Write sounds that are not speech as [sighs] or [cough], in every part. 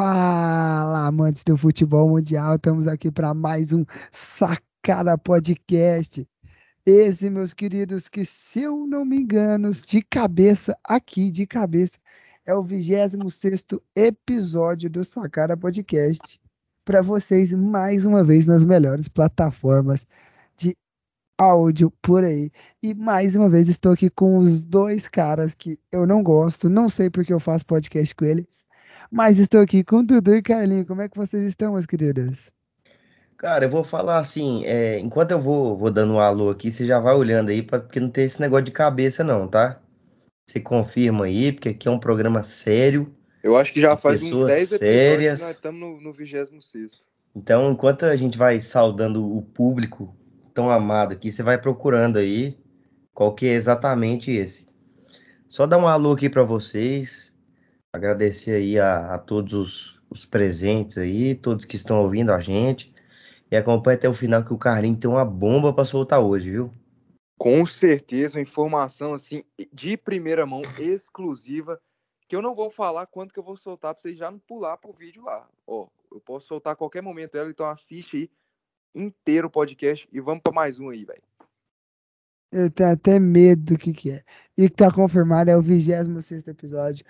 Fala, amantes do futebol mundial, estamos aqui para mais um Sacada Podcast. Esse, meus queridos, que se eu não me engano, de cabeça, aqui de cabeça, é o 26 episódio do Sacada Podcast. Para vocês, mais uma vez, nas melhores plataformas de áudio por aí. E mais uma vez estou aqui com os dois caras que eu não gosto, não sei porque eu faço podcast com eles mas estou aqui com Dudu e Carlinho. Como é que vocês estão, meus queridos? Cara, eu vou falar assim, é, enquanto eu vou, vou dando um alô aqui, você já vai olhando aí, pra, porque não tem esse negócio de cabeça não, tá? Você confirma aí, porque aqui é um programa sério. Eu acho que já faz uns 10 episódios que nós estamos no, no 26 Então, enquanto a gente vai saudando o público tão amado aqui, você vai procurando aí qual que é exatamente esse. Só dar um alô aqui para vocês, Agradecer aí a, a todos os, os, presentes aí, todos que estão ouvindo a gente. E acompanhe até o final que o Carlinho tem uma bomba para soltar hoje, viu? Com certeza, uma informação assim de primeira mão, exclusiva, que eu não vou falar quanto que eu vou soltar para vocês já não pular pro vídeo lá. Ó, eu posso soltar a qualquer momento ela, então assiste aí inteiro o podcast e vamos para mais um aí, velho. Eu tenho até medo do que, que é. E o que tá confirmado é o 26 episódio.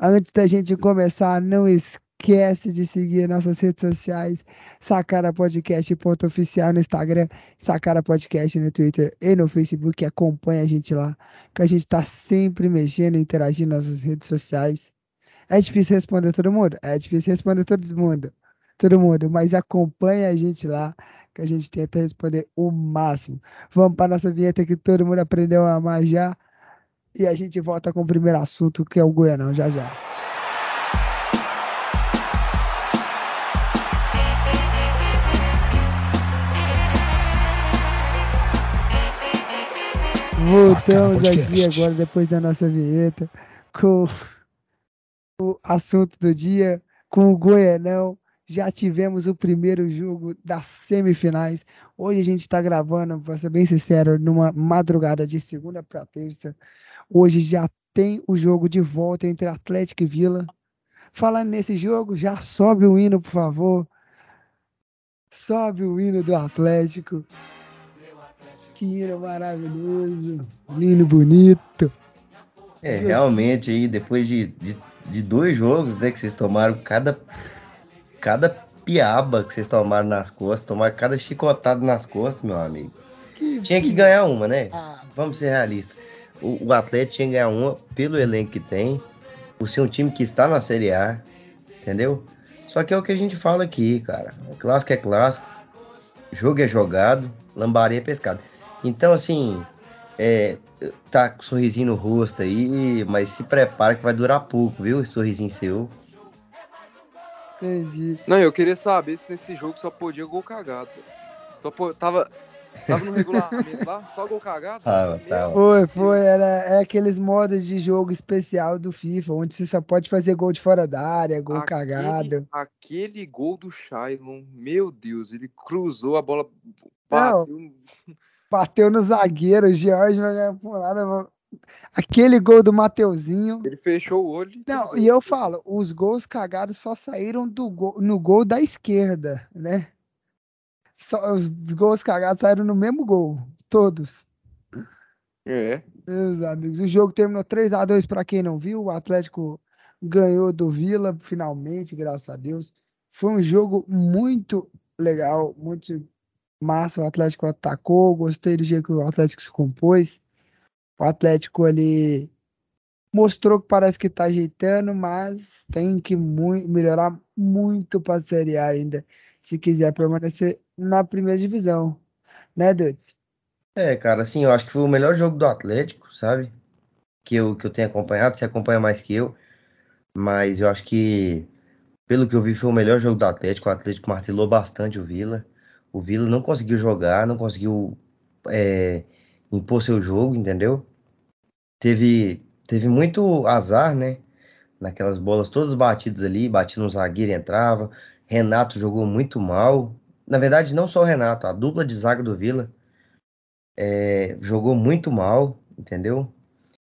Antes da gente começar, não esquece de seguir nossas redes sociais, Sacara Podcast ponto oficial no Instagram, Sacara Podcast no Twitter e no Facebook. Acompanha a gente lá, que a gente tá sempre mexendo, interagindo nas nossas redes sociais. É difícil responder todo mundo? É difícil responder todo mundo. Todo mundo, mas acompanha a gente lá, que a gente tenta responder o máximo. Vamos para nossa vinheta que todo mundo aprendeu a amar já. E a gente volta com o primeiro assunto, que é o Goianão, já já. Voltamos aqui agora, depois da nossa vinheta, com o assunto do dia, com o Goianão. Já tivemos o primeiro jogo das semifinais. Hoje a gente está gravando, para ser bem sincero, numa madrugada de segunda para terça. Hoje já tem o jogo de volta entre Atlético e Vila. Falando nesse jogo, já sobe o hino, por favor. Sobe o hino do Atlético. Que hino maravilhoso. Hino bonito. É, realmente aí, depois de, de, de, dois jogos, né, que vocês tomaram cada, cada piaba que vocês tomaram nas costas, tomaram cada chicotado nas costas, meu amigo. Que Tinha que ganhar uma, né? Ah. Vamos ser realistas o, o Atlético tinha que ganhar uma pelo elenco que tem, por ser um time que está na Série A, entendeu? Só que é o que a gente fala aqui, cara. Clássico é clássico, jogo é jogado, lambaria é pescado. Então, assim, é, tá com um sorrisinho no rosto aí, mas se prepara que vai durar pouco, viu? Esse sorrisinho seu. Entendi. Não, eu queria saber se nesse jogo só podia gol cagado. Só tava, Tava no regulamento [laughs] lá, só gol cagado? Tava, tava. Foi, foi. Era, é aqueles modos de jogo especial do FIFA, onde você só pode fazer gol de fora da área, gol aquele, cagado. Aquele gol do Shailon, meu Deus, ele cruzou a bola. Bateu, Não, [laughs] bateu no zagueiro, o George vai ganhar por nada. Aquele gol do Mateuzinho. Ele fechou o olho. Não, e eu falo, os gols cagados só saíram do gol, no gol da esquerda, né? Só, os gols cagados saíram no mesmo gol. Todos. É. Meus amigos. O jogo terminou 3 a 2 para quem não viu. O Atlético ganhou do Vila, finalmente, graças a Deus. Foi um jogo muito legal, muito massa. O Atlético atacou. Gostei do jeito que o Atlético se compôs. O Atlético ali mostrou que parece que tá ajeitando, mas tem que muito, melhorar muito para a Série A ainda, se quiser permanecer na primeira divisão, né, Dudes? É, cara, assim, eu acho que foi o melhor jogo do Atlético, sabe? Que eu, que eu tenho acompanhado, você acompanha mais que eu, mas eu acho que, pelo que eu vi, foi o melhor jogo do Atlético. O Atlético martelou bastante o Vila. O Vila não conseguiu jogar, não conseguiu é, impor seu jogo, entendeu? Teve, teve muito azar, né? Naquelas bolas todas batidas ali, batia no zagueiro entrava. Renato jogou muito mal, na verdade, não só o Renato, a dupla de zaga do Vila é, jogou muito mal, entendeu?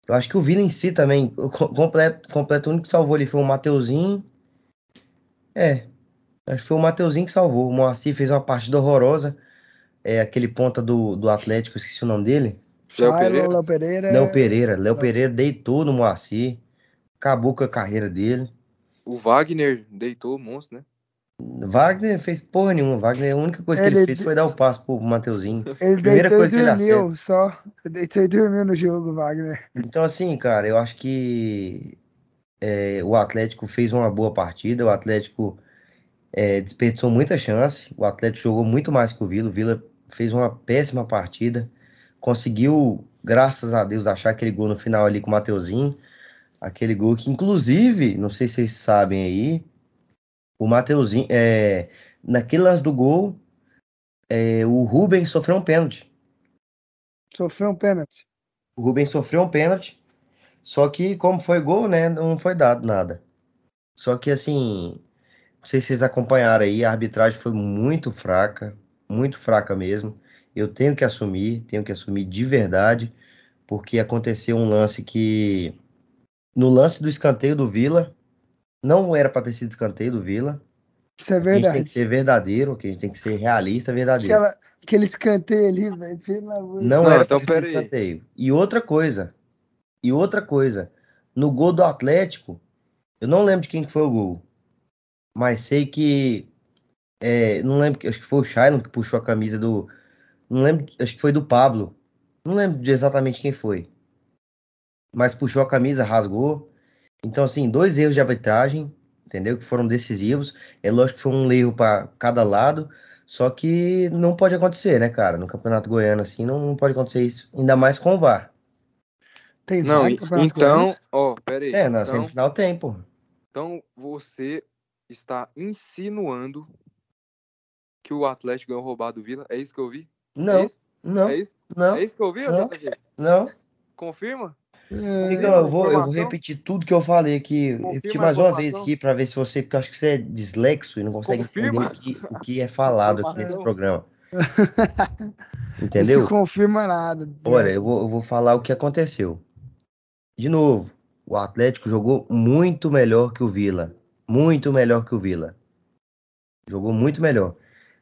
Eu acho que o Vila em si também, o completo, completo o único que salvou ali foi o Mateuzinho É, acho que foi o Mateuzinho que salvou. O Moacir fez uma partida horrorosa. É aquele ponta do, do Atlético, esqueci o nome dele. Léo Shailon, Pereira? Léo Pereira. Léo Pereira. Léo Pereira deitou no Moacir. Acabou com a carreira dele. O Wagner deitou o monstro, né? Wagner fez porra nenhuma. Wagner, a única coisa que ele Ele fez de- foi dar o passo pro Mateuzinho. Ele Primeira deitou e coisa que ele dormiu só. Ele deitou e dormiu no jogo, Wagner. Então, assim, cara, eu acho que é, o Atlético fez uma boa partida. O Atlético é, desperdiçou muita chance. O Atlético jogou muito mais que o Vila. O Vila fez uma péssima partida. Conseguiu, graças a Deus, achar aquele gol no final ali com o Mateuzinho. Aquele gol que, inclusive, não sei se vocês sabem aí, o Mateuzinho, é, naquele lance do gol, é, o Rubens sofreu um pênalti. Sofreu um pênalti. O Rubens sofreu um pênalti, só que como foi gol, né, não foi dado nada. Só que assim, não sei se vocês acompanharam aí, a arbitragem foi muito fraca, muito fraca mesmo. Eu tenho que assumir, tenho que assumir de verdade, porque aconteceu um lance que no lance do escanteio do Vila, não era para ter sido escanteio do Vila. Isso é A gente tem que verdade. ser verdadeiro, que a gente tem que ser realista, verdadeiro. Aquela, aquele escanteio ali, velho. Pelo amor de Não, Não, era então pra ter escanteio. E outra coisa, e outra coisa, no gol do Atlético, eu não lembro de quem que foi o gol, mas sei que, é, não lembro, que- acho que foi o Shailon que puxou a camisa do, não lembro, acho que foi do Pablo, não lembro de exatamente quem foi, mas puxou a camisa, rasgou. Então, assim, dois erros de arbitragem, entendeu? Que foram decisivos. É lógico que foi um erro para cada lado, só que não pode acontecer, né, cara? No Campeonato Goiano, assim, não, não pode acontecer isso, ainda mais com o VAR. Tem Não, VAR no então, ó, pera aí. É, na então, semifinal tem, pô. então você está insinuando que o Atlético ganhou roubado do Vila? É isso que eu vi? É Não, isso? não, É isso? não, É isso que eu vi, Não. Não. Confirma? É, Amigão, eu vou, eu vou repetir tudo que eu falei aqui, Confirma repetir mais uma vez aqui para ver se você, porque eu acho que você é dislexo e não consegue Confirma. entender o que, o que é falado aqui nesse programa. Não [laughs] Entendeu? se confirma nada. Olha, eu vou, eu vou falar o que aconteceu. De novo, o Atlético jogou muito melhor que o Vila. Muito melhor que o Vila. Jogou muito melhor.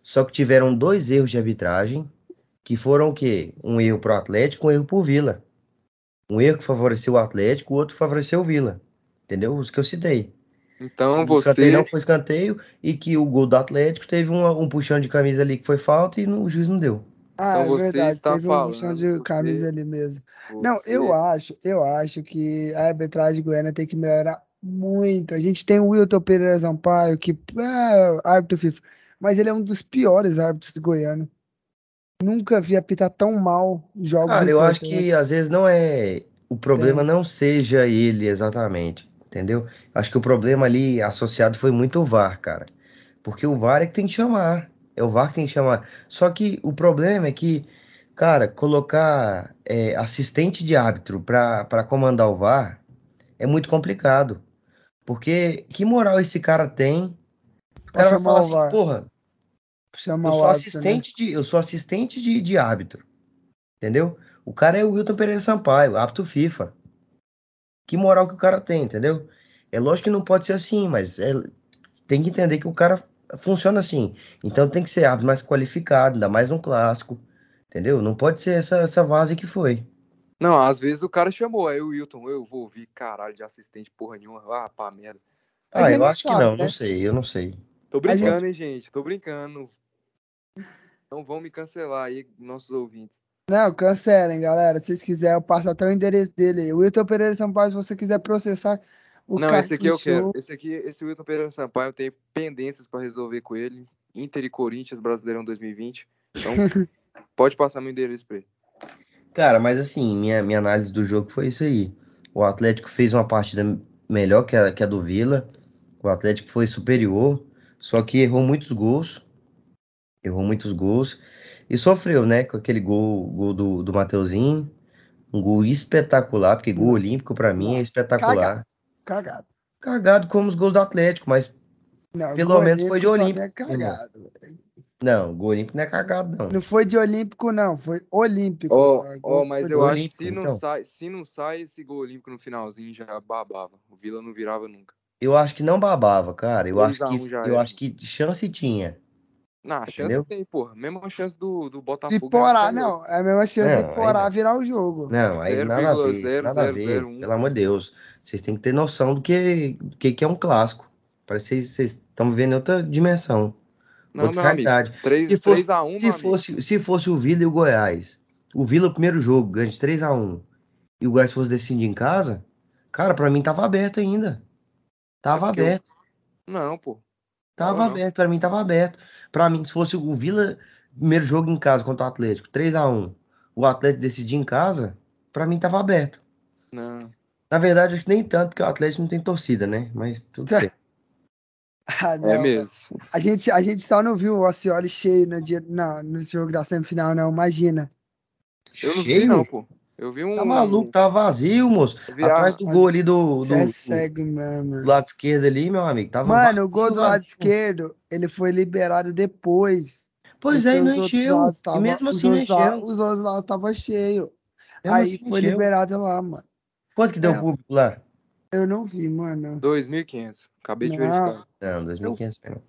Só que tiveram dois erros de arbitragem, que foram o quê? Um erro pro Atlético, um erro pro Vila. Um erro que favoreceu o Atlético, o outro favoreceu o Vila. Entendeu? Os que eu citei. Então o escanteio você. não foi escanteio e que o gol do Atlético teve um, um puxão de camisa ali que foi falta e não- o juiz não deu. Ah, Então é você verdade. está Teve um falando, chão de você- camisa ali mesmo. Não, você- eu acho, eu acho que a arbitragem goiana tem que melhorar muito. A gente tem o Wilton Pereira Sampaio, que é árbitro FIFA, mas ele é um dos piores árbitros do goiano. Nunca vi apitar tão mal jogos Cara, eu acho que às vezes não é. O problema não seja ele exatamente, entendeu? Acho que o problema ali associado foi muito o VAR, cara. Porque o VAR é que tem que chamar. É o VAR que tem que chamar. Só que o problema é que, cara, colocar é, assistente de árbitro pra, pra comandar o VAR é muito complicado. Porque que moral esse cara tem? O cara vai falar assim, porra, Chamar eu o sou árbitro, né? assistente de, eu sou assistente de, de árbitro. Entendeu? O cara é o Wilton Pereira Sampaio, árbitro FIFA. Que moral que o cara tem, entendeu? É lógico que não pode ser assim, mas é- tem que entender que o cara funciona assim. Então tem que ser árbitro mais qualificado, ainda mais um clássico. Entendeu? Não pode ser essa, essa várzea que foi. Não, às vezes o cara chamou, aí o Wilton, eu vou ouvir caralho de assistente porra nenhuma. Ah, pá, merda. Ah, gente eu acho que sabe, não, né? não sei, eu não sei. Tô gente- brincando, hein, gente? Tô brincando. Não vão me cancelar aí, nossos ouvintes. Não, cancelem, galera. Se vocês quiserem, eu passo até o endereço dele aí. O Wilton Pereira Sampaio, se você quiser processar o não, esse aqui eu Caquichou, quero. Esse aqui, esse Wilton Pereira Sampaio, eu tenho pendências pra resolver com ele. Inter e Corinthians, Brasileirão 2020. Então, [laughs] pode passar meu endereço pra ele. Cara, mas assim, minha, minha análise do jogo foi isso aí. O Atlético fez uma partida melhor que a, que a do Vila. O Atlético foi superior, só que errou muitos gols. Errou muitos gols. E sofreu, né? Com aquele gol, gol do, do Mateuzinho. Um gol espetacular, porque gol olímpico pra mim é espetacular. cagado. Cagado como os gols do Atlético, mas Não, Pelo menos foi de olímpico É cagado. velho. não, gol olímpico não é cagado, não. Não foi de olímpico, não. Foi olímpico. Ó, Gol ó, mas eu acho que Olímpico, se não, então. sai, se não sai esse gol olímpico no finalzinho, já babava. O Vila não virava nunca. Eu acho que não babava, cara. Eu acho 3 a 1 que eu acho que chance tinha. Não, a chance Entendeu? tem, porra. Mesma chance do, do De Botafogo. Porá, Carioca. não. É a mesma chance de Não, aí Porá virar o jogo. Não, aí nada a ver, nada a ver. 0,0001%. Pelo amor de Deus. Vocês têm que ter noção do que, do que, que é um clássico. Parece que vocês- estão vivendo em outra dimensão, Não, outra realidade. 3, Se fosse, 3x1, meu se fosse, se fosse o Vila e o Goiás, o Vila, o primeiro jogo, ganha de 3x1, e o Goiás fosse decidir em casa, cara, pra mim tava aberto ainda. Tava É porque eu- aberto. Não, pô. Tava aberto, pra mim tava aberto. Pra mim, se fosse o Vila, primeiro jogo em casa contra o Atlético, 3x1, o Atlético decidir em casa, pra mim tava aberto. Não. Na verdade, acho que nem tanto, porque o Atlético não tem torcida, né? Mas tudo [laughs] certo. Ah, É mesmo. A gente, a gente só não viu o Osceola cheio no, dia, não, no jogo da semifinal, não. Imagina. Eu não vi, Cheio? não, pô. Eu vi um. Tá maluco, tá vazio, moço. eu Atrás do gol ali do, do, Você é cego mesmo. do lado esquerdo ali, meu amigo. Tava Mano, o vazio, gol do lado vazio. esquerdo, ele foi liberado depois. Pois é, e não encheu. lados E tava- mesmo assim não encheu. Os outros lados estavam cheios. Mesmo Aí assim foi encheu. liberado lá, mano. Quanto que deu É. público lá? Eu não vi, mano. 2.500. Acabei de verificar. Não, 2.500 não.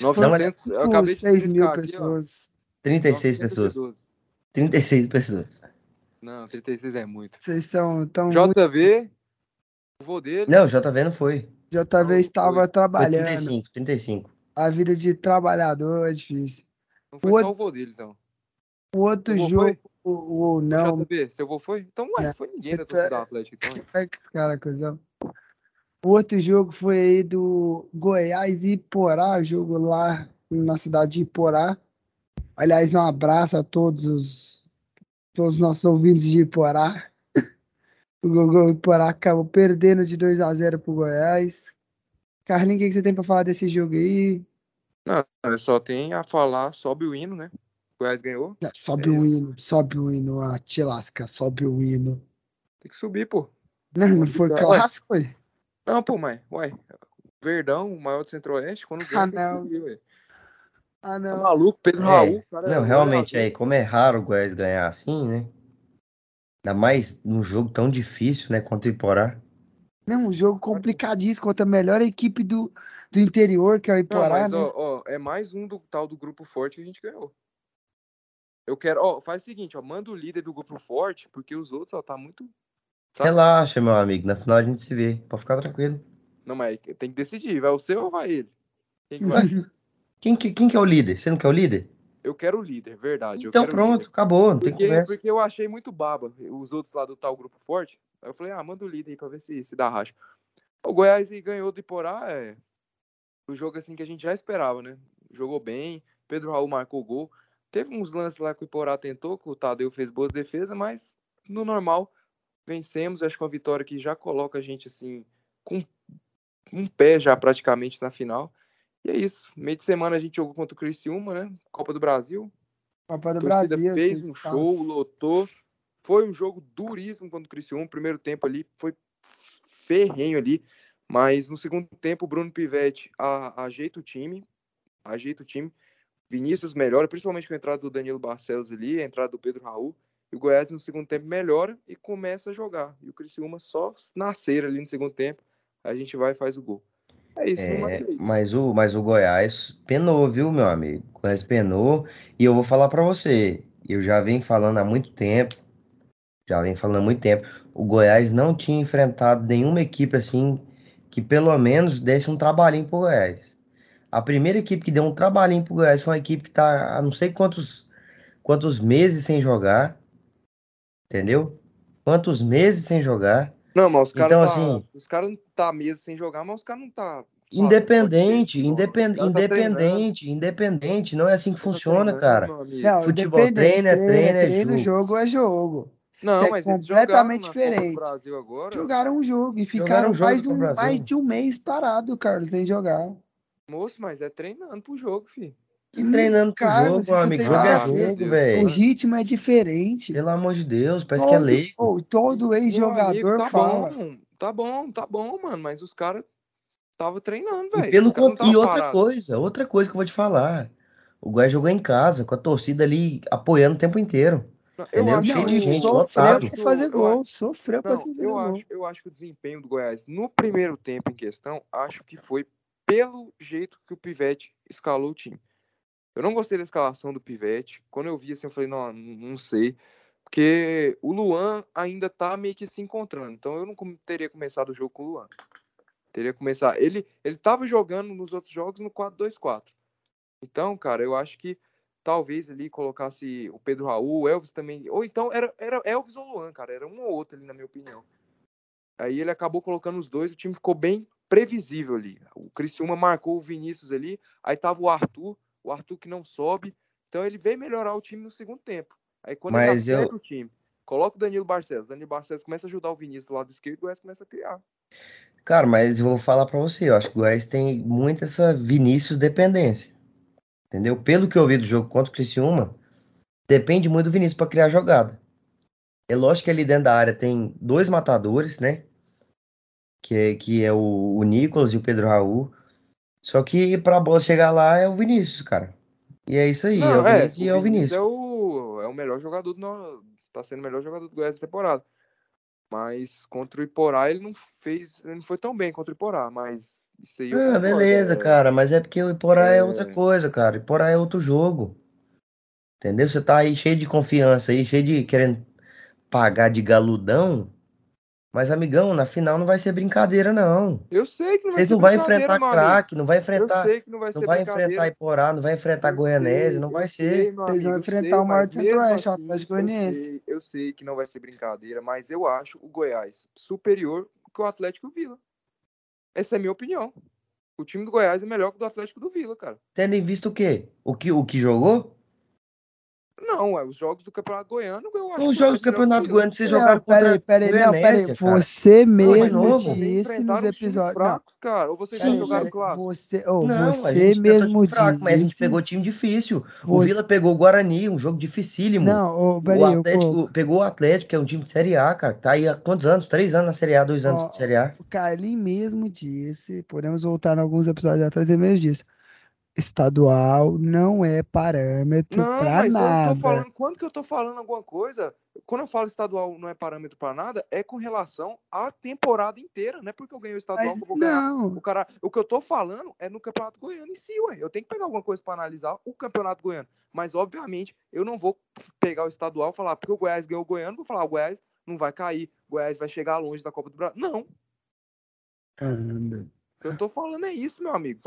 900. eu acabei de 6 mil verificar aqui, ó. pessoas. 36 pessoas. 912. 36 pessoas. Não, 36 é muito. Vocês são tão muito... JV, o vô dele. Não, o JV não foi. JV Não, estava foi. Foi trabalhando. 35, 35. A vida de trabalhador é difícil. Não foi o só o vô dele, então. O outro vô jogo, foi? o, o O não, JV, seu vô foi? Então, ué, É. foi ninguém da torcida do Atlético, então. é que esse cara, cuzão. O outro jogo foi aí do Goiás e Iporá, jogo lá na cidade de Iporá. Aliás, um abraço a todos os, todos os nossos ouvintes de Iporá. [laughs] O Gogol Iporá acabou perdendo de 2 a 0 pro Goiás. Carlinhos, o que que você tem pra falar desse jogo aí? Não, eu só tem a falar, sobe o hino, né? O Goiás ganhou. Sobe É o isso. hino, sobe o hino, a te lasca, sobe o hino. Tem que subir, pô. Não, não foi Ué. clássico, foi? Não, pô, mas, ué, Verdão, o maior do Centro-Oeste, quando ganha, Ah, tem que não. subir, Ah, Tá não. maluco, Pedro É, Raul, cara. Não, é realmente, aí, como é raro o Goiás ganhar assim, né? Ainda mais num jogo tão difícil, né? Contra o Iporá. Não, um jogo complicadíssimo contra a melhor equipe do, do interior, que é o Não, Iporá, mas, né? ó, ó, é mais um do tal do grupo forte que a gente ganhou. Eu quero, ó, faz o seguinte, ó, manda o líder do grupo forte, porque os outros, ó, tá muito. Sabe? Relaxa, meu amigo. Na final a gente se vê. Pode ficar tranquilo. Não, mas tem que decidir, vai o seu ou vai ele? Quem que vai? [laughs] Quem que, quem que é o líder? Você não quer o líder? Eu quero o líder, verdade. eu Então pronto, líder. acabou. Não tem Porque, conversa. porque eu achei muito baba os outros lá do tal grupo forte. Aí eu falei, ah, manda o líder aí pra ver se, se dá racha. O Goiás ganhou do Iporá, é o jogo assim que a gente já esperava, né? Jogou bem, Pedro Raul marcou o gol. Teve uns lances lá que o Iporá tentou, que o Tadeu fez boas defesas, mas no normal vencemos. Acho que uma vitória que já coloca a gente assim com um pé já praticamente na final. E é isso. Meio de semana a gente jogou contra o Criciúma, né? Copa do Brasil. Copa do Brasil. fez um caras. show, lotou. Foi um jogo duríssimo contra o Criciúma. O primeiro tempo ali foi ferrenho ali. Mas no segundo tempo, o Bruno Pivetti a- ajeita o time. Ajeita o time. Vinícius melhora, principalmente com a entrada do Danilo Barcelos ali, a entrada do Pedro Raul. E o Goiás no segundo tempo melhora e começa a jogar. E o Criciúma só nascer ali no segundo tempo. A gente vai e faz o gol. É isso, É, mas o, mas o Goiás penou, viu, meu amigo? O Goiás penou. E eu vou falar pra você. Eu já venho falando há muito tempo. Já venho falando há muito tempo. O Goiás não tinha enfrentado nenhuma equipe assim que pelo menos desse um trabalhinho pro Goiás. A primeira equipe que deu um trabalhinho pro Goiás foi uma equipe que tá há não sei quantos, quantos meses sem jogar. Entendeu? Quantos meses sem jogar. Não, mas os caras Então, tá, assim- os caras não tá mesmo sem jogar, mas os caras não tá. Independente, independ, tá treinando. independente, independente. Não é assim que tá funciona, cara. Não, Futebol, independente, treino é treino, é treino, jogo. jogo é jogo. Não, Isso é mas eles completamente jogaram diferente. Brasil agora. Jogaram um jogo e ficaram um jogo mais, um, mais de um mês parado, Carlos, sem jogar. Moço, mas é treinando pro jogo, filho. E treinando pro Carlos, jogo, amigo. Jogo é jogo, O velho. ritmo é diferente. Pelo amor de Deus, parece que é Todo, leigo. oh, todo ex-jogador tá fala. bom, tá bom, tá bom, mano. Mas os caras tava treinando, E, velho. pelo caras não con- e outra parado. coisa, outra coisa que eu vou te falar. O Goiás jogou em casa, com a torcida ali apoiando o tempo inteiro. Eu Entendeu? acho Cheio Não, de ele gente, sofreu lotado. pra fazer Eu gol. Sofreu pra Não, fazer eu gol. acho, eu acho que o desempenho do Goiás no primeiro tempo em questão, acho que foi pelo jeito que o Pivete escalou o time. Eu não gostei da escalação do Pivete. Quando eu vi assim, eu falei, não, não sei. Porque o Luan ainda tá meio que se encontrando. Então eu não teria começado o jogo com o Luan. Teria começado. Ele, ele tava jogando nos outros jogos no 4-2-4. Então, cara, eu acho que talvez ali colocasse o Pedro Raul, o Elvis também. Ou então era, era Elvis ou Luan, cara. Era um ou outro ali, na minha opinião. Aí ele acabou colocando os dois, o time ficou bem previsível ali. O Criciúma marcou o Vinícius ali, aí tava o Arthur, o Arthur que não sobe. Então ele veio melhorar o time no segundo tempo. Aí quando Mas ele eu- acerta o time, coloca o Danilo Barcelos. Danilo Barcelos começa a ajudar o Vinícius do lado esquerdo, o Goiás começa a criar. Cara, mas eu vou falar pra você, eu acho que o Goiás tem muito essa Vinícius dependência. Entendeu? Pelo que eu vi do jogo contra o Criciúma, depende muito do Vinícius pra criar jogada. É lógico que ali dentro da área tem dois matadores, né? Que é, que é o, o Nicolas e o Pedro Raul. Só que pra bola chegar lá é o Vinícius, cara. E é isso aí, é o Vinícius e é o Vinícius. é o, é o melhor jogador do no- tá sendo o melhor jogador do Goiás da temporada. Mas contra o Iporá ele não fez, ele não foi tão bem contra o Iporá, mas isso aí eu Ah, beleza, é- cara, mas é porque o Iporá é... é- outra coisa, cara. Iporá é outro jogo. Entendeu? Você tá aí cheio de confiança aí, cheio de querendo pagar de galudão. Mas, amigão, na final não vai ser brincadeira, não. Eu sei que não vai Vocês ser não vai brincadeira, enfrentar craque, não vai Eu enfrentar, sei que não vai não ser vai enfrentar brincadeira. Iporá, não vai enfrentar Eu Goianese, não eu vai ser. Eles vão eu enfrentar sei, o maior mesmo o Atlético assim, eu Goianiense. sei, Eu sei que não vai ser brincadeira, mas eu acho o Goiás superior que o Atlético Vila. Essa é a minha opinião. O time do Goiás é melhor que o do Atlético do Vila, cara. Tendo em vista o quê? O que, o que jogou? Não, é os jogos do Campeonato Goiano, eu acho Os o jogos do é o Campeonato. Goiano, vocês Não, jogaram peraí, contra peraí, não, peraí. Goianésia, cara. Você Não, mesmo. Vocês disse nos episódios. Não, fracos, cara. Ou vocês Sim, já jogaram mas clássico? você, oh, Não, a você mesmo time fraco, mas a gente disse. pegou time difícil. O você- Vila pegou o Guarani, um jogo dificílimo. Não, oh, O peraí, ô, Atlético pegou o Atlético, que é um time de Série A, cara. Tá aí há quantos anos? Três anos na Série A, dois anos Ó, de Série A. o Carlinhos mesmo disse, podemos voltar em alguns episódios atrás, ele mesmo disse. Estadual não é parâmetro Não, pra mas eu nada. tô falando, quando que eu tô falando alguma coisa, quando eu falo estadual não é parâmetro pra nada, é com relação à temporada inteira, não é porque eu ganhei o estadual Mas que eu vou ganhar. O, cara, o que eu tô falando é no Campeonato Goiano em si, ué. Eu tenho que pegar alguma coisa pra analisar o Campeonato Goiano. Mas, obviamente, eu não vou pegar o estadual e falar, porque o Goiás ganhou o Goiano, vou falar, o Goiás não vai cair, o Goiás vai chegar longe da Copa do Brasil. Não, Caramba. o que eu tô falando é isso, meu amigo.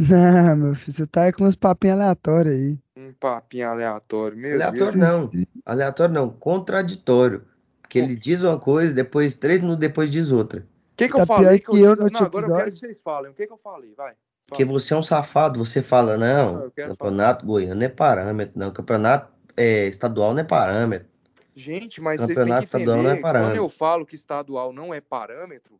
Não, meu filho, você tá aí com uns papinhos aleatórios aí. Um papinho aleatório, meu Aleatório Deus. não. Aleatório não, contraditório. Porque ele diz uma coisa, depois, três minutos depois, diz outra. O que, que Tá eu falei? pior que eu disse- no Não, agora eu quero que episódio. vocês falem. O que, que eu falei? Vai. Porque você é um safado, você fala, Não, eu campeonato goiano é parâmetro, não, campeonato é, estadual não é parâmetro. Gente, mas vocês têm Campeonato que estadual não é entender, quando parâmetro. eu falo que estadual não é parâmetro,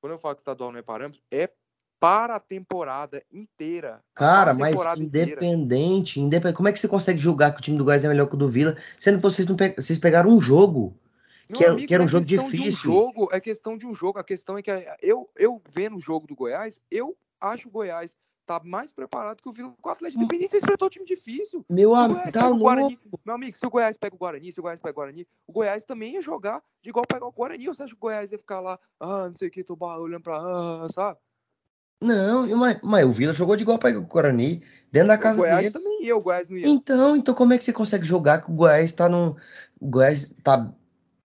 quando eu falo que estadual não é parâmetro, é para a temporada inteira. Cara, mas temporada inteira. independente, independente, como é que você consegue julgar que o time do Goiás é melhor que o do Vila, sendo que vocês, não pe- vocês pegaram um jogo, Meu que era, amigo, que era um é jogo difícil. Um jogo, é questão de um jogo. A questão é que eh, eu, eu vendo o jogo do Goiás, eu acho o Goiás tá mais preparado que o Vila com o Atlético Independente. Você enfrentou um time difícil. Meu Se amigo, tá louco. Guarani, meu amigo, se o Goiás pega o Guarani, se o Goiás pega o Guarani, o Goiás também ia jogar de igual pegar o Guarani. Ou você acha que o Goiás ia ficar lá, ah, não sei o que, tô olhando pra, ah, sabe? Não, mas, mas o Vila jogou de igual para o Guarani, dentro da O casa Goiás deles. também ia, o Goiás não ia. Então, então como é que você consegue jogar que o Goiás tá num. O Goiás tá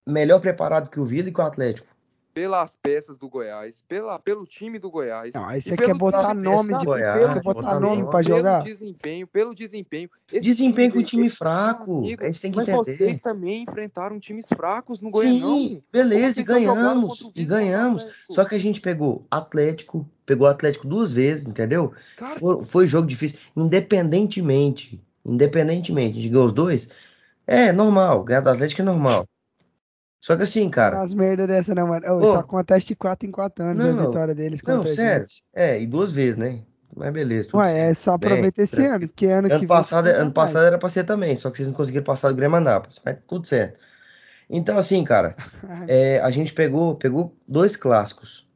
melhor preparado que o Vila e que o Atlético? Pelas peças do Goiás, pela, pelo time do Goiás. Não, aí você pelo quer botar nome de Goiás, pelo quer botar desempenho, nome pra pelo jogar? desempenho, pelo desempenho. Esse Desempenho com time- time fraco. amigo, a gente tem que mas entender. vocês também enfrentaram times fracos no Goianão. Sim, beleza, e ganhamos. E ganhamos. Só que a gente pegou Atlético, pegou Atlético duas vezes, entendeu? Cara, Foi, foi jogo difícil. Independentemente, independentemente, a gente ganhou os dois, é normal. Ganhar do Atlético é normal. Só que assim, cara, Umas merda dessa, não, mano. Ô, Ô. Isso acontece de 4 em 4 anos, a Não, vitória deles não, a sério. gente. é, e duas vezes, né? Mas beleza, tudo Ué, certo. é só bem, aproveita esse ano, porque ano que Ano vem passado, não dá ano passado era pra ser também, só que vocês não conseguiram passar do Grêmio Anápolis, mas tudo certo. Então, assim, cara, [laughs] é, a gente pegou, pegou dois clássicos.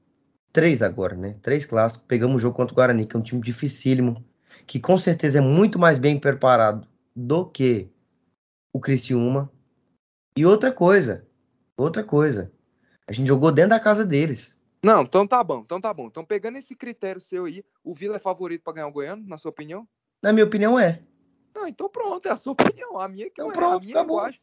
Três agora, né? Três clássicos. Pegamos o jogo contra o Guarani, que é um time dificílimo, que com certeza é muito mais bem preparado do que o Criciúma. E outra coisa, outra coisa. A gente jogou dentro da casa deles. Não, então tá bom, então tá bom. Então, pegando esse critério seu aí, o Vila é favorito pra ganhar o Goiano, na sua opinião? Na minha opinião, é. Não, então pronto, é a sua opinião. A minha que Então é. pronto, a minha eu acabou. acho,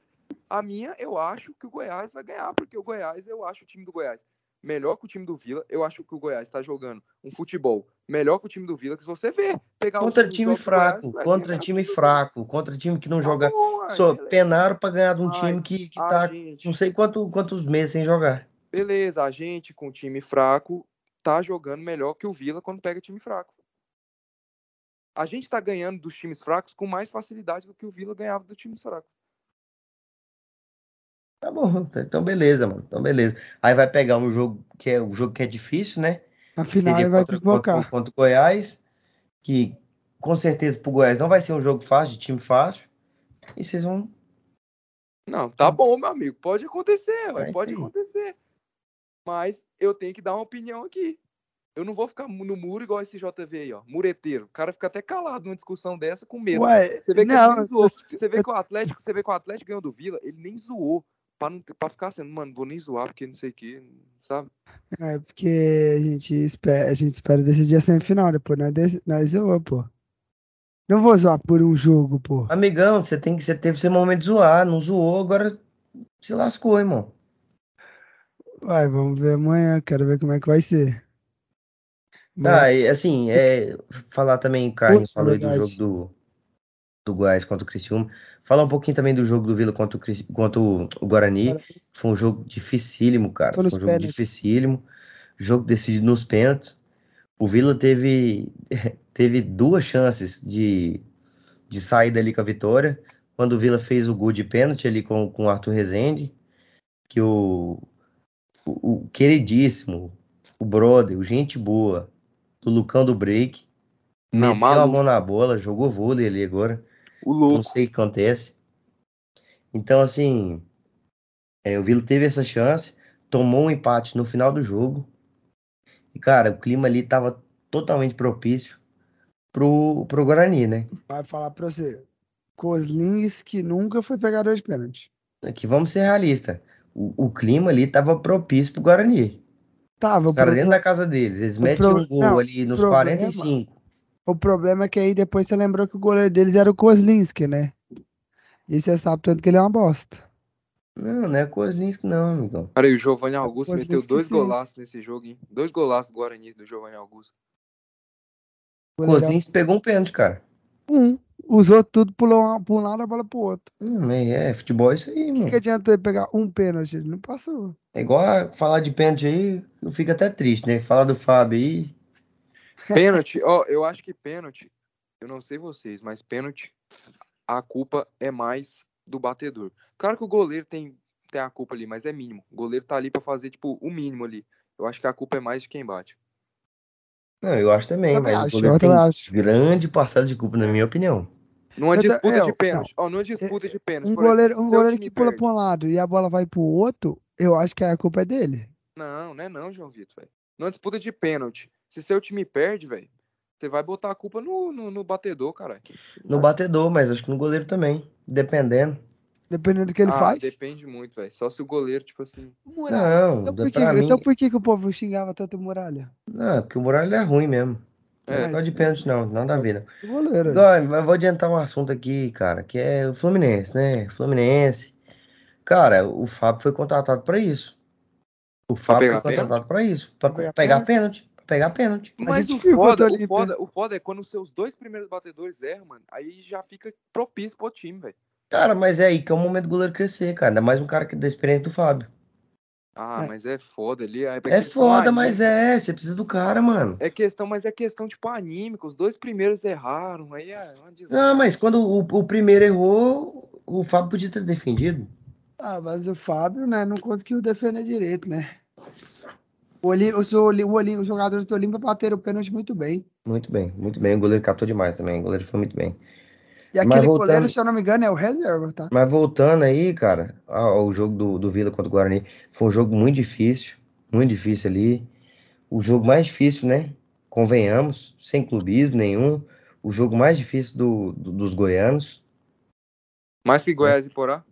a minha eu acho que o Goiás vai ganhar, porque o Goiás, eu acho o time do Goiás melhor que o time do Vila. Eu acho que o Goiás tá jogando um futebol melhor que o time do Vila, que se você ver, pegar Contra time Goiás, fraco, vai contra ganhar. time fraco, contra time que não Tá joga. bom, Só penaram pra ganhar de um Mas time que, tá gente- não sei quanto, quantos meses sem jogar. Beleza, a gente com time fraco tá jogando melhor que o Vila quando pega time fraco. A gente tá ganhando dos times fracos com mais facilidade do que o Vila ganhava do time fraco. Tá bom, então beleza, mano. Então beleza. Aí vai pegar um jogo que é um jogo que é difícil, né? Na que final seria vai contra, contra, contra o Goiás, que com certeza pro Goiás não vai ser um jogo fácil, de time fácil. E vocês vão. Não, tá bom, meu amigo. Pode acontecer, isso pode acontecer. Mas eu tenho que dar uma opinião aqui. Eu não vou ficar no muro igual esse JV aí, ó. Mureteiro. O cara fica até calado numa discussão dessa com medo. Ué, Você vê que não, ele nem zoou. eu- Você vê que o Atlético, você vê que o Atlético ganhou do Vila, ele nem zoou. Pra ficar sendo, mano, vou nem zoar, porque não sei o que, sabe? É porque a gente espera, a gente espera decidir a semifinal, depois nós, dec- nós zoa, pô. Não vou zoar por um jogo, pô. Amigão, você tem que. Você teve seu momento de zoar, não zoou, agora se lascou, irmão. Vai, vamos ver amanhã, quero ver como é que vai ser. Tá, Mas- e assim, é, falar também, o Putz, falou aí do jogo do, do Goiás contra o Criciúma. Falar um pouquinho também do jogo do Vila contra o, contra o, Guarani. Foi um jogo dificílimo, cara. Foi um jogo pênaltis. dificílimo. Jogo decidido nos pênaltis. O Vila teve, [laughs] teve duas chances de, de sair dali com a vitória. Quando o Vila fez o gol de pênalti ali com, com o Arthur Rezende, que o, o, o queridíssimo, o brother, o gente boa, do Lucão do Break, Não, meteu a maluco. mão na bola, jogou vôlei ali agora. O Não louco. sei o que acontece. Então, assim, é, o Vila teve essa chance, tomou um empate no final do jogo. E, cara, o clima ali tava totalmente propício pro, pro Guarani, né? Vai falar pra você. Coslins que nunca foi pegador de pênalti. Aqui vamos ser realistas. O, o clima ali tava propício pro Guarani. Tava, Os o, caras dentro problema, da casa deles, eles o metem pro- um gol não, ali nos problema- 45. O problema é que aí depois você lembrou que o goleiro deles era o Kozlinski, né? E você sabe tanto que ele é uma bosta. Não, não é Kozinski, não, amigão. Cara, e o Giovanni Augusto meteu dois sim. golaços nesse jogo, hein? Dois golaços do Guarani do Giovanni Augusto. O Kozinski pegou um pênalti, cara. um. Usou tudo, pulou uma- pra um lado, a bola pro outro. Hum, é, é, futebol é isso aí, O mano. que, que adiantou ele pegar um pênalti? Ele não passou. É igual falar de pênalti aí, eu fico até triste, né? Falar do Fábio aí. Pênalti, ó, eu acho que pênalti, eu não sei vocês, mas pênalti, a culpa é mais do batedor. Claro que o goleiro tem, tem a culpa ali, mas é mínimo. O goleiro tá ali pra fazer, tipo, o mínimo ali. Eu acho que a culpa é mais de quem bate. Não, eu acho também, Também mas acho, o goleiro eu tem acho. grande parcela de culpa, na minha opinião. Numa Eu ta- disputa eu- de pênalti, ó, numa disputa de pênalti, Um goleiro, exemplo, um goleiro que pula perde. pra um lado e a bola vai pro outro, eu acho que a culpa é dele. Não, não é não, João Vitor, velho. Numa disputa de pênalti, se seu time perde, velho, você vai botar a culpa no, no, no batedor, caralho. No batedor, mas acho que no goleiro também. Dependendo. Dependendo do que ele ah, faz. depende muito, velho. Só se o goleiro, tipo assim. Muralha. Não, Então por, que, mim. então por que, que o povo xingava tanto o Muralha? Não, porque o Muralha é ruim mesmo. Não É. é de pênalti, não. Não. O goleiro. aí. Igual, mas vou adiantar um assunto aqui, cara, que é o Fluminense, né? Fluminense. Cara, o Fábio foi contratado pra isso. O Fábio foi contratado pra isso. Pra Pra pegar pegar pênalti. Pra pegar pênalti. Mas o foda, o foda, o foda é quando os seus dois primeiros batedores erram, mano. Aí já fica propício pro time, velho. Cara, mas é aí que é o momento do goleiro crescer, cara. Ainda mais um cara que da experiência do Fábio. Ah, É. mas é foda ali. É, É questão foda, anímica. mas é. Você precisa do cara, mano. É questão, mas é questão, tipo, anímica. Os dois primeiros erraram. Aí é. Não, mas quando o, o primeiro errou, o Fábio podia ter defendido. Ah, mas o Fábio, né, não conseguiu defender direito, né? O Oli- os, o Oli- os jogadores do Olímpia bateram o pênalti muito bem. Muito bem, muito bem. O goleiro captou demais também. O goleiro foi muito bem. E Mas aquele voltando- goleiro, se eu não me engano, é o reserva, tá? Mas voltando aí, cara, ao ao jogo do, do Vila contra o Guarani, foi um jogo muito difícil, muito difícil ali. O jogo mais difícil, né? Convenhamos, sem clubismo nenhum. O jogo mais difícil do, do- dos goianos. Mais que Goiás e Porá?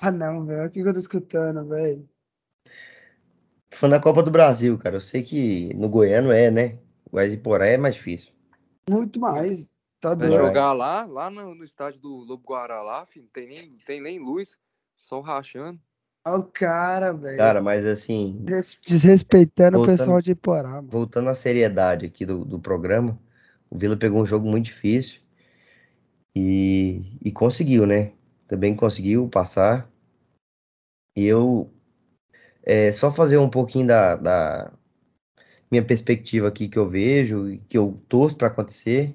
Ah, não, velho. O que eu tô escutando, velho? Tô falando da Copa do Brasil, cara. Eu sei que no Goiano é, né? Goiás e Porá é mais difícil. Muito mais. Tá Vai doido. jogar lá, lá no, no estádio do Lobo Guará lá, filho. Não tem nem, tem nem luz, só rachando. Olha o cara, velho. Cara, mas assim, Des- Desrespeitando o Voltando- pessoal de Iporá, mano. voltando à seriedade aqui do, do programa, o Vila pegou um jogo muito difícil e, e conseguiu, né? Também conseguiu passar. E eu é, só fazer um pouquinho da, da minha perspectiva aqui que eu vejo e que eu torço para acontecer.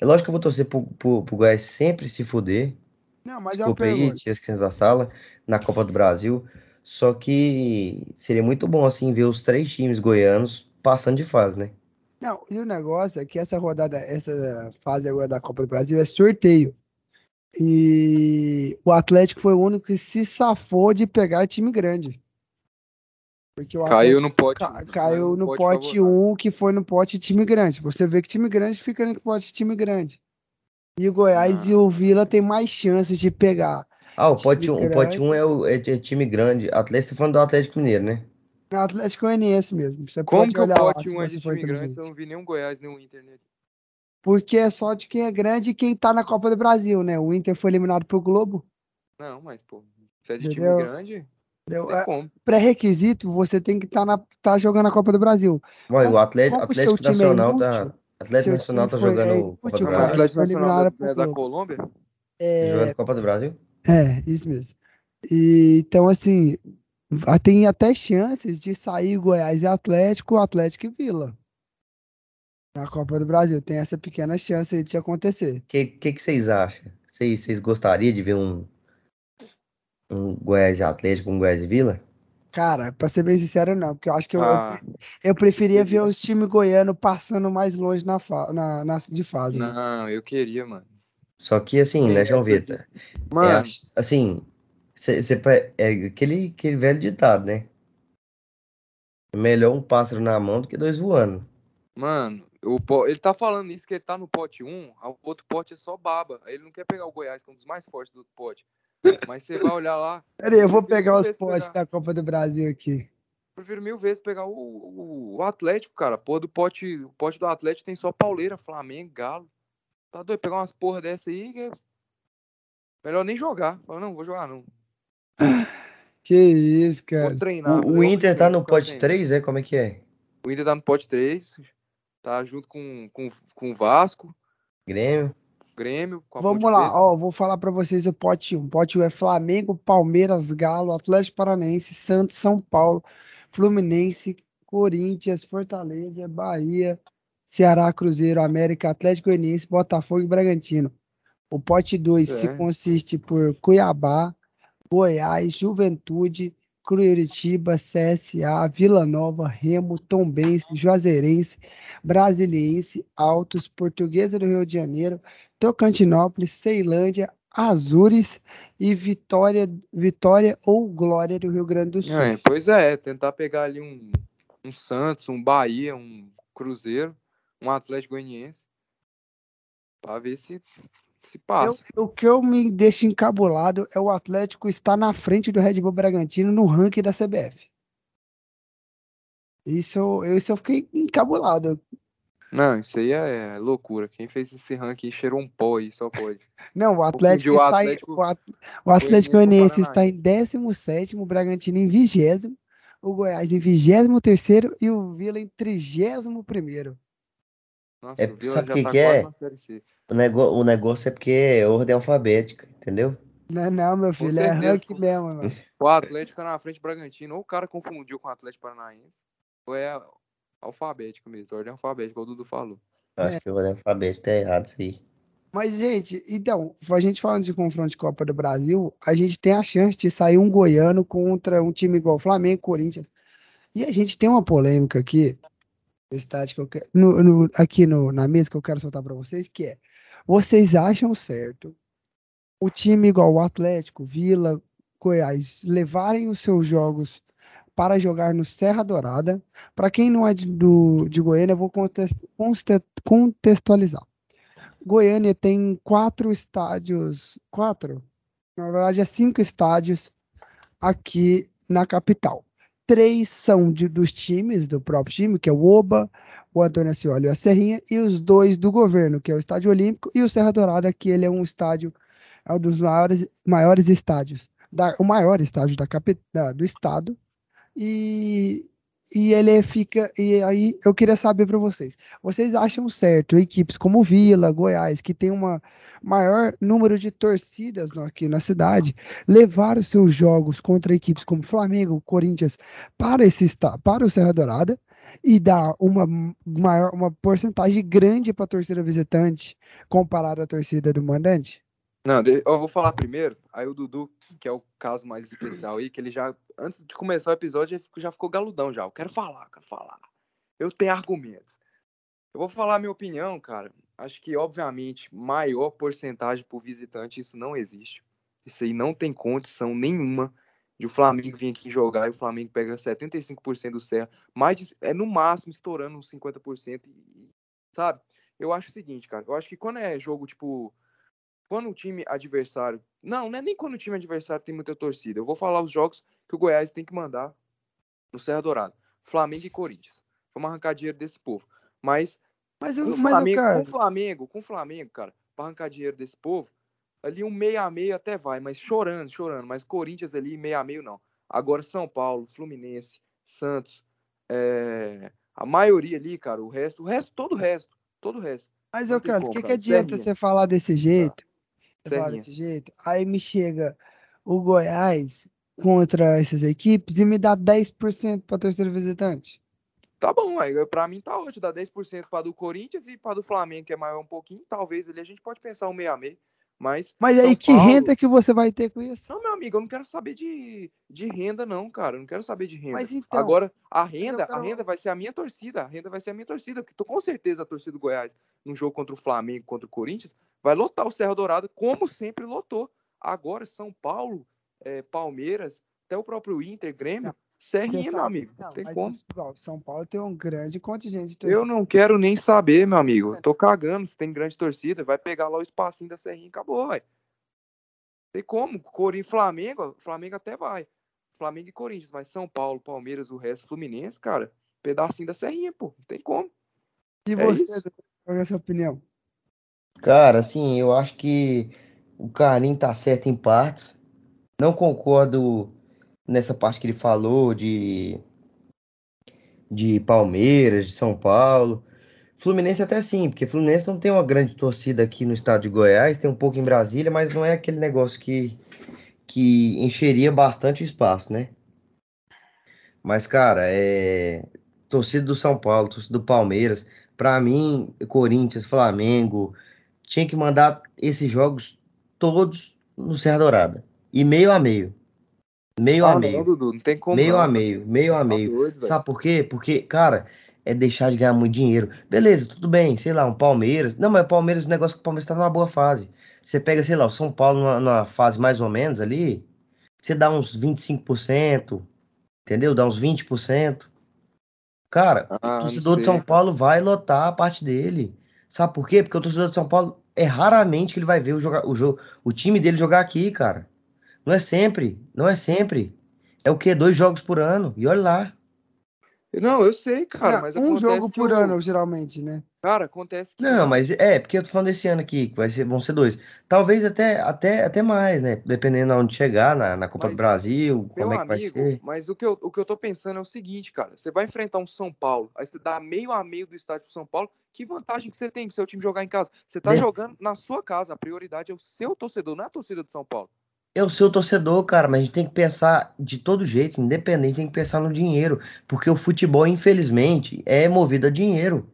É lógico que eu vou torcer pro, pro, pro Goiás sempre se fuder. Não, mas é Desculpa aí, tira as crianças da sala, na Copa do Brasil. Só que seria muito bom, assim, ver os três times goianos passando de fase, né? Não, e o negócio é que essa rodada, essa fase agora da Copa do Brasil é sorteio. E o Atlético foi o único que se safou de pegar time grande. Porque o Caiu Atlético no pote. ca- caiu no pote pote favorável. 1, que foi no pote time grande. Você vê que time grande fica no pote time grande. E o Goiás e Ah. o Vila tem mais chances de pegar. Ah, o Time pote 1 o pote grande. um é, o, é, é time grande. Atlético, você tá falando do Atlético Mineiro, né? No Atlético Goianiense mesmo. Você Como pode que o pote se 1 é você de time grande? Eu não vi nenhum Goiás, nenhum Inter nele. Porque é só de quem é grande e quem tá na Copa do Brasil, né? O Inter foi eliminado pro Globo. Não, mas, pô, se é de time Entendeu? grande, É. Pré-requisito, você tem que estar tá na tá jogando a Copa do Brasil. Olha, Como- o Atlético, Atlético time é Nacional inútil, tá. Atlético Nacional tá foi- é jogando inútil, Copa do mas Mas o Brasil. Atlético Nacional é, é da Globo. Colômbia? Jogando Copa do Brasil? É, isso mesmo. E, então, assim, tem até chances de sair Goiás e Atlético, Atlético e Vila. Na Copa do Brasil. Tem essa pequena chance aí de acontecer. O que, que, que vocês acham? Vocês, vocês gostariam de ver um, um Goiás e Atlético, um Goiás e Vila? Cara, pra ser bem sincero, não, porque eu acho que eu, eu Ah, Eu preferia ver os times goianos passando mais longe na, fa- na, na- de fase. mano. não, eu queria, mano. Só que assim, Sim, né, João. Vitor? É, Mano, ach- assim, cê, cê é aquele, aquele velho ditado, né? Melhor um pássaro na mão do que dois voando. mano, o, po- ele tá falando isso, que ele tá no pote 1, o outro pote é só baba. Aí ele não quer pegar o Goiás, que é um dos mais fortes do pote. Mas você vai olhar lá, Pera aí, eu vou pegar os potes pegar- da Copa do Brasil aqui. prefiro mil vezes pegar o, o, o Atlético, cara. Porra do pote, o pote do Atlético tem só pauleira, Flamengo, Galo. Tá doido? Pegar umas porra dessa aí, que é melhor nem jogar. Fala, não, vou jogar não. [sighs] Que isso, Vou cara. treinar. O, o Inter tá no ficar pote treinando. 3, é? Como é que é? O Inter tá no pote 3, tá junto com, com, com o Vasco, Grêmio? Grêmio, Vamos lá, ó, vou falar pra vocês o pote 1. Pote 1 é Flamengo, Palmeiras, Galo, Atlético Paranaense, Santos, São Paulo, Fluminense, Corinthians, Fortaleza, Bahia, Ceará, Cruzeiro, América, Atlético Goianiense, Botafogo e Bragantino. O pote 2 se É. consiste por Cuiabá, Goiás, Juventude, Curitiba, CSA, Vila Nova, Remo, Tombense, Juazeirense, Brasiliense, Altos, Portuguesa do Rio de Janeiro, Tocantinópolis, Ceilândia, Azures e Vitória, Vitória ou Glória do Rio Grande do Sul. É, pois é, tentar pegar ali um, um Santos, um Bahia, um Cruzeiro, um Atlético Goianiense, pra ver se se Eu- passa. o que eu me deixo encabulado é o Atlético estar na frente do Red Bull Bragantino no ranking da CBF. Isso, eu- isso eu fiquei encabulado. Não, isso aí é loucura. Quem fez esse ranking cheirou um pó aí, só pode. Não, o Atlético o está Atlético em, o, At- o Atlético Goianiense está em 17º, o Bragantino em 20º, o Goiás em 23º e o Vila em 31º. Nossa, É, o Vila sabe já o que tá que quase é? na Série C. O, nego, o negócio é porque é ordem alfabética, entendeu? Não, não, meu filho, é ranking mesmo, mano. [laughs] O Atlético é na frente do Bragantino, ou o cara confundiu com o Atlético Paranaense, ou é alfabético mesmo, ordem alfabética, como o Dudu falou. Acho É. que a ordem alfabética tá errado isso aí. Mas, gente, então, a gente falando de confronto de Copa do Brasil, a gente tem a chance de sair um goiano contra um time igual Flamengo, Corinthians. E a gente tem uma polêmica aqui, estádio que eu quero- no- no- aqui no- na mesa que eu quero soltar para vocês, que é, vocês acham certo o time igual o Atlético, Vila, Goiás, levarem os seus jogos para jogar no Serra Dourada? Para quem não é de, do, de Goiânia, eu vou contextualizar. Goiânia tem quatro estádios, quatro? Na verdade, é cinco estádios aqui na capital. Três são de, dos times, do próprio time, que é o Oba, o Antônio Ascioli e a Serrinha, e os dois do governo, que é o Estádio Olímpico e o Serra Dourada, que ele é um estádio, é um dos maiores, maiores estádios, da, o maior estádio da, da, do estado, e e ele fica. E aí eu queria saber para vocês: vocês acham certo equipes como Vila, Goiás, que tem uma maior número de torcidas aqui na cidade, levar os seus jogos contra equipes como Flamengo, Corinthians para esse para o Serra Dourada e dar uma maior uma porcentagem grande para a torcida visitante comparada à torcida do mandante? Não, eu vou falar primeiro, aí o Dudu, que é o caso mais especial aí, que ele já, antes de começar o episódio, já ficou galudão já. Eu quero falar, quero falar. Eu tenho argumentos. Eu vou falar a minha opinião, cara. Acho que, obviamente, maior porcentagem por visitante, isso não existe. Isso aí não tem condição nenhuma de o Flamengo vir aqui jogar e o Flamengo pega 75% do Serra. Mais é no máximo estourando uns 50%. E, sabe? Eu acho o seguinte, cara. Eu acho que quando é jogo, tipo, quando o time adversário. Não, não é nem quando o time adversário tem muita torcida. Eu vou falar os jogos que o Goiás tem que mandar no Serra Dourada. Flamengo e Corinthians. Vamos arrancar dinheiro desse povo. Mas, mas, eu, mas Flamengo, com o Flamengo, com o Flamengo, cara, para arrancar dinheiro desse povo, ali um meio a meio até vai, mas chorando, chorando. Mas Corinthians ali, meio a meio não. Agora São Paulo, Fluminense, Santos, é... a maioria ali, cara, o resto, o resto, todo o resto, todo o resto. Mas eu, cara, o que, que adianta você falar desse jeito? Serrinha. desse jeito. Aí me chega o Goiás contra essas equipes e me dá 10% para torcida visitante. Tá bom, aí para mim tá ótimo, dá 10% para do Corinthians e para do Flamengo, que é maior um pouquinho, talvez ali a gente pode pensar um meio a meio. Mas, mas aí que Paulo... renda que você vai ter com isso? Não, meu amigo, eu não quero saber de, de renda, não, cara. Eu não quero saber de renda. Mas então, Agora, a renda, quero... a renda vai ser a minha torcida. A renda vai ser a minha torcida. Porque tô com certeza a torcida do Goiás, no jogo contra o Flamengo, contra o Corinthians, vai lotar o Serra Dourada, como sempre lotou. Agora, São Paulo, é, Palmeiras, até o próprio Inter, Grêmio, não, Serrinha, meu amigo. Não, tem como. São Paulo tem um grande contingente de Eu não quero nem saber, meu amigo. tô cagando se tem grande torcida. Vai pegar lá o espacinho da Serrinha e acabou, vai. Tem como. Corinthians, Flamengo, Flamengo até vai. Flamengo e Corinthians, mas São Paulo, Palmeiras, o resto, Fluminense, cara, pedacinho da Serrinha, pô. Não tem como. E é você, qual é a sua opinião? Cara, assim, eu acho que o Carlinhos tá certo em partes. Não concordo nessa parte que ele falou de de Palmeiras, de São Paulo. Fluminense até sim, porque Fluminense não tem uma grande torcida aqui no estado de Goiás, tem um pouco em Brasília, mas não é aquele negócio que, que encheria bastante espaço, né? Mas, cara, é. Torcida do São Paulo, torcida do Palmeiras, para mim, Corinthians, Flamengo, tinha que mandar esses jogos todos no Serra Dourada. E meio a meio. Meio ah, a meio. Não, Dudu, não tem como. Meio não. a meio, meio a tá meio. Doido, Sabe por quê? Porque, cara, é deixar de ganhar muito dinheiro. Beleza, tudo bem, sei lá, um Palmeiras. Não, mas o Palmeiras, o negócio é que o Palmeiras tá numa boa fase. Você pega, sei lá, o São Paulo numa, numa fase mais ou menos ali, você dá uns 25%, entendeu? Dá uns 20%. Cara, ah, o torcedor de São Paulo vai lotar a parte dele. Sabe por quê? Porque o torcedor de São Paulo é raramente que ele vai ver o, joga, o, jogo, o time dele jogar aqui, cara. Não é sempre, não é sempre. É o quê? Dois jogos por ano. E olha lá. Não, eu sei, cara, não, mas um jogo por ano, geralmente, né? Cara, acontece que Não, mas é, porque eu tô falando desse ano aqui, que vai ser, vão ser dois. Talvez até até até mais, né? Dependendo de onde chegar na, na Copa Mas, do Brasil, como é que amigo, vai ser. Mas o que, eu, o que eu tô pensando é o seguinte, cara. Você vai enfrentar um São Paulo, aí você dá meio a meio do estádio pro São Paulo. Que vantagem que você tem com o seu time jogar em casa? Você tá jogando na sua casa. A prioridade é o seu torcedor, não é a torcida do São Paulo. É o seu torcedor, cara, mas a gente tem que pensar de todo jeito, independente, tem que pensar no dinheiro. Porque o futebol, infelizmente, é movido a dinheiro.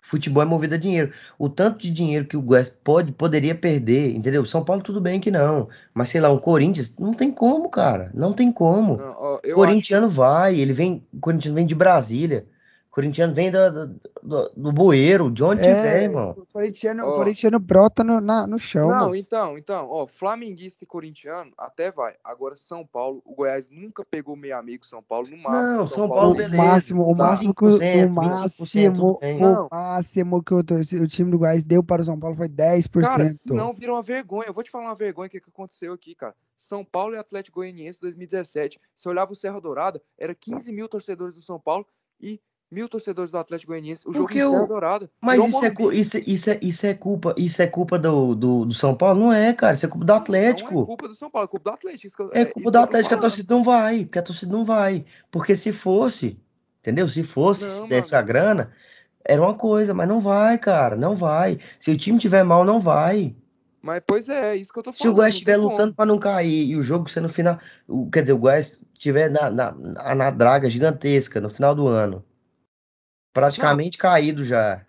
Futebol é movido a dinheiro. O tanto de dinheiro que o Goiás pode, poderia perder, entendeu? São Paulo tudo bem que não. Mas sei lá, um Corinthians, não tem como, cara. Não tem como. Não, ó, eu Corintiano acho... vai, ele vem. O Corinthians vem de Brasília. Corintiano vem do, do, do, bueiro, de onde que É, vem, irmão? o corintiano, o Ó. corintiano brota no, na- no chão, Não, mano. então, então, ó, flamenguista e corintiano até vai. Agora São Paulo, o Goiás nunca pegou meio amigo São Paulo no máximo. Não, São Paulo, O beleza. máximo, o Tá. máximo que o, o 25%, máximo, o máximo que o, o time do Goiás deu para o São Paulo foi 10%. Cara, se não vira uma vergonha. Eu vou te falar uma vergonha que, que aconteceu aqui, cara. São Paulo e Atlético Goianiense 2017. Se olhava o Serra Dourada, era 15 mil torcedores do São Paulo e mil torcedores do Atlético Goianiense. O jogo Porque em Serra Dourada. Mas isso é, isso, isso, é, isso é culpa, isso é culpa do, do, do São Paulo? Não é, cara. Isso é culpa do Não é Atlético. culpa do São Paulo, é culpa do Atlético. Eu- É isso culpa do eu Atlético que a falando. torcida não vai, porque a torcida não vai. Porque se fosse, entendeu? Se fosse, se Não, desse mano. a grana, era uma coisa, mas não vai, cara, não vai. Se o time tiver mal, não vai. Mas, pois é, é isso que eu tô Se o falando. Goiás estiver lutando para não cair e o jogo ser no final, quer dizer, o Goiás estiver na, na, na, na draga gigantesca no final do ano, praticamente caído já.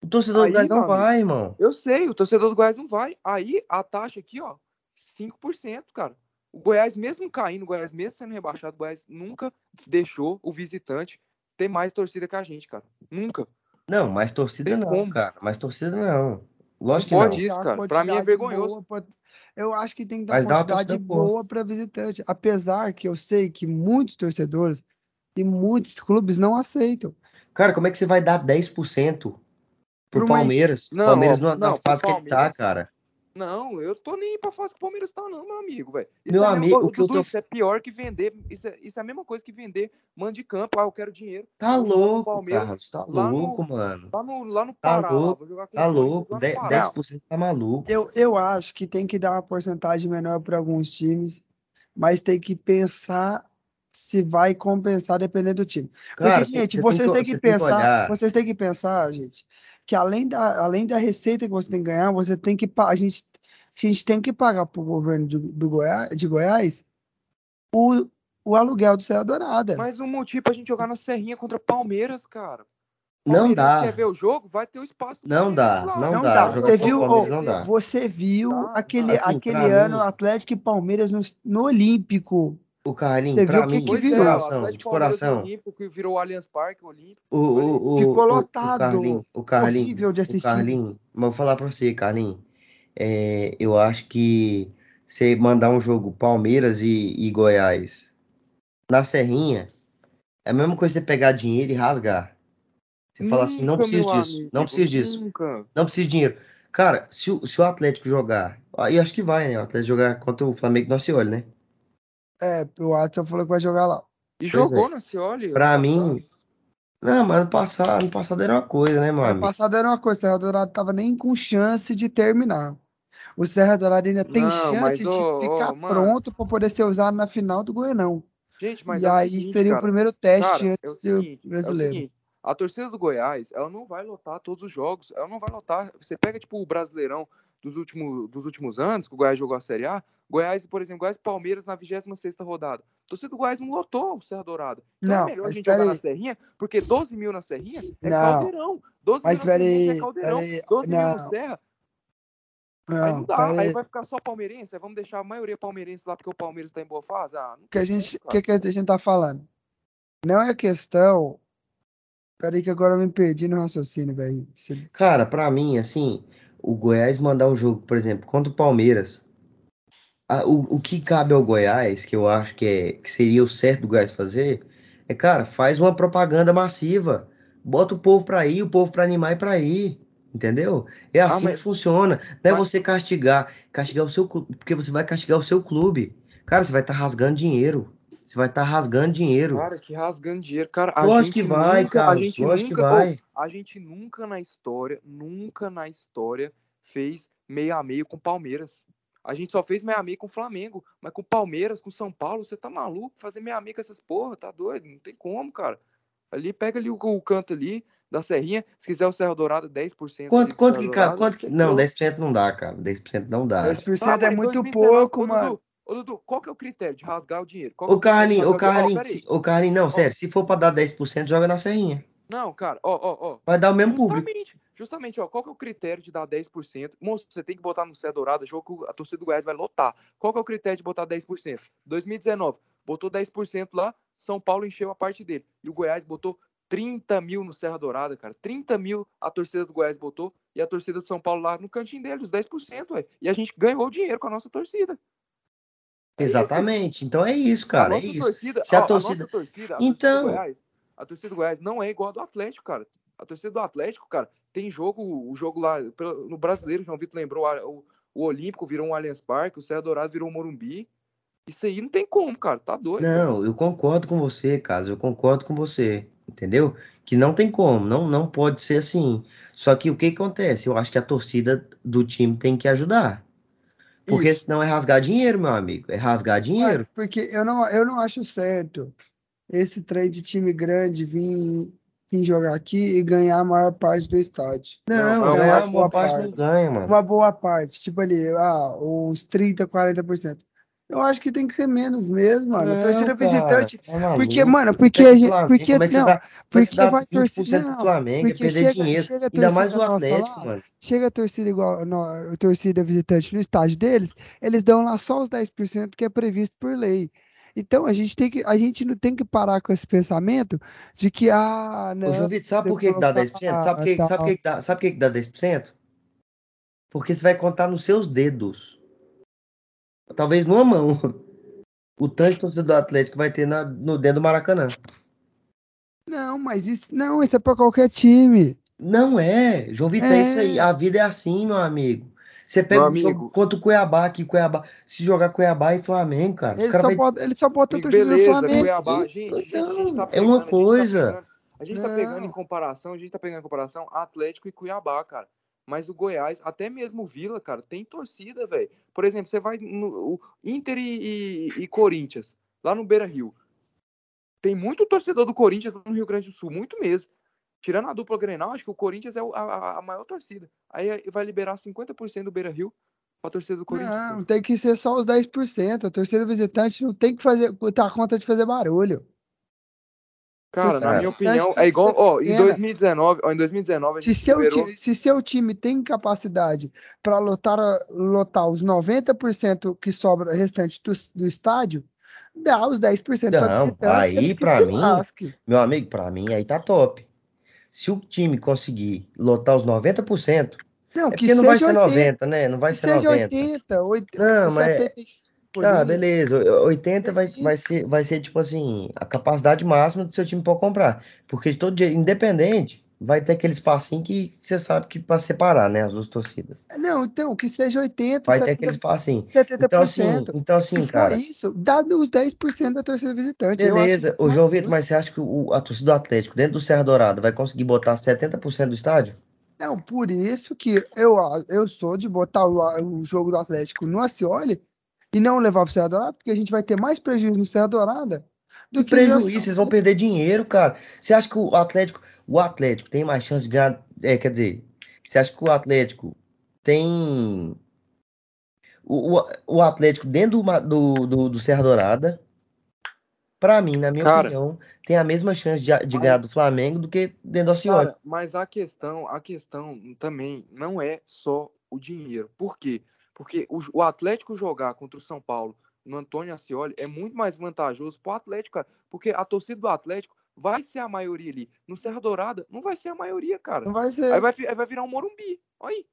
O torcedor Aí, do Goiás não amigo, vai, irmão. Eu sei, o torcedor do Goiás não vai. Aí a taxa aqui, ó, 5%, cara. O Goiás, mesmo caindo, o Goiás, mesmo sendo rebaixado, o Goiás nunca deixou o visitante ter mais torcida que a gente, cara. Nunca. Não, mais torcida Tem não, como. cara. Mais torcida não. Lógico que pode não. isso, cara. Pra mim é vergonhoso. boa Eu acho que tem que dar Mas uma quantidade boa para visitante. Apesar que eu sei que muitos torcedores e muitos clubes não aceitam. Cara, como é que você vai dar 10% pro uma- Palmeiras? Não, Palmeiras ó, na, na não, pro fase que ele tá, cara. Não, eu tô nem pra fase que o Palmeiras tá, não, meu amigo, velho. Meu é amigo, coisa- o que eu Dudu, tô- Isso é pior que vender. Isso é, isso é a mesma coisa que vender mano de campo. Ah, eu quero dinheiro. Tá louco, Palmeiras, Carlos. Tá lá no- louco, mano. Lá no, lá no Tá Pará, lá, louco, vou jogar com Tá louco. lá De- Pará. 10% tá maluco. Eu, eu acho que tem que dar uma porcentagem menor para alguns times, mas tem que pensar se vai compensar dependendo do time. Porque, Cara, gente, você vocês que- têm que você pensar, olhar. vocês têm que pensar, gente, que além da, além da receita que você tem que ganhar, você tem que a gente, a gente tem que pagar para o governo de, do Goiás, de Goiás o, o aluguel do Serra Dourada. Mas um motivo pra gente jogar na Serrinha contra Palmeiras, cara. Não dá. quer ver o jogo? Vai ter o espaço Não dá, não Não dá. dá. Você viu, não dá. você viu Tá, aquele, assim, aquele ano mim- Atlético e Palmeiras no, no Olímpico. O Carlinhos, Você pra viu o que mim, que de Pois é, virou? o coração, de coração. Olímpico, que virou o Allianz Parque Olímpico. O, o, o, Ficou o- lotado. O Carlinhos, o Carlinhos, Horrível de o assistir. Carlinhos, mas vou falar pra você, Carlinhos. É, eu acho que você mandar um jogo Palmeiras e, e Goiás na Serrinha é a mesma coisa você pegar dinheiro e rasgar. Você fala assim, não Nunca, preciso disso, amigo, não preciso disso, Nunca. não preciso de dinheiro. Cara, se o, se o Atlético jogar, aí acho que vai, né? O Atlético jogar contra o Flamengo não se olha, né? É, o Watson falou que vai jogar lá. E Pois jogou é. na Cioli. Pra mim, passado. não, mas ano passado, ano passado era uma coisa, né, meu Ano amigo? passado era uma coisa, o Serra Dourada tava nem com chance de terminar. O Serra Dourada ainda tem Não, chance mas, de ficar mano. pronto para poder ser usado na final do Goianão. Gente, mas e é o aí seguinte, seria o cara. primeiro teste Cara, é o antes do seguinte, é o brasileiro. seguinte, a torcida do Goiás, ela não vai lotar todos os jogos, ela não vai lotar. Você pega, tipo, o Brasileirão dos últimos, dos últimos anos, que o Goiás jogou a Série A, Goiás, por exemplo, Goiás Palmeiras na 26ª rodada. A torcida do Goiás não lotou o Serra Dourada. Então Não, é melhor a gente jogar pera na aí. Serrinha, porque 12 mil na Serrinha é Não. caldeirão. 12 Mas mil na Serrinha aí, é caldeirão. pera aí, 12 mil no não. Serra, aí Não, não dá. Aí aí. vai ficar só palmeirense, aí vamos deixar a maioria palmeirense lá porque o Palmeiras tá em boa fase? Ah, não que a gente, como, que, que a gente tá falando? Não é questão. Peraí, que agora eu me perdi no raciocínio, velho. Cara, pra mim, assim, o Goiás mandar um jogo, por exemplo, contra o Palmeiras, a- o, o que cabe ao Goiás, que eu acho que, é, que seria o certo do Goiás fazer, é, cara, faz uma propaganda massiva. Bota o povo pra ir, o povo pra animar e pra ir. Entendeu? É Ah, assim mas- que funciona. Não é você castigar, castigar o seu clube, porque você vai castigar o seu clube. Cara, você vai estar rasgando dinheiro. Você vai estar rasgando dinheiro. Cara, que rasgando dinheiro. Cara, a Lógico que vai, nunca, a gente lógico que nunca, vai. a gente nunca na história, nunca na história fez meio a meio com Palmeiras. A gente só fez meio a meio com Flamengo, mas com Palmeiras, com São Paulo, você tá maluco? Fazer meio a meio com essas porra, tá doido? Não tem como, cara. Ali, pega ali o, o canto ali da Serrinha, se quiser o Serra Dourada, 10%. ali Quanto, quanto que, cara, quanto que... Não, fechou. 10% não dá, cara. 10% não dá. 10% Tá, é muito 2019, pouco, mano. Ô, Dudu, qual que é o critério de rasgar o dinheiro? Qual é Ô, de Carlinhos, ô? Ó, Carlinhos, ô, Carlinhos, não, sério, se for pra dar 10%, joga na Serrinha. Não, cara, ó, ó, ó. Vai dar o mesmo público. Justamente, justamente, ó, qual que é o critério de dar 10%? Moço, você tem que botar no Cé Dourada, jogo que a torcida do Goiás vai lotar. Qual que é o critério de botar 10%? 2019, botou 10% lá, São Paulo encheu a parte dele. E o Goiás botou 30 mil no Serra Dourada, cara. 30 mil a torcida do Goiás botou e a torcida do São Paulo lá no cantinho deles, 10%, ué. E a gente ganhou dinheiro com a nossa torcida. É Exatamente. Então é isso, A cara. É nossa isso. torcida, Se a ó, torcida- torcida, a Então- torcida Goiás, a torcida do Goiás não é igual a do Atlético, cara. A torcida do Atlético, cara, tem jogo, o jogo lá no Brasileiro, João Vitor lembrou, a- o, o Olímpico virou um Allianz Parque, o Serra Dourado virou um Morumbi. Isso aí não tem como, cara. Tá doido. Não, eu concordo com você, Carlos. Eu concordo com você. Entendeu? Que não tem como, não, não pode ser assim. Só que o que acontece? Eu acho que a torcida do time tem que ajudar. Porque Isso. senão é rasgar dinheiro, meu amigo. É rasgar dinheiro. Mas, Porque eu não, eu não acho certo esse trem de time grande vir, vir jogar aqui e ganhar a maior parte do estádio. Não, não, ganhar uma boa parte não parte. ganha, mano. Uma boa parte, tipo ali, ah, uns 30, 40%. Eu acho que tem que ser menos mesmo, mano. Não, torcida visitante. tá Porque, mano, porque é a gente. Flamengo- Porque, é não, é porque vai 20% torcer. pro Não, Flamengo, é porque perder chega, dinheiro. chega a Ainda mais o torcida Atlético, lá, mano. chega a torcida igual, no, a torcida visitante no estádio deles, eles dão lá só os 10% que é previsto por lei. Então a gente tem que, a gente não tem que parar com esse pensamento de que, ah, Ô, não, João Vitor, sabe por que, que dá 10%? colocar Sabe por que, sabe que, dá, sabe que dá 10%? Porque você vai contar nos seus dedos. Talvez numa mão. O tanto de torcedor do Atlético vai ter na, no dentro do Maracanã. Não, mas isso, não, isso é para qualquer time. Não é, João Vitor, é isso aí. É. A vida é assim, meu amigo. Você pega Meu um jogo contra o Cuiabá aqui, Cuiabá. Se jogar Cuiabá e Flamengo, cara, Ele caras só vai. bota, ele só bota torcida do beleza, Flamengo. Cuiabá. Gente, a gente tá Então, é uma pegando, a gente tá coisa. pegando- A gente tá pegando em comparação, a gente tá pegando em comparação Atlético e Cuiabá, cara. Mas o Goiás, até mesmo o Vila, cara, tem torcida, velho. Por exemplo, você vai no Inter e, e- e Corinthians, lá no Beira Rio. Tem muito torcedor do Corinthians lá no Rio Grande do Sul, muito mesmo. Tirando a dupla Grenal, acho que o Corinthians é a, a- maior torcida. Aí vai liberar 50% do Beira Rio pra torcida do Corinthians. Não, tem que ser só os 10%. A torcida visitante não tem que fazer, dar conta de fazer barulho. Cara, na minha opinião, é igual, ser ó, em pequena. 2019, ó, em 2019 a Se gente seu, liberou... ti- se seu time tem capacidade para lotar, lotar os 90% que sobra restante do, do estádio, dá os 10% para Não, visitante. aí, pra se mim, lasque. Meu amigo, pra mim aí tá top. Se o time conseguir lotar os 90%, Não, é que porque não vai ser 80, 90, né? Não vai que ser seja 90. 80, 80 Não, mas é- 75 por Tá, beleza. o- 80 vai, vai ser, vai ser tipo assim, a capacidade máxima do seu time para comprar. Porque de todo dia, independente, vai ter aquele espacinho que você sabe que para separar, né, as duas torcidas. Não, então, que seja 80, Vai ter aquele 70%. espacinho. 70%. Então assim, então assim, cara, isso, dá os 10% da torcida visitante. Beleza. Ô, João Vitor, mas você acha que o, a torcida do Atlético, dentro do Serra Dourada, vai conseguir botar 70% do estádio? Não, por isso que eu, eu sou de botar o, o jogo do Atlético no Acioli e não levar pro Serra Dourada, porque a gente vai ter mais prejuízo no Serra Dourada do Que prejuízo, Acioli. vocês vão perder dinheiro, cara. Você acha que o Atlético, o Atlético tem mais chance de ganhar? É, quer dizer, você acha que o Atlético tem o, o, o Atlético dentro do, do, do, do Serra Dourada, pra mim, na minha Cara, opinião, tem a mesma chance de, de mas- ganhar do Flamengo do que dentro do. Cara, mas a questão, a questão também não é só o dinheiro. Por quê? Porque o, o Atlético jogar contra o São Paulo no Antônio Ascioli é muito mais vantajoso pro Atlético, cara. Porque a torcida do Atlético vai ser a maioria ali. No Serra Dourada não vai ser a maioria, cara. Não vai ser. Aí vai, aí vai virar um Morumbi. Olha aí.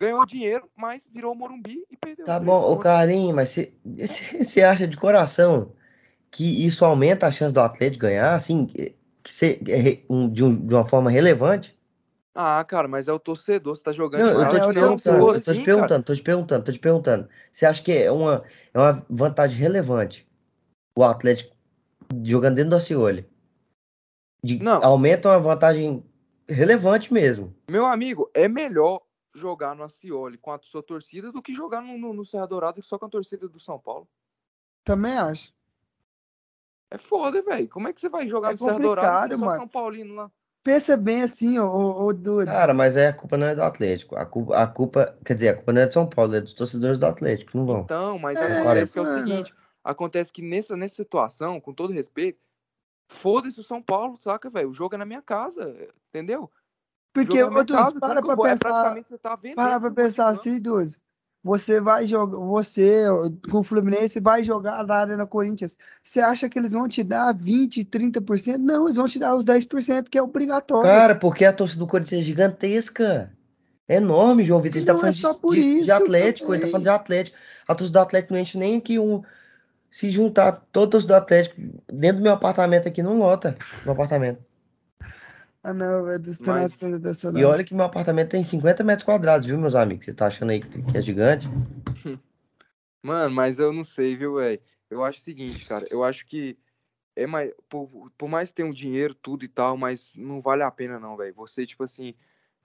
Ganhou dinheiro, mas virou Morumbi e perdeu. Tá bom, ô. Carinho, mas você- [laughs] acha de coração que isso aumenta a chance do Atlético ganhar, assim, que você, um- de, um- de uma forma relevante? Ah, cara, mas é o torcedor, você tá jogando Não, eu tô te perguntando, eu tô te perguntando, tô te perguntando, tô te perguntando. Você acha que é uma, é uma vantagem relevante o Atlético jogando dentro do Acioli? De, Não. aumenta uma vantagem relevante mesmo. Meu amigo, é melhor jogar no Acioli com a sua torcida do que jogar no, no, no Serra Dourada só com a torcida do São Paulo. Também acho. É foda, velho. Como é que você vai jogar É no Serra Dourada com só mano. São Paulino lá? Pensa bem assim, ô, ô. Cara, mas aí a culpa não é do Atlético. A culpa, a culpa, quer dizer, a culpa não é de São Paulo, é dos torcedores do Atlético, não vão. Então, mas É, acontece que é o mano. seguinte: acontece que nessa, nessa situação, com todo respeito, foda-se o São Paulo, saca, velho? O jogo é na minha casa, entendeu? O Porque, é ô casa, para pra o é pensar, praticamente você tá vendendo para pra pensar assim, Dudu. Você vai jogar, você com o Fluminense vai jogar na Arena Corinthians. Você acha que eles vão te dar 20, 30%? Não, eles vão te dar os 10%, que é obrigatório. Cara, porque a torcida do Corinthians é gigantesca. É enorme, João Vitor. Ele tá Não é falando só de, por de- Atlético, ele tá falando de Atlético. A torcida do Atlético não enche nem aqui um. Se juntar torcida do Atlético dentro do meu apartamento aqui, não lota meu apartamento. Ah, não, velho, não tem Mas- dessa, E olha que meu apartamento tem 50 metros quadrados, viu, meus amigos? Você tá achando aí que que é gigante? [laughs] Mano, mas eu não sei, viu, velho? Eu acho o seguinte, cara. Eu acho que é mais. Por, por mais ter um dinheiro, tudo e tal, mas não vale a pena, não, velho. Você, tipo assim,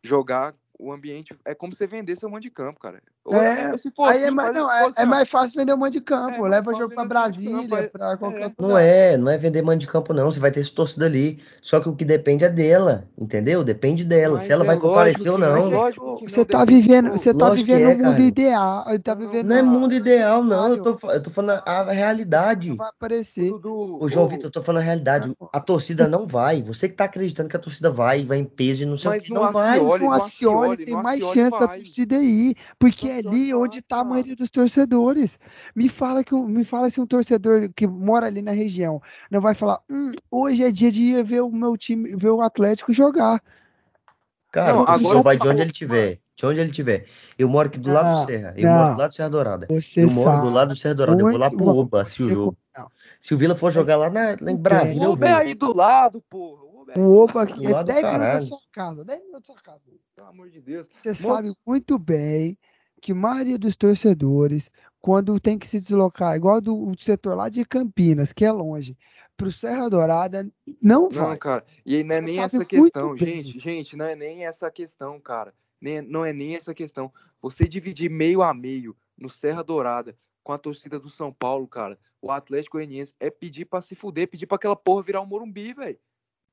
jogar o ambiente. É como você vender seu mando de campo, cara. Ou- É, se for Aí assim, é mais, não, é, é mais fácil vender um monte de É campo. mais Leva jogo campo, Brasília, é- pra qualquer é. Não é, não é vender mano de campo, não. Você vai ter essa torcida ali. Só que o que depende é dela, entendeu? Depende dela. Mas Se ela é vai comparecer ou não, é é- você não, tá vivendo, você tá vivendo é, um mundo cara. ideal. Tá Não, vivendo Não é mundo ideal, não. Eu tô, eu tô falando a realidade. Vai aparecer. Ô, João Vitor, eu tô falando a realidade. Não. A torcida não vai. Você que tá acreditando que a torcida vai, vai em peso e não sei o que. Não vai. No Acioli tem mais chance da torcida ir, porque é ali onde vai, tá a maioria dos torcedores. Me fala que me fala se um torcedor que mora ali na região não vai falar, hum, hoje é dia de ir ver o meu time, ver o Atlético jogar. Cara, Não, agora vai de onde falou- ele tiver. De onde ele tiver. Eu moro aqui do lado Não, do Serra. Eu moro não. do lado do Serra Dourada. Você Eu moro do sabe lado do Serra Dourada. Eu vou lá pro. Oba assistir o jogo. não. Se o Vila for jogar lá, na, lá em Brasília, O eu Uber vou. aí do lado, porra. O do Oba lado, aqui do é lado do 10 minutos da sua casa, 10 minutos da sua casa. Pelo amor de Deus. Você Mo- sabe muito bem que a maioria dos torcedores, quando tem que se deslocar, igual do o setor lá de Campinas, que é longe, pro Serra Dourada, não Não, vai. cara. E aí não é Você nem essa questão, gente. Gente, não é nem essa questão, cara. Nem, não é nem essa questão. Você dividir meio a meio no Serra Dourada com a torcida do São Paulo, cara. O Atlético Goianiense é pedir pra se fuder, pedir pra aquela porra virar o Morumbi, velho.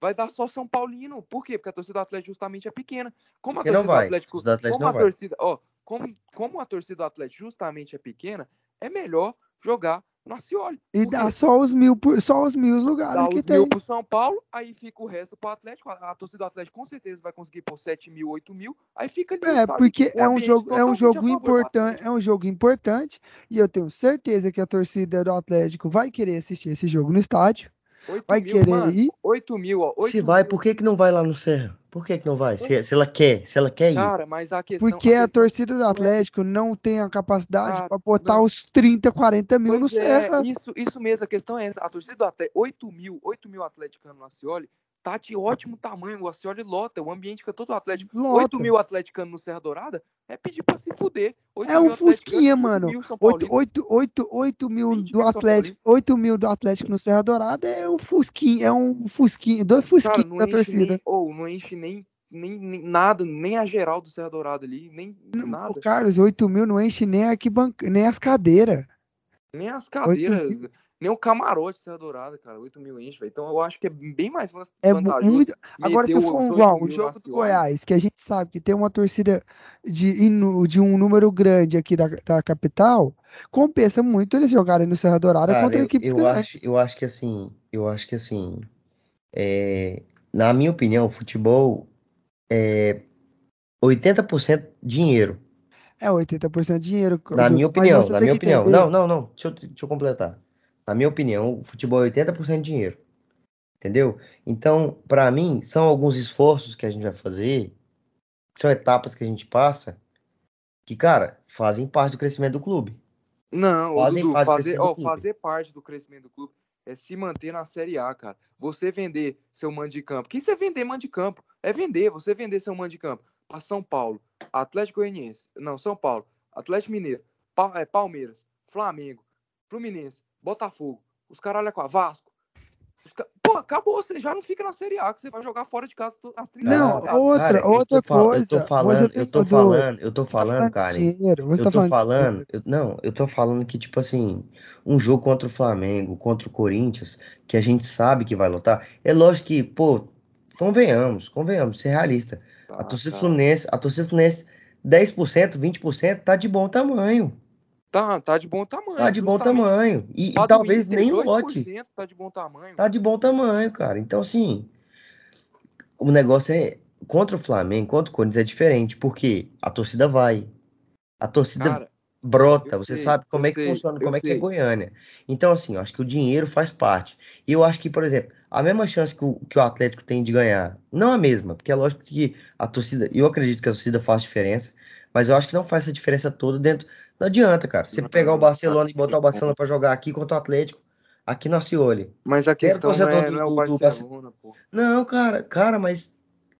Vai dar só São Paulino. Por quê? Porque a torcida do Atlético justamente é pequena. Como a não torcida do. Atlético, torcida do Atlético como não a vai. torcida, ó, como, como a torcida do Atlético justamente é pequena, é melhor jogar no Acioli. E dá só os mil, por- só os mil lugares Dá que os mil tem. pro São Paulo, aí fica o resto pro Atlético. A, a torcida do Atlético com certeza vai conseguir por 7 mil, 8 mil. Aí fica ali. É, sabe, porque é um jogo, é um jogo importante, é um jogo importante, e eu tenho certeza que a torcida do Atlético vai querer assistir esse jogo no estádio, 8 vai mil, querer mano, ir. 8 mil, ó. 8 Se vai, mil, por que, que não vai lá no Serra? Por que, que não vai? Se, se ela quer, se ela quer ir. Cara, mas a questão. Porque a questão- torcida do é- Atlético não tem a capacidade para botar não. os 30, 40 mil no Pois é, Serra. isso, isso mesmo, a questão é essa. A torcida do Atlético, 8 mil, 8 mil atleticanos no Acioli, tá de ótimo tamanho. O Acioli lota, o ambiente fica todo Atlético. 8 Lota. mil atleticanos no Serra Dourada é pedir pra se fuder. 8 É um Fusquinha, 15 mano. mil São 8, Paulino. 8, 8, 8 mil 20 do Atlético, 8 mil do Atlético no Serra Dourada é um Fusquinha, é um Fusquinha, dois Fusquinhos da torcida. ou não enche nem, nem, nem nada, nem a geral do Serra Dourada ali, nem Não, nada. ô, Carlos, 8 mil não enche nem, a arquibanca- nem as cadeiras. Nem as 8 cadeiras, nem o camarote do Serra Dourada, cara. 8 mil enche, velho. Então eu acho que é bem mais é vantajoso muito. Agora, se for um 8 igual, o jogo do. Goiás, que a gente sabe que tem uma torcida de, de um número grande aqui da, da capital, compensa muito eles jogarem no Serra Dourada Cara, contra eu, equipes eu grandes. acho, eu acho que assim, eu acho que assim, é, na minha opinião, o futebol é 80% dinheiro. É 80% de dinheiro. Na do- minha opinião, na minha opinião. entender- Não, não, não. Deixa eu, deixa eu completar. Na minha opinião, o futebol é 80% dinheiro. Entendeu? Então, para mim, são alguns esforços que a gente vai fazer, são etapas que a gente passa, que, cara, fazem parte do crescimento do clube. Não, Fazem Dudu, parte do fazer, crescimento do ó, clube. fazer parte do crescimento do clube é se manter na Série A, cara. Você vender seu mando de campo. Quem você vender mando de campo? É vender, você vender seu mando de campo para São Paulo, Atlético Goianiense, não, São Paulo, Atlético Mineiro, é, Palmeiras, Flamengo, Fluminense, Botafogo, os caralho é com a Vasco. Os ca- Pô, acabou, você já não fica na Série A, que você vai jogar fora de casa as 30 Não, rodadas. outra, Cara, eu tô outra fal- coisa. Eu tô falando, eu tô Dudu, falando, eu tô tá falando, falando você Eu tá tô falando eu- não, eu tô falando que, tipo assim, um jogo contra o Flamengo, contra o Corinthians, que a gente sabe que vai lotar, é lógico que, pô, convenhamos, convenhamos, ser realista. A Tá, torcida tá. Fluminense, a torcida Fluminense, 10%, 20% tá de bom tamanho. Tá, tá de bom tamanho. Tá de bom tamanho. E, e do talvez nem 2% lote. tá de bom tamanho. Tá de bom tamanho, cara. Então, assim, o negócio é. Contra o Flamengo, contra o Corinthians é diferente, porque a torcida vai. A torcida Cara, brota, você sei, sabe como é que sei, funciona, como é que é. Goiânia. Então, assim, eu acho que o dinheiro faz parte. E eu acho que, por exemplo, a mesma chance que o, que o Atlético tem de ganhar, não a mesma, porque é lógico que a torcida, eu acredito que a torcida faz diferença, mas eu acho que não faz essa diferença toda dentro. Não adianta, cara. Você pegar o Barcelona e botar o Barcelona para jogar aqui contra o Atlético, aqui no Acioli. Mas a questão não é, do, não é o Barcelona, pô. Não, cara, cara, mas.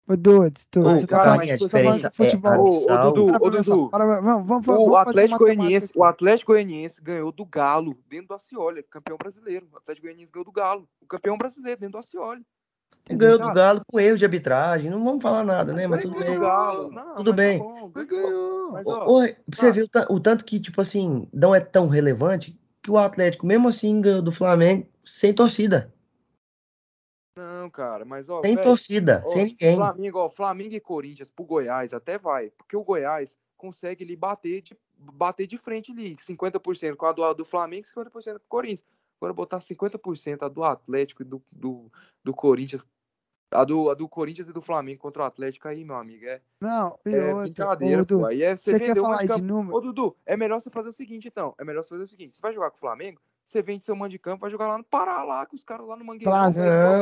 Ô, Dudes, Ô, você tá cara, mas a você tá diferença é futebol. Ô. Dudu, ô, pensar. Dudu, o Atlético Goianiense, o Atlético Goianiense ganhou do Galo dentro do Acioli, campeão brasileiro. O Atlético Goianiense ganhou do Galo, o campeão brasileiro dentro do Acioli. Ganhou do Galo com erro de arbitragem. Não vamos falar nada, né? Mas tudo do bem. Não, Tudo mas bem. Tá bom, Mas ganhou. ó, ô, você cara, ver o, ta- o tanto que, tipo assim, não é tão relevante que o Atlético, mesmo assim, ganhou do Flamengo sem torcida. não, cara, mas ó, Sem velho, torcida, ó, sem ninguém. Flamengo, ó, Flamengo e Corinthians pro Goiás até vai, porque o Goiás consegue ali bater de, bater de frente ali, 50% com a do, do Flamengo e 50% com o Corinthians. Agora botar 50% a do Atlético e do, do, do Corinthians, a do, a do Corinthians e do Flamengo contra o Atlético aí, meu amigo, é, Não, é outra. brincadeira, Ô, pô. Aí é você você quer falar de número? Ô, Dudu, é melhor você fazer o seguinte, então. É melhor você fazer o seguinte. Você vai jogar com o Flamengo, você vende seu mando de campo, vai jogar lá no Pará, lá com os caras lá no Mangueirão,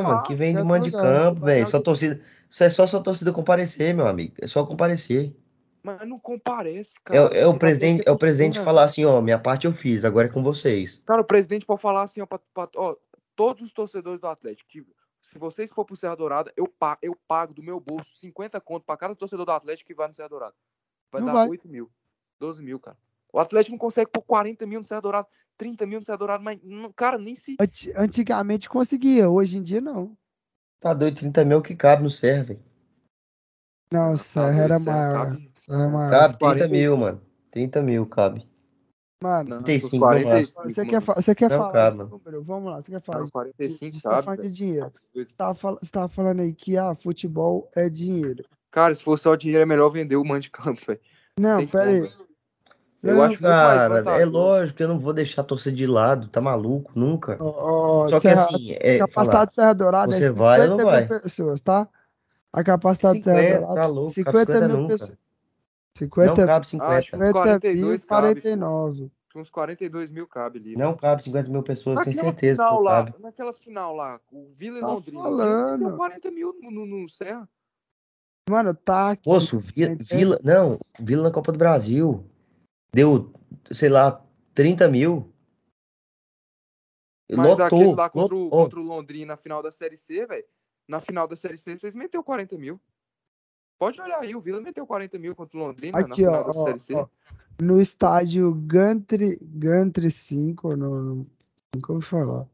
lá. que vem de Eu tô mando de campo, velho. Só torcida. Isso é só sua torcida comparecer, meu amigo. É só comparecer. Mas não comparece, É, cara. é o Você tá presidente, é o presidente falar assim, ó, minha parte eu fiz, agora é com vocês. Cara, o presidente pode falar assim, ó, pra, pra- ó, todos os torcedores do Atlético, que se vocês for pro Serra Dourada, eu, pa- eu pago do meu bolso 50 conto pra cada torcedor do Atlético que vai no Serra Dourada. Vai Não dar vai. 8 mil, 12 mil, cara. O Atlético não consegue pôr 40 mil no Serra Dourada, 30 mil no Serra Dourada, mas, não- cara, nem se... Anti- Antigamente conseguia, hoje em dia não. Tá doido, 30 mil que cabe no serve. Não, o Tá Serra doido, era Serra maior. cabe- É maior. Cabe 30 40 mil, mano. 30 mil cabe. Mano, Não, 35 os no máximo. 45, você quer, mano. fa- você quer Não falar cabe, mano. número? Vamos lá, você quer falar Não, de, 45 de, você tá cabe, falando de dinheiro. Você tava, fal- você tava falando aí que ah, futebol é dinheiro. Cara, se fosse só dinheiro, é melhor vender o mando de campo, velho. Não, pera aí. Eu Não, acho cara, é lógico que eu não vou deixar torcer de lado, tá maluco? Nunca. Ó, ó, Só que Serra- assim, a é, capacidade de Serra Dourada é você 50 vai ou não mil vai? pessoas, tá? A capacidade de Serra 50, Dourada tá louco, cabe 50 50 mil nunca. pessoas. Não 50, cabe Acho 50. que uns 42 cabe, 49. uns 42 mil cabe ali. Não cabe 50 mil pessoas, tenho Naquela certeza que final não lá, cabe. naquela final lá, o Vila e Tá Londrina, Vila falando. 40 mil no, no, no Serra. Mano, tá aqui. Poço, Vi- você entende? Vila, não, Vila na Copa do Brasil. Deu, sei lá, 30 mil. Mas aquele Lotou, lá contra o, lotou. contra o Londrina na final da Série C, velho. Na final da Série C, vocês meteu 40 mil. Pode olhar aí, o Vila meteu 40 mil contra o Londrina na Aqui, final ó, da ó, Série C. ó. No estádio Gantry, Gantry 5, no, nunca ouvi falar.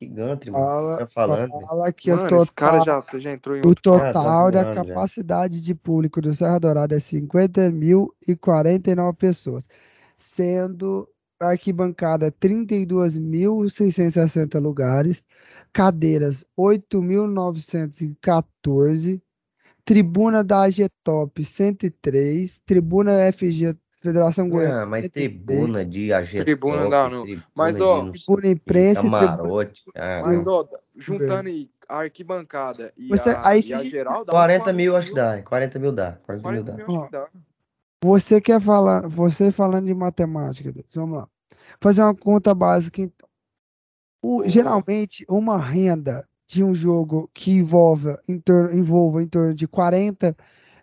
Gigante, mano. Fala, Tá falando, fala que Mano, o total, esse cara já, já entrou em o outro Ah, tá total da voando já. capacidade de público do Serra Dourada é 50 mil e 49 pessoas, sendo arquibancada 32.660 lugares, cadeiras 8.914, tribuna da AG Top 103, tribuna FG Federação Goiana Ah, mas 103, tribuna de agitop, Tribuna não dá, não. tribuna Mas, ó, tribuna imprensa tribuna camarote. Ah, Mas, ó, juntando aí a arquibancada e, Você- a, aí e a geral, dá uns 40 mil acho que dá, 40 mil dá, 40 mil 40 dá. mil acho que dá. Você quer falar, você falando de matemática, vamos lá. Fazer uma conta básica, então. O- geralmente, uma renda de um jogo que envolva em torno, envolva em torno de 40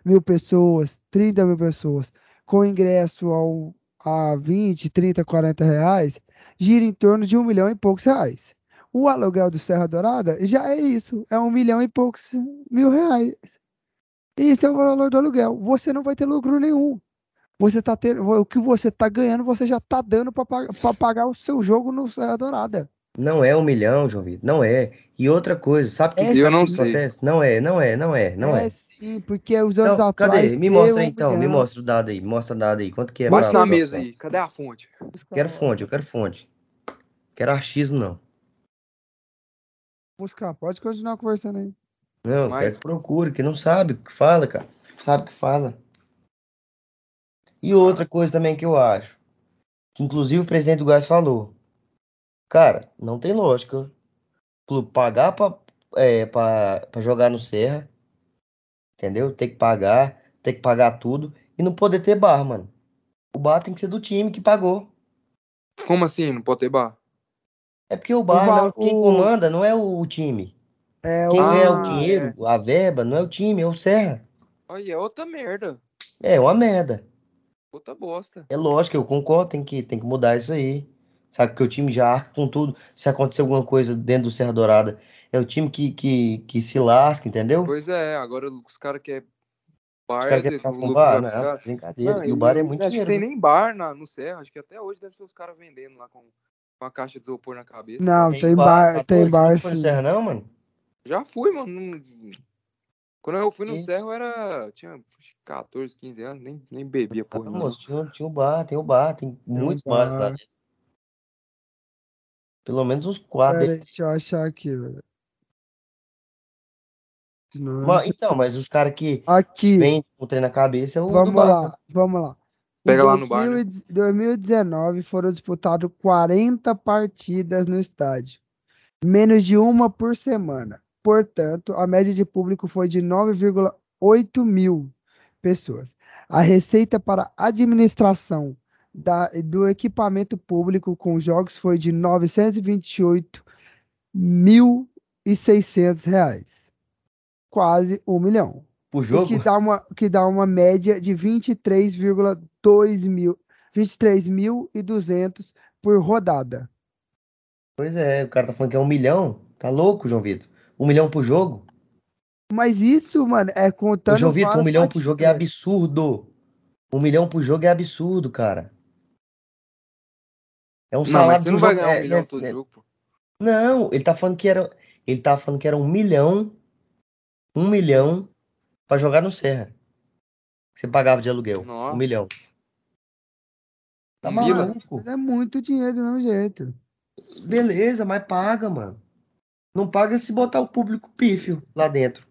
mil pessoas, 30 mil pessoas, com ingresso ao, a 20, 30, 40 reais, gira em torno de um milhão e poucos reais. O aluguel do Serra Dourada já é isso, é um milhão e poucos mil reais. Esse é o valor do aluguel. Você não vai ter lucro nenhum. Você tá tendo, o que você tá ganhando, você já tá dando para pagar o seu jogo no Serra Dourada. Não é um milhão, João Vitor, não é. E outra coisa, sabe o que, É que Eu não que acontece? Não é, não é, não é, não é. sim, porque os anos Então, atrás. cadê? Me mostra então, me milhão. mostra o dado aí, mostra o dado aí. Quanto que é pra- na mesa aí, cadê a fonte? Quero fonte, eu quero fonte. Quero achismo, não. Buscar, pode continuar conversando aí. Não, Mas- quero que procure, que não sabe o que fala, cara. Sabe o que fala. E outra coisa também que eu acho, que inclusive o presidente do Gás falou. Cara, não tem lógica o clube pagar pra, é, pra, pra jogar no Serra, entendeu? Tem que pagar, tem que pagar tudo e não poder ter bar, mano. O bar tem que ser do time que pagou. Como assim? Não pode ter bar? É porque o bar, bar- não- quem o- comanda não é o, o time. É Quem o... Ah, o dinheiro, a verba, não é o time, é o Serra. Aí é outra merda. É uma merda. Outra bosta. É lógico, eu concordo, tem que, tem que mudar isso aí. Sabe, porque o time já arca com tudo. Se acontecer alguma coisa dentro do Serra Dourada, é o time que, que, que se lasca, entendeu? Pois é, agora os caras querem bar. Os caras é querem de- ficar com bar? Não, ficar- brincadeira. Não, e o bar é muito acho dinheiro. que tem né? nem bar na, no Serra. Acho que até hoje deve ser os caras vendendo lá com, com a caixa de isopor na cabeça. Não, Tem tem bar, bar, tá tem bar não foi no sim. Serra, não, mano? Já fui, mano. não- Quando eu fui no. Serra, eu era. Tinha acho que 14, 15 anos, nem, nem bebia Ah, porra. nenhuma. moço, tinha, tinha um bar, tem um bar, tem muitos bares na bar. Pelo menos uns quatro. Pera deixa eu achar aqui, velho. Ma- Nossa. então, mas os caras que Aqui, vêm com o trem na cabeça é o vamos bar. lá, vamos lá. Em Pega lá no bar, né? 2000 e 2019 foram disputadas 40 partidas no estádio, menos de uma por semana. Portanto, a média de público foi de 9,8 mil pessoas. A receita para a administração da- do equipamento público com jogos foi de 928.600 reais, quase um milhão. Por jogo? que dá uma, que dá uma média de 23,2 mil, 23.200 por rodada. Pois é, o cara tá falando que é um milhão. Tá louco, João Vitor? Um milhão por jogo? Mas isso, mano, é Ô, contando João Vitor, um milhão por jogo é absurdo. Um milhão por jogo é absurdo, cara. É um Não, salário mas você de não um vai jogo- ganhar um é- milhão é- todo é- jogo, pô. Não, ele tá falando que era. Ele tá falando que era um milhão. Um milhão pra jogar no Serra. Você pagava de aluguel. Nossa. Um milhão. Tá Um maluco? É muito dinheiro mesmo jeito. Beleza, mas paga, mano. Não paga se botar o público pífio lá dentro.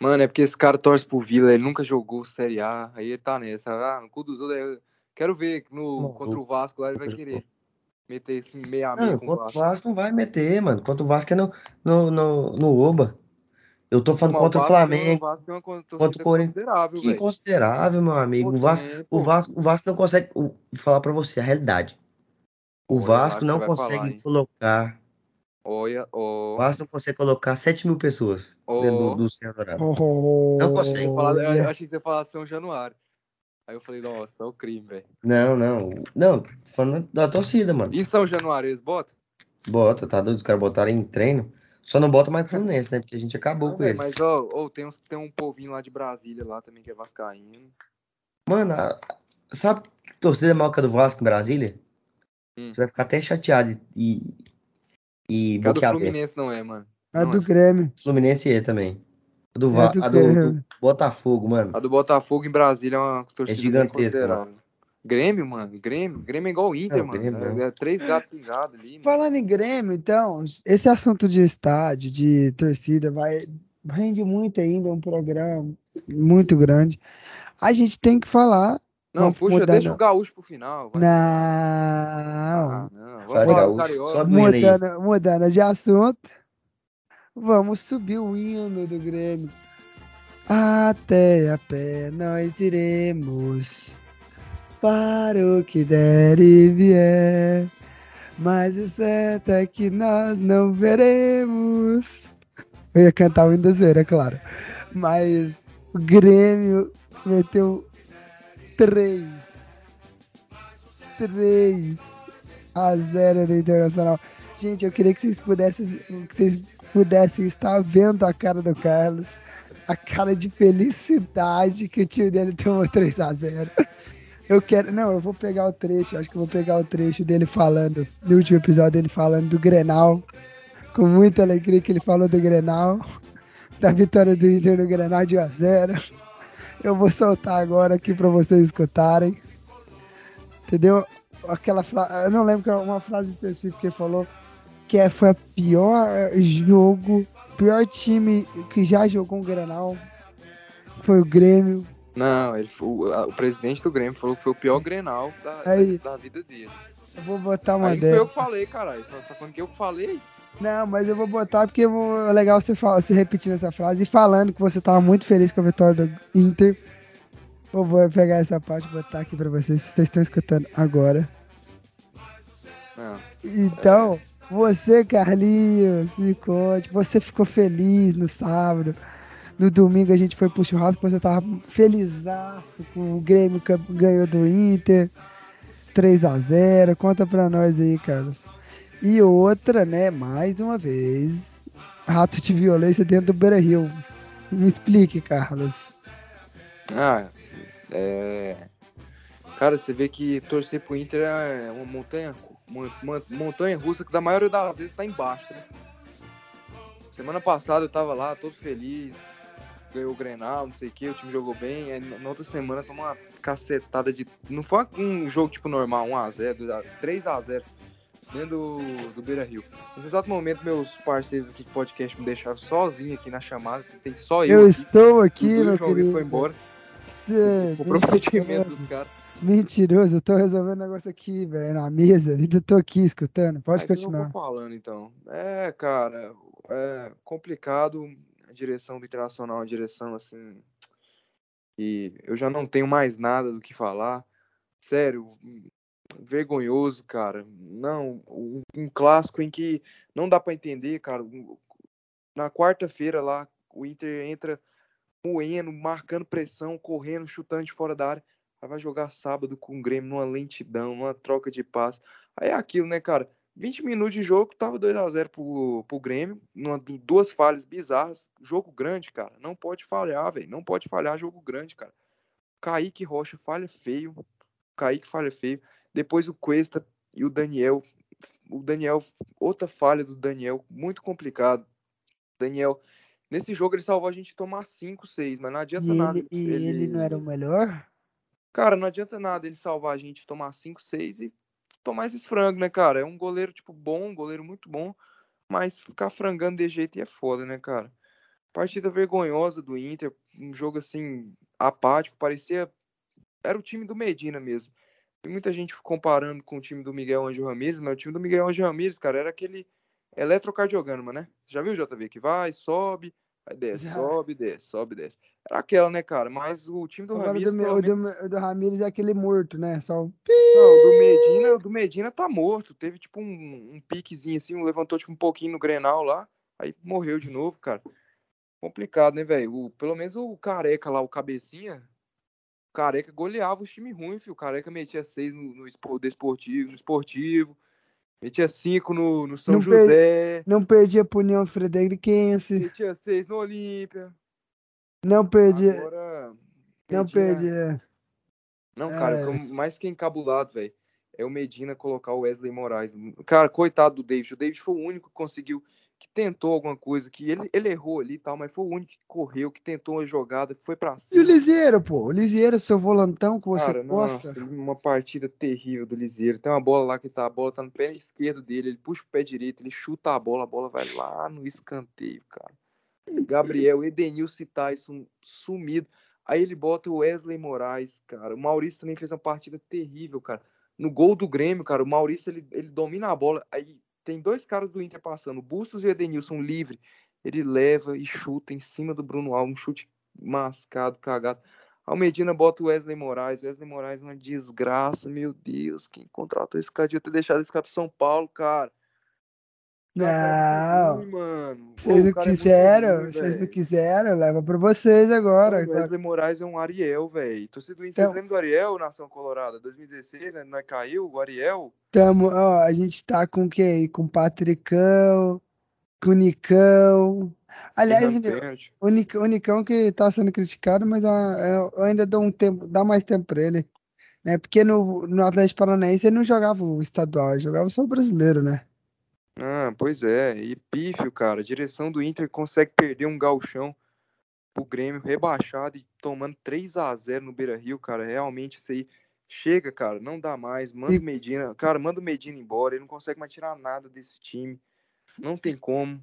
Mano, é porque esse cara torce pro Vila, ele nunca jogou Série A, aí ele tá nessa. Ah, no cu dos outros, quero ver no, contra o Vasco lá ele vai querer meter esse meia meia Não, com o contra o Vasco. Vasco não vai meter, mano. Contra o Vasco é no, no, no, no Oba. Eu tô falando Mas contra o Vasco Flamengo. O Vasco tem uma contra o Corinthians. considerável, Que considerável, meu amigo. O Vasco, o. Vasco, o Vasco não consegue. o- Vou falar pra você a realidade. O Olha Vasco não consegue falar, colocar. Olha, O ó. Vasco não consegue colocar 7 mil pessoas dentro do, do Dourada. Oh, Não consegue. Eu, falar- eu achei que você ia falar São Januário. Aí eu falei, nossa, é o crime, velho. Não, não. Não, falando da torcida, mano. E São Januário, eles botam? Bota, tá doido? Os caras botaram em treino. Só não bota mais o Fluminense, né? Porque a gente acabou Ah, com velho, eles. mas, ó, ó, tem, uns, tem um povinho lá de Brasília lá também que é vascaíno. Mano, a- sabe que torcida maior que a do Vasco em Brasília? Hum. Você vai ficar até chateado e, e Que a do. Fluminense não é, mano. A Não do é. Grêmio. Fluminense é também. A do, É do a do- do. Botafogo, mano. A do Botafogo em Brasília é uma torcida bem gigantesca, considerável. Grêmio, mano. Grêmio. Grêmio é igual o Inter, Não, mano. Grêmio É- não. é, três gatos pingados ali. Mano. Falando em Grêmio, então, esse assunto de estádio, de torcida, vai rende muito ainda, é um programa muito grande. A gente tem que falar. Não, puxa, mudar, deixa não. o gaúcho pro final. vai. Não. Ah, não. Vamos Fala, falar gaúcho. Aí. Mudando, mudando de assunto, vamos subir o hino do Grêmio. Até a pé nós iremos para o que der e vier. Mas o certo é que nós não veremos. Eu ia cantar o hino da zoeira, claro. Mas o Grêmio meteu três. Três a 0 no Internacional. Gente, eu queria que vocês pudessem, que vocês pudessem estar vendo a cara do Carlos, a cara de felicidade que o time dele tomou [laughs] 3 a 0. Eu quero, não, eu vou pegar o trecho, acho que eu vou pegar o trecho dele falando, no último episódio dele falando do Grenal, com muita alegria que ele falou do Grenal, da vitória do Inter no Grenal de 1 a 0. Eu vou soltar agora aqui para vocês escutarem. Entendeu? Aquela frase, eu não lembro era uma frase específica que ele falou que é, foi a pior jogo, pior time que já jogou um Grenal. Foi o Grêmio. Não, ele, o, o presidente do Grêmio falou que foi o pior Grenal da, Aí. da vida dele. Eu vou botar uma Aí foi eu que falei, caralho. Você tá falando que eu falei? Não, mas eu vou botar porque é legal você, fala, você repetindo essa frase e falando que você tava muito feliz com a vitória do Inter. Eu vou pegar essa parte e botar aqui pra vocês, vocês estão escutando agora. Ah, Então, você, Carlinhos, me conte. Você ficou feliz no sábado. No domingo a gente foi pro churrasco, você tava felizaço com o Grêmio que ganhou do Inter. 3 a 0 Conta pra nós aí, Carlos. E outra, né, mais uma vez, rato de violência dentro do Beira Rio. Me explique, Carlos. Ah, é. Cara, você vê que torcer pro Inter é uma montanha, montanha russa que da maioria das vezes tá embaixo, né? Semana passada eu tava lá, todo feliz, ganhou o Grenal, não sei o que, o time jogou bem, aí na outra semana tomou uma cacetada de. Não foi um jogo tipo normal, 1x0, 3x0, dentro do, do Beira Rio. Nesse exato momento, meus parceiros aqui de podcast me deixaram sozinho aqui na chamada, tem só eu. Eu aqui. estou aqui, meu querido. foi embora. Cê- O comprometimento mentiroso. dos caras. Mentiroso, eu tô resolvendo um negócio aqui, velho, na mesa. [laughs] Ainda tô aqui escutando. Pode Aí que eu continuar. vou falando, então. É, cara, é complicado. A direção do Internacional uma direção, assim, e eu já não tenho mais nada do que falar. Sério, vergonhoso, cara. Não, um, clássico em que não dá pra entender, cara. Na quarta-feira lá, o Inter entra moendo, marcando pressão, correndo, chutando de fora da área. Aí vai jogar sábado com o Grêmio numa lentidão, numa troca de passe. Aí é aquilo, né, cara? 20 minutos de jogo, tava 2x0 pro, pro Grêmio, numa, du- duas falhas bizarras. Jogo grande, cara. Não pode falhar, velho. Não pode falhar jogo grande, cara. Kaique Rocha falha feio. Kaique falha feio. Depois o Cuesta e o Daniel. O Daniel, outra falha do Daniel, muito complicado. Daniel, nesse jogo ele salvou a gente de tomar 5, 6, mas não adianta E nada. ele, e ele não era o melhor? Cara, não adianta nada ele salvar a gente, tomar 5, 6 e tomar esses frangos, né, cara? É um goleiro, tipo, bom, um goleiro muito bom, mas ficar frangando de jeito é foda, né, cara? Partida vergonhosa do Inter, um jogo assim, apático, parecia. Era o time do Medina mesmo. Tem muita gente comparando com o time do Miguel Angel Ramírez, mas o time do Miguel Angel Ramírez, cara, era aquele eletrocardiograma, né? Já viu, JV? Que vai, sobe, aí desce, sobe, desce, sobe, desce. Era aquela, né, cara? Mas o time do Agora o Ramírez, do, o do, o do Ramírez é aquele morto, né? Só o pi. Não, o do Medina, o do Medina tá morto. Teve tipo um, um piquezinho assim, um levantou tipo um pouquinho no Grenal lá, aí morreu de novo, cara. Complicado, né, velho? O- Pelo menos o Careca lá, o Cabecinha, o Careca goleava os times ruins, filho. O Careca metia seis no, no espo- desportivo, no esportivo, metia cinco no, no São Não per- José, Não perdia pro União Frederiquense. metia seis no Olímpia. Não perdia. Agora. Não perdia. Não, cara, É. o que eu mais que encabulado, velho, é o Medina colocar o Wesley Moraes. Cara, coitado do David. O David foi o único que conseguiu, que tentou alguma coisa, que ele, ele errou ali e tal, mas foi o único que correu, que tentou uma jogada, que foi pra E o cima. Liseiro, pô? O Liseiro, seu volantão que você Cara, gosta. nossa, uma partida terrível do Liseiro. Tem uma bola lá que tá, a bola tá no pé esquerdo dele, ele puxa o pé direito, ele chuta a bola, a bola vai lá no escanteio, cara. Gabriel, Edenilson e Tyson sumido. Aí ele bota o Wesley Moraes, cara. O Maurício também fez uma partida terrível, cara. No gol do Grêmio, cara, o Maurício ele, ele domina a bola. Aí tem dois caras do Inter passando, Bustos e Edenilson livre. Ele leva e chuta em cima do Bruno Alves, um chute mascado, cagado. Aí o Medina bota o Wesley Moraes. Wesley Moraes é uma desgraça, meu Deus. Quem contratou esse cara devia ter deixado esse cara pro São Paulo, cara. É Não. mano. Pô, Vocês não é quiseram, vocês não quiseram, leva pra vocês agora. O Wesley Moraes é um Ariel, velho. Torcida do Inter, vocês Então- lembram do Ariel, Nação Colorada? 2016, né? Nós caiu, o Ariel. Tamo, ó, a gente tá com quem? Com o Patricão, com o Nicão. Aliás, o Nicão, o Nicão que tá sendo criticado, mas eu, eu ainda dou um tempo, dá mais tempo pra ele. Né? Porque no, no Atlético Paranaense ele não jogava o estadual, ele jogava só o brasileiro, né? Ah, pois é. E pífio, cara. A direção do Inter consegue perder um galchão pro Grêmio rebaixado e tomando 3 a 0 no Beira-Rio, cara. Realmente isso aí chega, cara. Não dá mais. Manda E- o Medina. Cara, manda o Medina embora. Ele não consegue mais tirar nada desse time. Não tem como.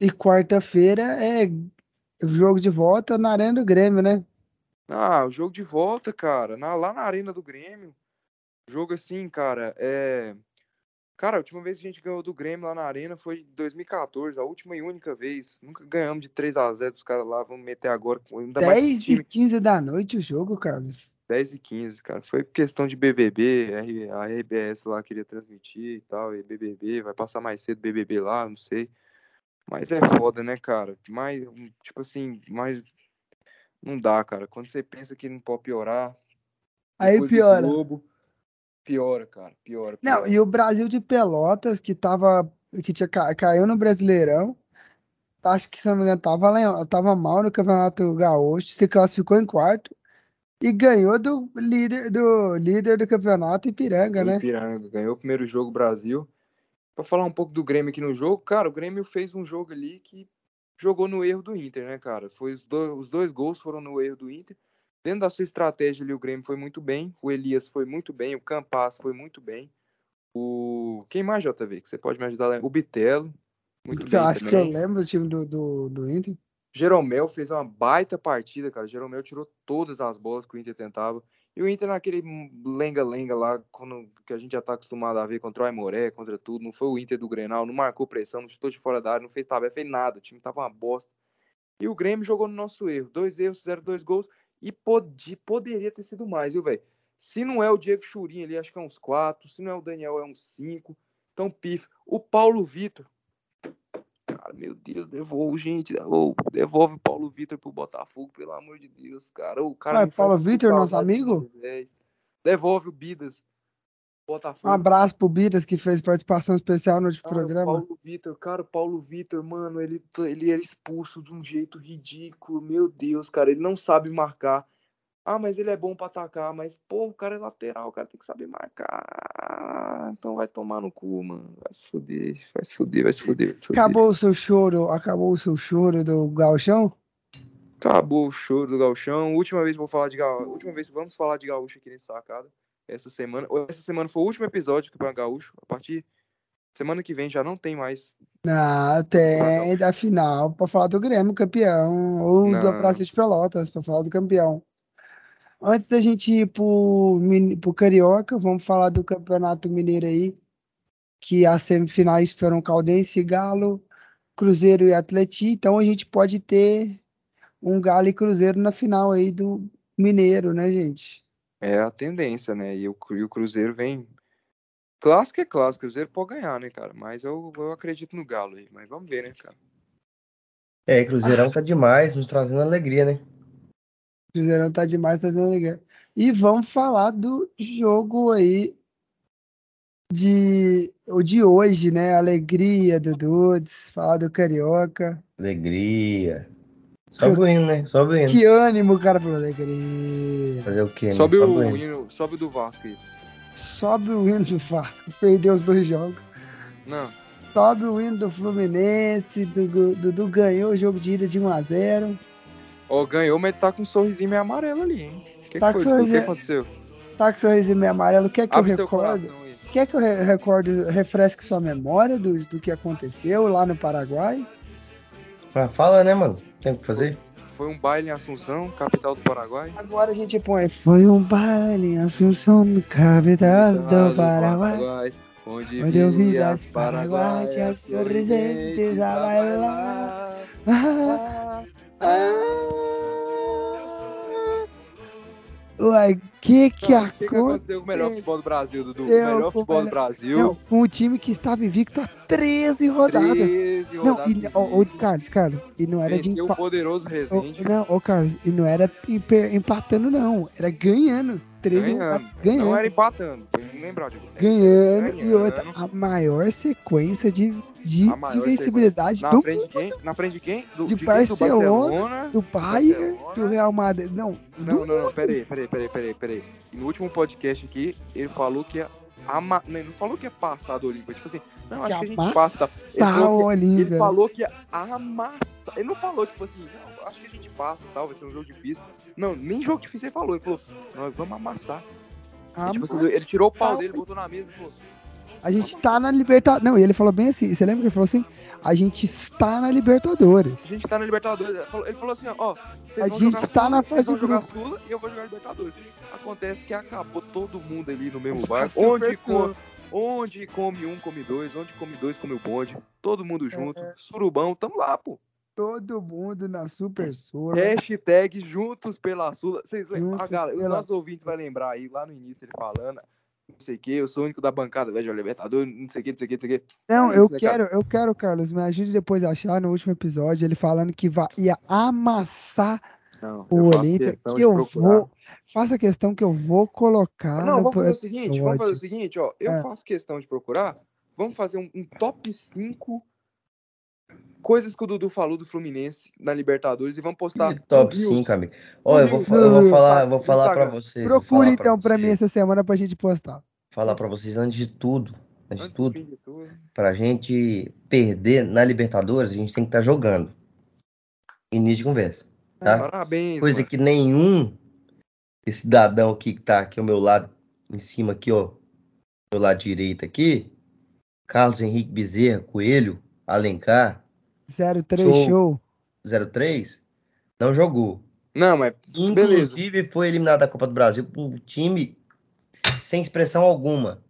E quarta-feira é jogo de volta na Arena do Grêmio, né? Ah, o jogo de volta, cara. Na, lá na Arena do Grêmio. Jogo assim, cara. É. Cara, a última vez que a gente ganhou do Grêmio lá na Arena foi em 2014, a última e única vez. Nunca ganhamos de 3 a 0 dos caras lá. Vamos meter agora ainda mais com 10 time. e 15 da noite o jogo, Carlos. 10 e 15, cara. Foi questão de BBB, a RBS lá queria transmitir e tal, e BBB, vai passar mais cedo BBB lá, não sei. Mas é foda, né, cara? Mais, tipo assim, mais. Não dá, cara. Quando você pensa que não pode piorar. Aí piora. Globo, piora, cara. Piora, piora. Não, e o Brasil de Pelotas, que tava. que tinha, caiu no Brasileirão. Acho que, se não me engano, tava, tava mal no Campeonato Gaúcho, se classificou em quarto e ganhou do líder do, líder do campeonato, Ipiranga, né? Ipiranga, ganhou o primeiro jogo Brasil. Para falar um pouco do Grêmio aqui no jogo, cara, o Grêmio fez um jogo ali que jogou no erro do Inter, né, cara? Foi os dois, os dois gols foram no erro do Inter. Dentro da sua estratégia ali, o Grêmio foi muito bem, o Elias foi muito bem, o Campas foi muito bem. O. Quem mais, JV? Que você pode me ajudar? O Bitelo. Muito você bem. Acho também. que eu lembro do time do, do, do Inter. Jeromel fez uma baita partida, cara. Jeromel tirou todas as bolas que o Inter tentava. E o Inter naquele lenga-lenga lá, quando, que a gente já tá acostumado a ver contra o Aimoré, contra tudo. Não foi o Inter do Grenal, não marcou pressão, não chutou de fora da área, não fez tabela, fez nada. O time tava uma bosta. E o Grêmio jogou no nosso erro. Dois erros, fizeram dois gols. E pode, poderia ter sido mais, viu, velho? Se não é o Diego Churin ali, acho que é uns quatro. Se não é o Daniel, é uns cinco. Então, pif. O Paulo Vitor, cara, meu Deus, devolve, gente, devolve, devolve o Paulo Vitor pro Botafogo, pelo amor de Deus, cara. O cara Ué, Paulo Vitor, nosso amigo? Devolve o Bidas. Botafogo. Um abraço pro Bidas que fez participação especial no cara, programa. Paulo Vitor, cara, o Paulo Vitor, mano, ele, ele era expulso de um jeito ridículo, meu Deus, cara, ele não sabe marcar. Ah, mas ele é bom para atacar, mas pô, o cara é lateral, o cara tem que saber marcar. Então vai tomar no cu, mano. Vai se fuder, vai se fuder, vai se fuder. Vai se fuder. Acabou o seu choro, acabou o seu choro do Galchão? Acabou o choro do Galchão. Última vez vou falar de Gaúcho. Última vez vamos falar de Gaúcho aqui nesse sacada. Essa semana, essa semana foi o último episódio do Campeonato Gaúcho. A partir semana que vem já não tem mais. Não, tem da final para falar do Grêmio campeão ou não. do Praça de Pelotas para falar do campeão. Antes da gente ir pro, pro Carioca, vamos falar do Campeonato Mineiro aí, que as semifinais foram Caldense, Galo, Cruzeiro e Atleti, então a gente pode ter um Galo e Cruzeiro na final aí do Mineiro, né, gente? É a tendência, né? E o, e o Cruzeiro vem. Clássico é clássico, o Cruzeiro pode ganhar, né, cara? Mas eu, eu acredito no Galo aí, mas vamos ver, né, cara? É, Cruzeirão ah. tá demais, nos trazendo alegria, né? Cruzeirão tá demais, sendo legal. E vamos falar do jogo aí de o de hoje, né? Alegria do Dudes, falar do Carioca. Alegria. Sobe o hino, né? Sobe o hino. Que ânimo, cara, falou alegria. Fazer o quê? Né? Sobe, sobe, o hino, sobe do Vasco aí. Sobe o hino do Vasco. [laughs] Perdeu os dois jogos. Não. Sobe o hino do Fluminense. Dudu, Dudu ganhou o jogo de ida de 1x0. Ó, oh, ganhou, mas tá com um sorrisinho meio amarelo ali, hein? Que tá que com sorrisinho... O que aconteceu? Tá com sorrisinho meio amarelo. Quer que Abre eu recorde? Quer que eu recorde, refresque sua memória do, do que aconteceu lá no Paraguai? Ah, fala, né, mano? Tem o que fazer? Foi um baile em Assunção, capital do Paraguai. Agora a gente põe. Foi um baile em Assunção, capital do Paraguai. Onde, onde eu vi as paraguaias sorridentes a bailar. Ah, ah, Ué, que que, não, que aconteceu com o melhor futebol do Brasil, Dudu? O melhor futebol do Brasil. Não, com um time que estava invicto há 13 rodadas. 13 não, rodadas. E, ô, ô, Carlos, Carlos, e não era Venceu de o poderoso Resende. não, ô Carlos, e não era empatando não, era ganhando. 13 ganhando. ganhando. Não era empatando, lembrar de ganhando, ganhando, e outra, a maior sequência de, de invencibilidade na do frente de quem? Na frente de quem? Do, de, de Barcelona, do, Barcelona, do Bayern, do Real Madrid. Não, não, não, não, peraí, peraí, peraí, peraí, peraí. No último podcast aqui, ele falou que ia ama... Não, ele não falou que ia passar do Olímpia, tipo assim, não, acho que, que a gente passa. Ele falou que, ele falou que ia amassar. Ele não falou, tipo assim, não, acho que a gente passa tal, vai ser um jogo difícil. Não, nem jogo difícil ele falou. Ele falou, nós vamos amassar. E, tipo assim, ele tirou o pau dele, botou na mesa e falou. A gente tá na Libertadores. Não, e ele falou bem assim. Você lembra que ele falou assim? A gente está na Libertadores. A gente tá na Libertadores. Ele falou assim, ó. A gente está na fase de jogar Sula e eu vou jogar Libertadores. Acontece que acabou todo mundo ali no mesmo barco. Onde, come, onde come um, come dois. Onde come dois, come o bonde. Todo mundo junto. É. Surubão, tamo lá, pô. Todo mundo na Super Sula. Hashtag Juntos pela Sula. Vocês lembram? Juntos A galera, os nossos ouvintes vão lembrar aí, lá no início, ele falando, não sei o que, eu sou o único da bancada da Libertador, não sei o que, não sei o que, não sei o que. Não, É eu né, cara? quero, eu quero, Carlos, me ajude depois a achar no último episódio ele falando que vai, ia amassar Não, o Olímpia, que eu vou, faça questão que eu vou colocar Não, vamos fazer o seguinte, vamos fazer o seguinte, ó. Eu É. faço questão de procurar. Vamos fazer um, um top 5 coisas que o Dudu falou do Fluminense na Libertadores e vamos postar. [laughs] Top no Reels. 5, amigo. Ó, eu vou, eu vou falar, vou falar pra Instagram. vocês. Procure então pra mim essa semana pra gente postar. Falar pra vocês antes de tudo. Antes Antes de do tudo. de tudo. Pra gente perder na Libertadores, a gente tem que estar jogando. Início de conversa. Tá? Parabéns. Coisa mano. que nenhum esse cidadão aqui que tá aqui ao meu lado, em cima aqui, ó. Do lado direito aqui. Carlos Henrique Bezerra, Coelho, Alencar, 03 Show. show. 03, não jogou. Não, mas beleza. Inclusive foi eliminado da Copa do Brasil por um time sem expressão alguma.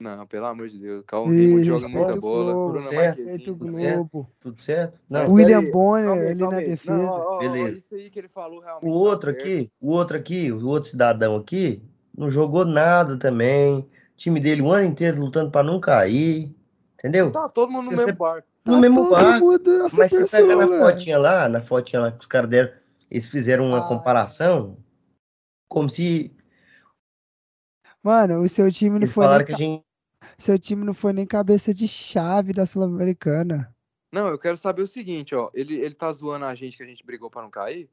Não, pelo amor de Deus. Calma, Raymond Ih, joga muita bola. Globo, Bruna certo, tudo Globo. Tudo certo? Não. William peraí, Bonner calma aí, ali calma na aí. defesa. Não, ó, ó, ó, Beleza. isso aí que ele falou realmente. O tá outro certo. aqui, o outro aqui, o outro cidadão aqui, não jogou nada também. O time dele o ano inteiro lutando pra não cair. Entendeu? Tá todo mundo Se no você- mesmo barco. no Tá mesmo barco. Mas se pegar na pessoa, fotinha lá, na fotinha lá que os caras deram, eles fizeram uma Ah. comparação como se Mano, o seu time não eles foi nem, falaram que a gente. seu time não foi nem cabeça de chave da Sul-Americana. Não, eu quero saber o seguinte, ó. Ele, ele tá zoando a gente que a gente brigou pra não cair.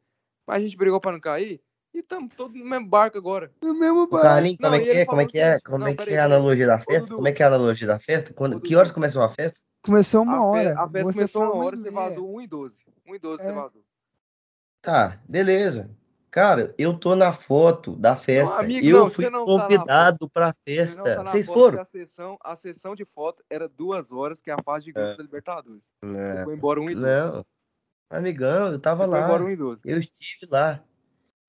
Mas a gente brigou pra não cair e estamos todos no mesmo barco agora. No mesmo O barco. Carlinhos, como Não, é que é? Como é que é? seguinte, Como não, é que é a analogia da festa? Como é que é a analogia da festa? Quando, que horas começou a festa? Começou uma a, fe- hora. a festa Você começou uma hora, e você vazou 1 e 12. 1 e 12 você É. vazou. Tá, beleza. Cara, eu tô na foto da festa. amigo, eu não, fui você não tá convidado pra Você não festa. tá Vocês foto, foram? A sessão, a sessão de foto era duas horas, que é a fase de grupos da Libertadores. Você Não, foi embora 1 e 12. não. Amigão, eu tava Você foi lá. embora 1 e 12. Eu estive lá.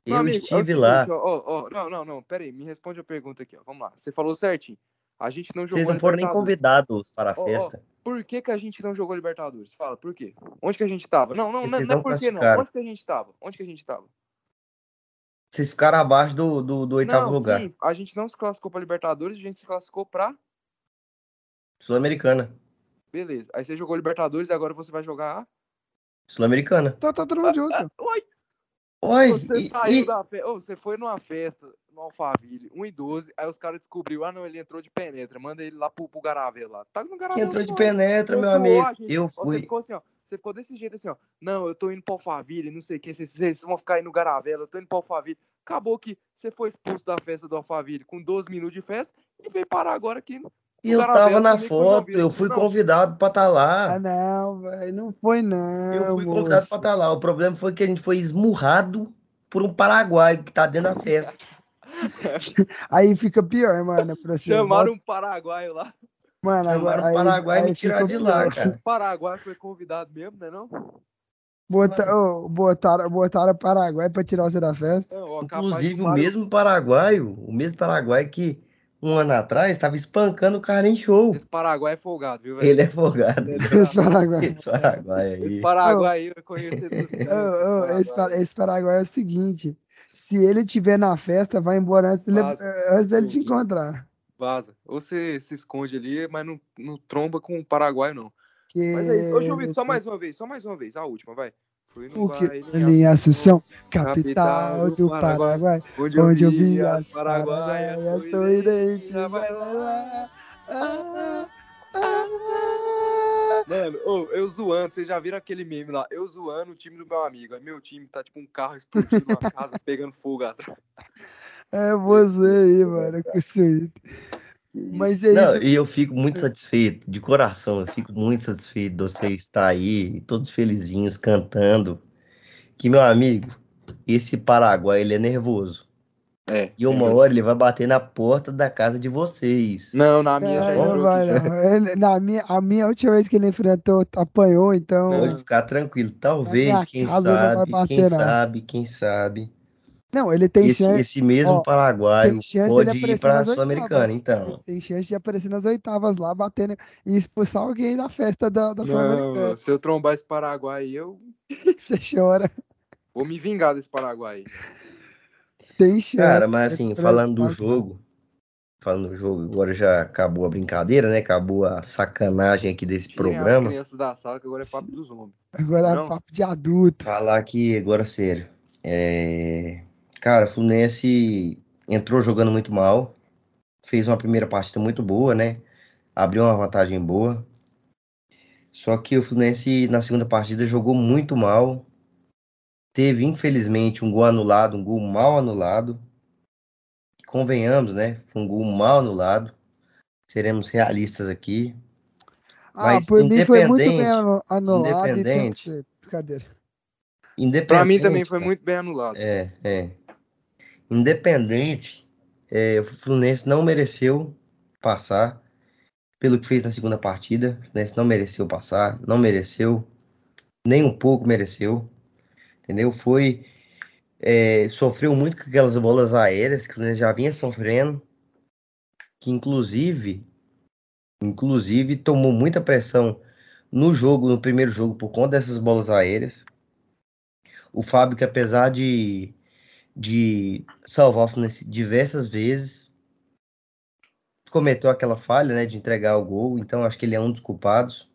Não, Eu amigo, é estive seguinte, lá. ó, ó, não, não, não, pera aí, me responde a pergunta aqui, ó. Vamos lá. Você falou certinho. A gente não jogou Vocês não foram nem convidados para a ó, festa. Por que, que a gente não jogou Libertadores? Fala, por quê? Onde que a gente tava? Não, não, não, vocês não é não por quê, não. Onde que a gente tava? Onde que a gente tava? Vocês ficaram abaixo do, do, do oitavo não, lugar. sim, a gente não se classificou pra Libertadores, a gente se classificou pra. Sul-Americana. Beleza. Aí você jogou Libertadores e agora você vai jogar a. Sul-Americana. Tá, tá mundo junto. Oi! Oi, Você e- saiu e- da festa. você foi numa festa no Alphaville, 1 e 12, aí os caras descobriu, ah não, ele entrou de penetra, manda ele lá pro, pro Garavelo lá. Tá no Garavelo. entrou de não. penetra, meu amigo. Eu Ó, Você fui. ficou assim, ó. Você ficou desse jeito assim, ó. Não, eu tô indo pro Alphaville, não sei o que. Vocês, vocês vão ficar aí no Garavelo, eu tô indo pro Alphaville. Acabou que você foi expulso da festa do Alphaville com 12 minutos de festa e veio parar agora aqui. E eu tava na foto, eu fui Não. convidado pra estar Ah, lá. não, velho. Não foi, não. Eu fui moço. convidado pra estar lá. O problema foi que a gente foi esmurrado por um paraguaio que tá dentro da festa. [laughs] Aí fica pior, mano, pra. Chamaram um paraguaio lá. Mano, Chamaram agora. um e aí me tiraram de lá, pior. cara. Esse paraguaio foi convidado mesmo, né não? Bota, ô, botaram, botaram o Paraguai pra tirar você da festa. Não, ó, capaz Inclusive, o mesmo paraguaio, o mesmo paraguaio que um ano atrás estava espancando o cara em show. Esse paraguai é folgado, viu, velho? Ele é folgado. Ele Esse Paraguai. Esse paraguaio Esse aí. paraguai aí, eu Ô, ô, esse, pa- esse Paraguai é o seguinte: se ele tiver na festa, vai embora antes dele, Vaza. antes dele te encontrar. Vaza. Ou você se esconde ali, mas não, não tromba com o paraguai, não. Que Mas é isso. Ô, Jovito, só mais uma vez, só mais uma vez. A última, vai. Fui no O que? baile Em Assunção, capital do Paraguai, onde, onde eu vi as as paraguaias sorridentes. Vai lá. Ah, ah, Mano, ô, eu zoando, vocês já viram aquele meme lá? Eu zoando o time do meu amigo. Aí meu time tá tipo um carro explodindo uma [laughs] casa, pegando fogo atrás. É você aí, mano, com isso aí. Mas é Não, e eu fico muito satisfeito, de coração, eu fico muito satisfeito de você estar aí, todos felizinhos, cantando. Que, meu amigo, esse Paraguai, ele é nervoso. É. E uma hora ele vai bater na porta da casa de vocês. Não, na minha já É, entrou não vai, não. Ele- na minha, a minha última vez que ele enfrentou, apanhou, então. Pode ficar tranquilo. Talvez, quem não vai sabe, quem sabe, quem sabe. Não, ele tem Esse, chance. esse mesmo ó, paraguaio tem chance pode ir para a Sul-Americana, então. Ele tem chance de aparecer nas oitavas lá, batendo e expulsar alguém da festa da, da Sul-Americana. Se eu trombar esse Paraguai, aí, eu [laughs] Você chora. vou me vingar desse Paraguai. Tem chance. Cara, mas assim, Ele falando do jogo, falando do jogo, agora já acabou a brincadeira, né? Acabou a sacanagem aqui desse Tirem as programa. crianças da sala, que agora é papo dos homens. Agora Não. é papo de adulto. Falar aqui agora sério. É... Cara, o Fluminense entrou jogando muito mal. Fez uma primeira partida muito boa, né? Abriu uma vantagem boa. Só que o Fluminense na segunda partida jogou muito mal. Teve, infelizmente, um gol anulado, um gol mal anulado. Convenhamos, né? Foi um gol mal anulado. Seremos realistas aqui. Ah, Mas por mim foi muito bem independente- anulado e tinha independente. Brincadeira. Independente. Pra mim também foi muito bem anulado. É, é. Independente, é, o Fluminense não mereceu passar pelo que fez na segunda partida. O Fluminense não mereceu passar, não mereceu, nem um pouco mereceu. Entendeu? Foi. é, sofreu muito com aquelas bolas aéreas que o Fluminense já vinha sofrendo. Que inclusive, inclusive tomou muita pressão no jogo, no primeiro jogo, por conta dessas bolas aéreas. O Fábio, que apesar de, de salvar o Fluminense diversas vezes, cometeu aquela falha, né, de entregar o gol, então acho que ele é um dos culpados.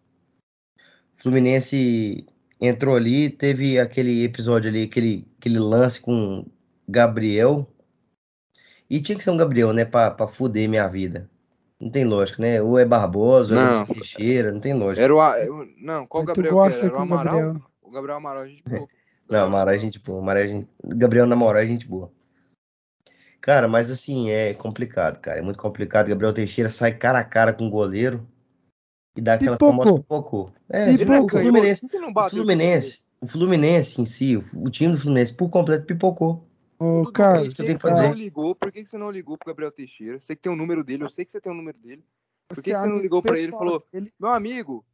O Fluminense entrou ali, teve aquele episódio ali, aquele, aquele lance com Gabriel, e tinha que ser um Gabriel, né, pra, pra fuder minha vida. Não tem lógica, né? Ou é Barbosa, ou Não. é Teixeira, não tem lógica. Era o. Não, qual Mas Gabriel gosta era? Era o Amaral? Gabriel. O Gabriel Amaral, a gente boa. Não, Amaral é gente boa. Amaral é gente... Gabriel na moral é gente boa. Cara, mas assim, é complicado, cara. É muito complicado. Gabriel Teixeira sai cara a cara com o goleiro e dá aquela Pipocou. famosa pipocou. É. Ele o Fluminense, o Fluminense, o Fluminense em si, o, time do Fluminense por completo pipocou. Ô, Tudo bem, eu Por que, tenho que que você não fazer. ligou? Por que, você não ligou pro Gabriel Teixeira? Você que tem o número dele, eu sei que você tem o número dele. Por que, você que você não ligou pra ele e falou, dele. meu amigo,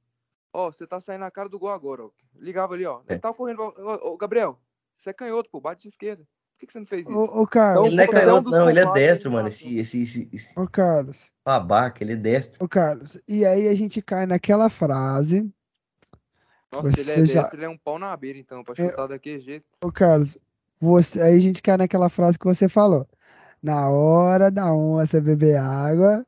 ó, você tá saindo na cara do gol agora, ó. Ligava ali, ó. Ele tava correndo, ó, ó, ô, Gabriel, você é canhoto, pô, bate de esquerda. Por que, que você não fez isso? Ô, ô, Carlos, Ele não é você é um canhoto, não, ele é destro, mano. Esse, esse, esse, esse ô, Carlos, babaca, ele é destro. ô, Carlos. E aí a gente cai naquela frase. Nossa, se ele é você já- destro, ele é um pau na beira, então, pra É. chutar daquele jeito. Ô, Carlos, você, aí a gente cai naquela frase que você falou. Na hora da onça beber água,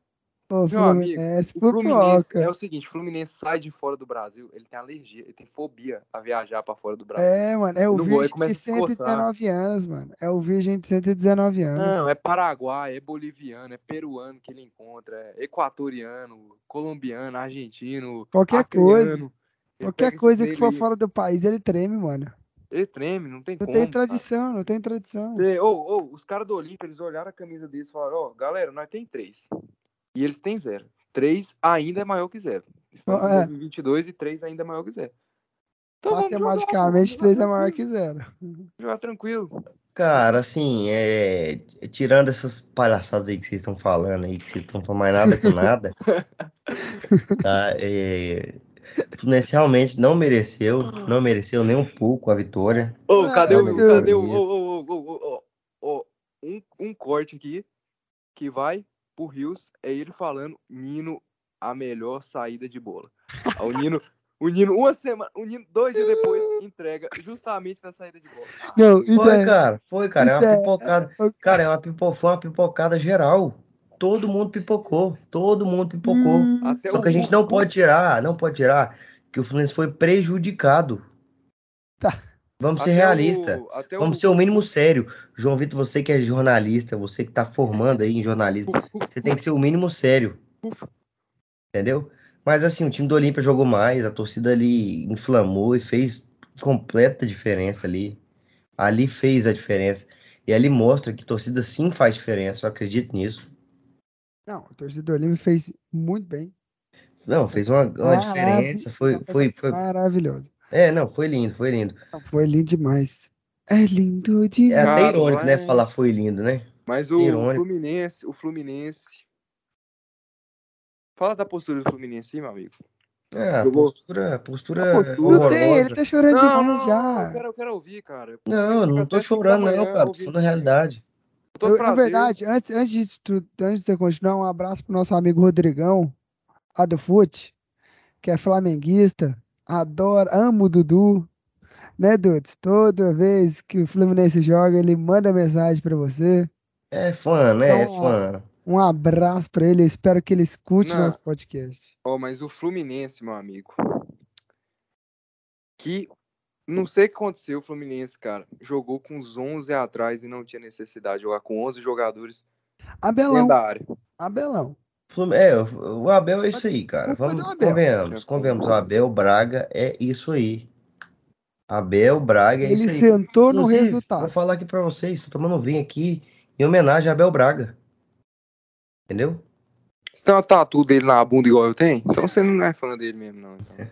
o Meu amigo, Fluminense O Fluminense é o seguinte, o Fluminense sai de fora do Brasil, ele tem alergia, ele tem fobia a viajar pra fora do Brasil. É, mano, é o No virgem de a se coçar. 119 anos, mano. É o virgem de 119 anos. Não, é paraguai, é boliviano, é peruano que ele encontra, é equatoriano, colombiano, argentino, Qualquer coisa. acreano. Ele Qualquer coisa que for fora do país, ele treme, mano. Ele treme, não tem Não como. tem cara. tradição, não tem tradição. Você- ô, ô, os caras do Olímpia, eles olharam a camisa deles e falaram, ó, galera, nós tem três. E eles têm zero. Três ainda é maior que zero. Estamos em É. 2022 e três ainda é maior que zero. Então jogar, Matematicamente, 3 é maior que 0. [laughs] Jogar tranquilo. Cara, assim, é... tirando essas palhaçadas aí que vocês estão falando aí, que vocês estão falando mais nada com nada, [laughs] tá? É... O Fluminense realmente não mereceu, não mereceu nem um pouco a vitória. Ô, É, cadê o. eu- Cadê o. um, um corte aqui que vai pro Rios é ele falando Nino a melhor saída de bola. Ah, O Nino, o Nino, uma semana, o Nino, dois dias depois, entrega justamente na saída de bola. Não, Foi, cara, foi, cara, é uma Então, pipocada. é- Cara, é uma pipo... foi uma pipocada geral. Todo mundo pipocou, todo mundo pipocou. Hum, Só que a gente não pode tirar, não pode tirar, que o Fluminense foi prejudicado. Tá. Vamos ser realistas. o- Vamos o- ser o mínimo sério. João Vitor, você que é jornalista, você que tá formando aí em jornalismo, você tem que ser o mínimo sério. Entendeu? Mas assim, o time do Olímpia jogou mais, a torcida ali inflamou e fez completa diferença ali. Ali fez a diferença. E ali mostra que torcida sim faz diferença, eu acredito nisso. Não, o torcedor Olímpio fez muito bem. Não, fez uma, uma diferença, foi, foi, foi, Maravilhoso. É, não, foi lindo, foi lindo. Não, Foi lindo demais. É lindo É demais. até Cara, irônico, né, falar foi lindo, né? Mas o Irônico. Fluminense, o Fluminense. Fala da postura do Fluminense aí, meu amigo. É, Jogou- postura, postura, A postura- Não tem, ele tá chorando Não, demais não, não, já. eu quero, eu quero ouvir, cara. Não, eu não tô Até chorando, não, manhã cara. Tô falando a realidade. Eu, na verdade, antes, antes, de, tu- antes de você continuar, um abraço pro nosso amigo Rodrigão, lá do Fute, que é flamenguista, adora, ama o Dudu, né, Dudes? Toda vez que o Fluminense joga, ele manda mensagem pra você. É fã, né? É Então, fã. Um abraço pra ele, eu espero que ele escute Não. nosso podcast. Ó, mas o Fluminense, meu amigo. Que não sei o que aconteceu, o Fluminense, cara. Jogou com os 11 atrás e não tinha necessidade de jogar com 11 jogadores Abelão, dentro da área. Abelão. É, o Abel é isso aí, cara. Vamos, convenhamos, convenhamos. O Abel Braga é isso aí. Abel Braga é Ele isso aí. sentou no Inclusive, resultado. Vou falar aqui pra vocês, tô tomando um vinho aqui em homenagem a Abel Braga. Entendeu? Você tem uma tatu dele na bunda igual eu tenho? Então você não é fã dele mesmo, não. Então.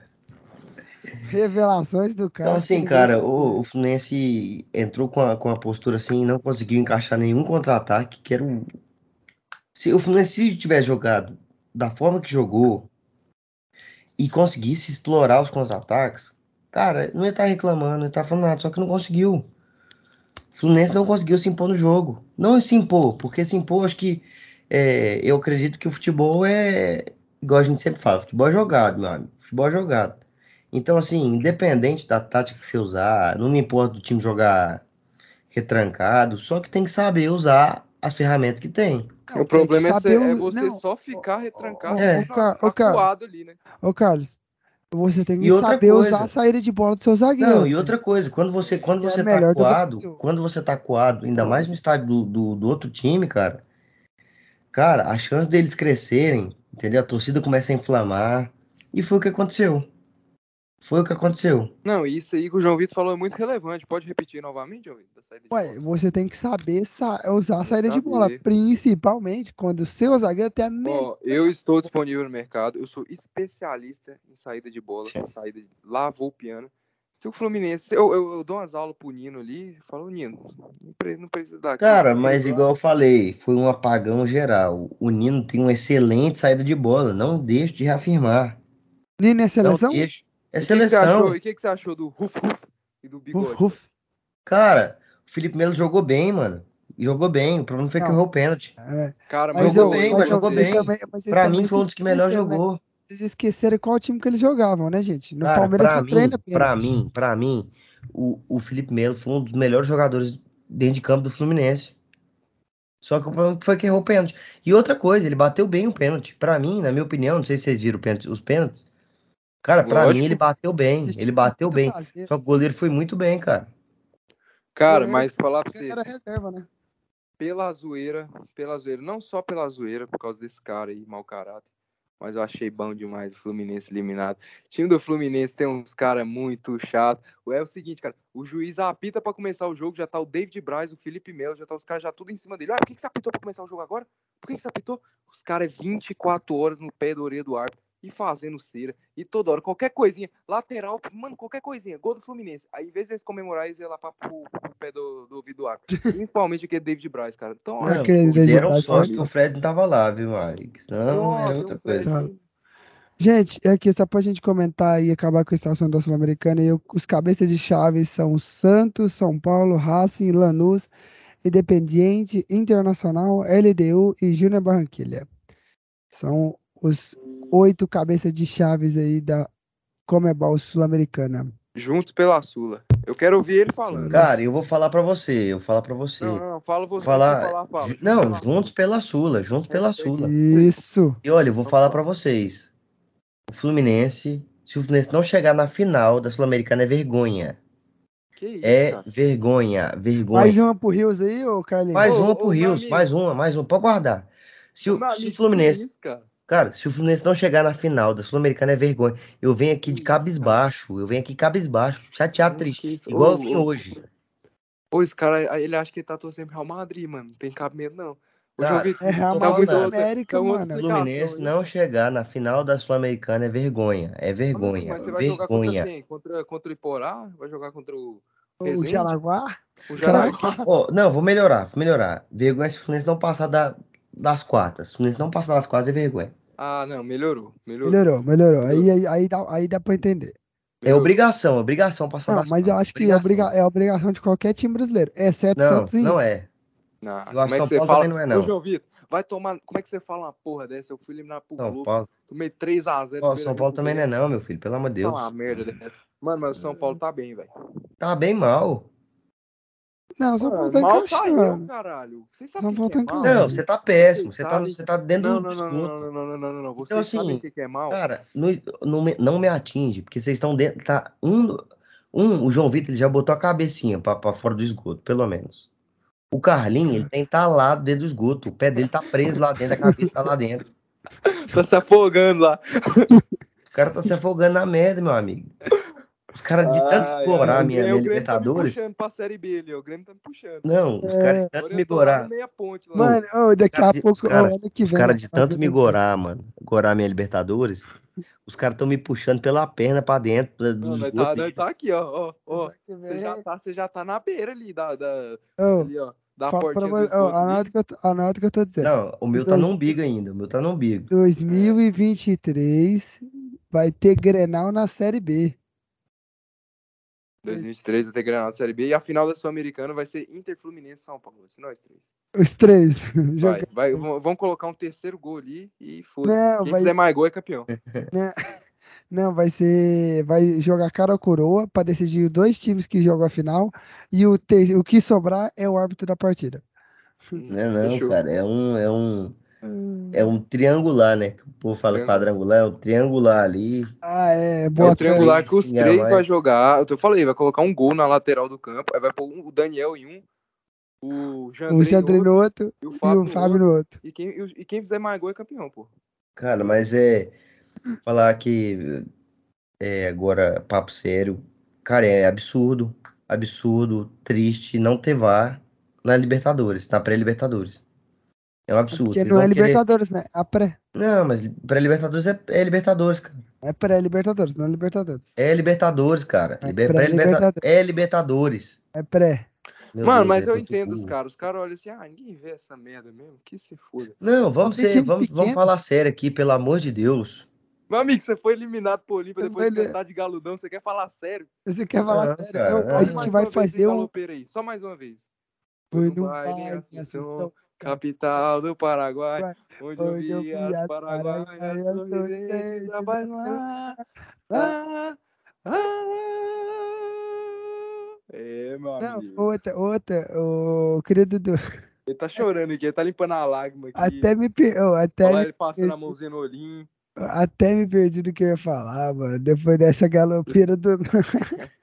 [laughs] Revelações do cara. Então, assim, cara, o, o Fluminense entrou com a, com a postura assim, não conseguiu encaixar nenhum contra-ataque, que era o. Se o Fluminense se tivesse jogado da forma que jogou e conseguisse explorar os contra-ataques, cara, não ia estar reclamando, não ia estar falando nada, só que não conseguiu. O Fluminense não conseguiu se impor no jogo. Não se impor, porque se impor, acho que. é, eu acredito que o futebol é. Igual a gente sempre fala, futebol é jogado, meu amigo. Futebol é jogado. Então, assim, independente da tática que você usar, não me importa do time jogar retrancado, só que tem que saber usar as ferramentas que tem. Não, o problema é, ser- é você não, só ficar retrancado É. acuado ali, né? Ô, Carlos, você tem que E saber usar coisa. a saída de bola do seu zagueiro. Não, e outra coisa, quando você, quando é você tá coado, quando você tá coado, ainda mais no estádio do, do, do outro time, cara, cara, a chance deles crescerem, entendeu? A torcida começa a inflamar. E foi o que aconteceu. Foi o que aconteceu. Não, isso aí que o João Vitor falou é muito relevante. Pode repetir novamente, João Vitor? da saída de Ué, bola? você tem que saber sa- usar a saída de Saber. bola, principalmente quando o seu zagueiro tem a melhor. Ó, eu estou disponível no mercado. Eu sou especialista em saída de bola, saída de... lavou o piano. Se o Fluminense, eu, eu, eu dou umas aulas pro Nino ali, falo, Nino, não pre- não precisa dar aqui, Cara, não, mas lá." igual eu falei, foi um apagão geral. O Nino tem uma excelente saída de bola. Não deixo de reafirmar. Nino é Não seleção? deixo. É E o que que você seleção. achou? E o que, que você achou do Ruf Ruf e do Bigode? Ruf, ruf. Cara, o Felipe Melo jogou bem, mano. Jogou bem. O problema foi que Não. errou o pênalti. É, Cara, mas jogou eu- bem, mas jogou bem. também- Pra mim foi um dos que melhor né? jogou. Vocês esqueceram qual time que eles jogavam, né, gente? No Cara, Palmeiras pra não treina mim, pra mim, pra mim, o, o Felipe Melo foi um dos melhores jogadores dentro de campo do Fluminense. Só que o problema foi que errou o pênalti. E outra coisa, ele bateu bem o pênalti. Pra mim, na minha opinião, não sei se vocês viram pênalti- os pênaltis. Cara, pra Lógico. mim ele bateu bem. Assisti Ele bateu bem. prazer. Só que o goleiro foi muito bem, cara. Cara, goleiro, mas falar pra você, Era reserva, né? pela zoeira, pela zoeira, não só pela zoeira, por causa desse cara aí, mau caráter, mas eu achei bom demais o Fluminense eliminado. O time do Fluminense tem uns caras muito chatos. É o seguinte, cara, o juiz apita pra começar o jogo, já tá o David Braz, o Felipe Melo, já tá os caras já tudo em cima dele. Ah, por que, que você apitou pra começar o jogo agora? Por que, que você apitou? Os caras é 24 horas no pé da orelha do árbitro e fazendo cera. E toda hora, qualquer coisinha, lateral, mano, qualquer coisinha, gol do Fluminense. Aí, em vez deles comemorarem, eles iam lá pra, pro, pro pé do, do ouvido do árbitro. Principalmente aquele David Braz, cara. Então, Não, olha, aquele Não, David deram Braz sorte foi- que o Fred não tava lá, viu? Senão ó, é outra coisa. Gente, é aqui só pra gente comentar e acabar com a situação da Sul-Americana. e eu- Os cabeças de chave são Santos, São Paulo, Racing, Lanús, Independiente, Internacional, LDU e Júnior Barranquilha. São os oito cabeças de chaves aí da Comebol Sul-Americana. Juntos pela Sula. Eu quero ouvir ele falando. Cara, eu vou falar pra você, eu vou falar pra você. Não, não, fala você. falar, falar, fala. não, pela Sula. juntos pela Sula, juntos pela Sula. Isso. E olha, eu vou falar pra vocês. O Fluminense, se o Fluminense não chegar na final da Sul-Americana é vergonha. Que isso, É cara. vergonha, vergonha. Mais uma pro Rios aí, ô Carlinhos? Mais Ô, uma ô, pro Rios, mais uma, mais uma. Pode guardar. Se o, se o Fluminense, que isso, cara? Cara, se o Fluminense não chegar na final da Sul-Americana é vergonha. Eu venho aqui de cabisbaixo, eu venho aqui cabisbaixo, chateado, triste. Igual Ô, eu vim ô, hoje. Pô, esse cara, ele acha que ele tá torcendo pro Real Madrid, mano. Não tem cabimento, não. O Cara, Vitor, É Real tá Madrid América, tá outra mano. O Fluminense não chegar na final da Sul-Americana é vergonha. É vergonha. Mas você vai jogar contra vergonha. quem? Contra, contra o Iporá? Vai jogar contra o O? Jaraguá? O. Jaraguá? Ó, não, vou melhorar, vou melhorar. Vergonha se o Fluminense não passar da- das quartas. Se não passar das quartas é vergonha. Ah, não, melhorou. Melhorou. Melhorou, melhorou. Aí, aí, aí, dá, aí dá pra entender. É obrigação, obrigação passar Não, das mas eu acho que é, obriga é obrigação de qualquer time brasileiro, exceto Não, Santos e não é. Não, Eu acho como é que você Paulo fala? também não é, não. Ô, João Vitor, vai tomar. Como é que você fala uma porra dessa? Eu fui eliminado pro São Globo. Paulo, Tomei 3x0. Ó, São Paulo também não é não, meu filho, pelo amor de Deus. Fala uma merda dessa. Mano, mas o São Paulo tá bem, velho. Tá bem mal. Não, Paulo Mano, tá mal tá caralho. Vocês sabem que, que é tá mal? encaixando. Não, você tá péssimo. Você tá, você tá dentro Não, do não, não, esgoto. não, não, não, não, não, não, não. Vocês Então, assim, sabem o que, é mal? Cara, não, não, me, não me atinge, porque vocês estão dentro. Tá, um, um, o João Vitor ele já botou a cabecinha pra, pra fora do esgoto, pelo menos. O Carlinho, ele tá entalado dentro do esgoto. O pé dele tá preso lá dentro, a cabeça tá lá dentro. [laughs] Tá se afogando lá. O cara tá se afogando na merda, meu amigo. Os caras de tanto Ai, corar minha, Tá me Libertadores. puxando pra Série B ali, ó. O Grêmio tá me puxando. Não, os caras de tanto Agora me gorar. ponte. Mano, daqui a de- pouco, os cara- ô, ano que Os vem. caras de nós tanto me gorar, mano. Gorar minha Libertadores. Os caras estão me puxando pela perna pra dentro Não, tá, nós deles. tá aqui, ó. Você já, vem, tá, você já tá na beira ali da. da ô, ali, ó. Da pra portinha anota, que eu, anota que eu tô dizendo. Não, o meu tá no umbigo ainda. O meu tá no umbigo. 2023 vai ter Grenal na Série B. 2023 vai ter Granada Série B. E a final da Sul-Americana vai ser Inter Fluminense e São Paulo. Ser nós três. Os três. [laughs] Vai, vai, vão vão colocar um terceiro gol ali e foda Não, Quem vai- fizer mais gol é campeão. [laughs] Não, vai ser. Vai jogar cara ou coroa pra decidir dois times que jogam a final. E o, ter- o que sobrar é o árbitro da partida. Não é não, Fechou. cara. É um, é um, é um triangular, né? Que o povo fala quadrangular, é um triangular ali. Ah, é. É Boa o triangular que os três vai jogar. Eu falei, vai colocar um gol na lateral do campo. Aí vai pôr um- o Daniel em um, o Jandrei, O Jandrei no no outro, e o e Fábio, o no Fábio outro. no outro. E quem, e o- e quem fizer mais gol é campeão, pô. Cara, mas é. Falar que. É, agora, papo sério. Cara, é absurdo. Absurdo, triste não ter VAR na Libertadores, na pré-Libertadores. É um absurdo. Porque Vocês não é vão querer- Libertadores, né? A pré. Não, mas pré-Libertadores é, é Libertadores, cara. É pré-Libertadores, não é Libertadores. É Libertadores, cara. É Liber- pré-Libertadores. pré-liberta- É Libertadores. É pré. Meu Mano, Deus, mas é eu entendo os caras. Os caras olham assim, ah, ninguém vê essa merda mesmo. Que se foda. Não, vamos ser, vamos, vamos falar sério aqui, pelo amor de Deus. Meu amigo, você foi eliminado pro Olímpia depois de cantar de galudão. Você quer falar sério? Você quer falar Não, sério? cara, não. a gente vai fazer um. galopeira aí. Só mais uma vez. Foi no no baile Assunção, Assunção, capital do Paraguai, onde eu vi as as paraguaias sorridentes a bailar. Ah, Ah. É, meu Não, amigo. outra, outra, o querido Dudu. Ele tá chorando aqui, ele tá limpando a lágrima aqui. Até me, ô, até, Olha lá ele passando a mãozinha no olhinho. até me perdi do que eu ia falar, mano. Depois dessa galopeira do [laughs]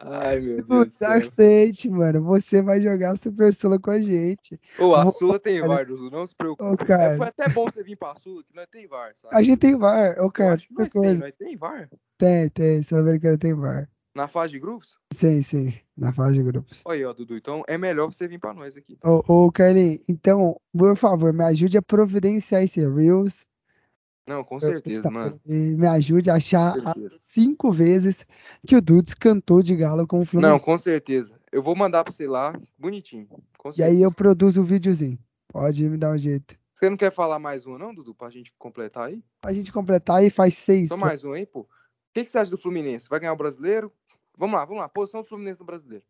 Ai, meu Deus. State, mano. Você vai jogar Super Sula com a gente. Ô, a Vou- Sula tem. VAR, Dudu, não se preocupe. Ô, cara. É, foi até bom você vir pra Sula, que nós tem VAR, sabe? A gente tem VAR. Ô, cara, que nós tem, nós tem VAR. Tem, tem. Sul-Americana tem VAR. Na fase de grupos? Sim, sim. Na fase de grupos. Olha aí, ó, Dudu. Então é melhor você vir pra nós aqui. Ô, ô Carlinhos, então, por favor, me ajude a providenciar esse Reels. Não, com certeza, mano. Me ajude a achar cinco vezes que o Dudes cantou de galo com o Não, Fluminense. com certeza. Eu vou mandar pra você lá, bonitinho. Com E aí eu produzo o videozinho. Pode me dar um jeito. Você não quer falar mais uma, não, Dudu, pra gente completar aí? Pra gente completar aí faz seis. Só mais um aí, pô. O que, que você acha do Fluminense? Vai ganhar o brasileiro? Vamos lá, vamos lá. Posição do Fluminense no brasileiro.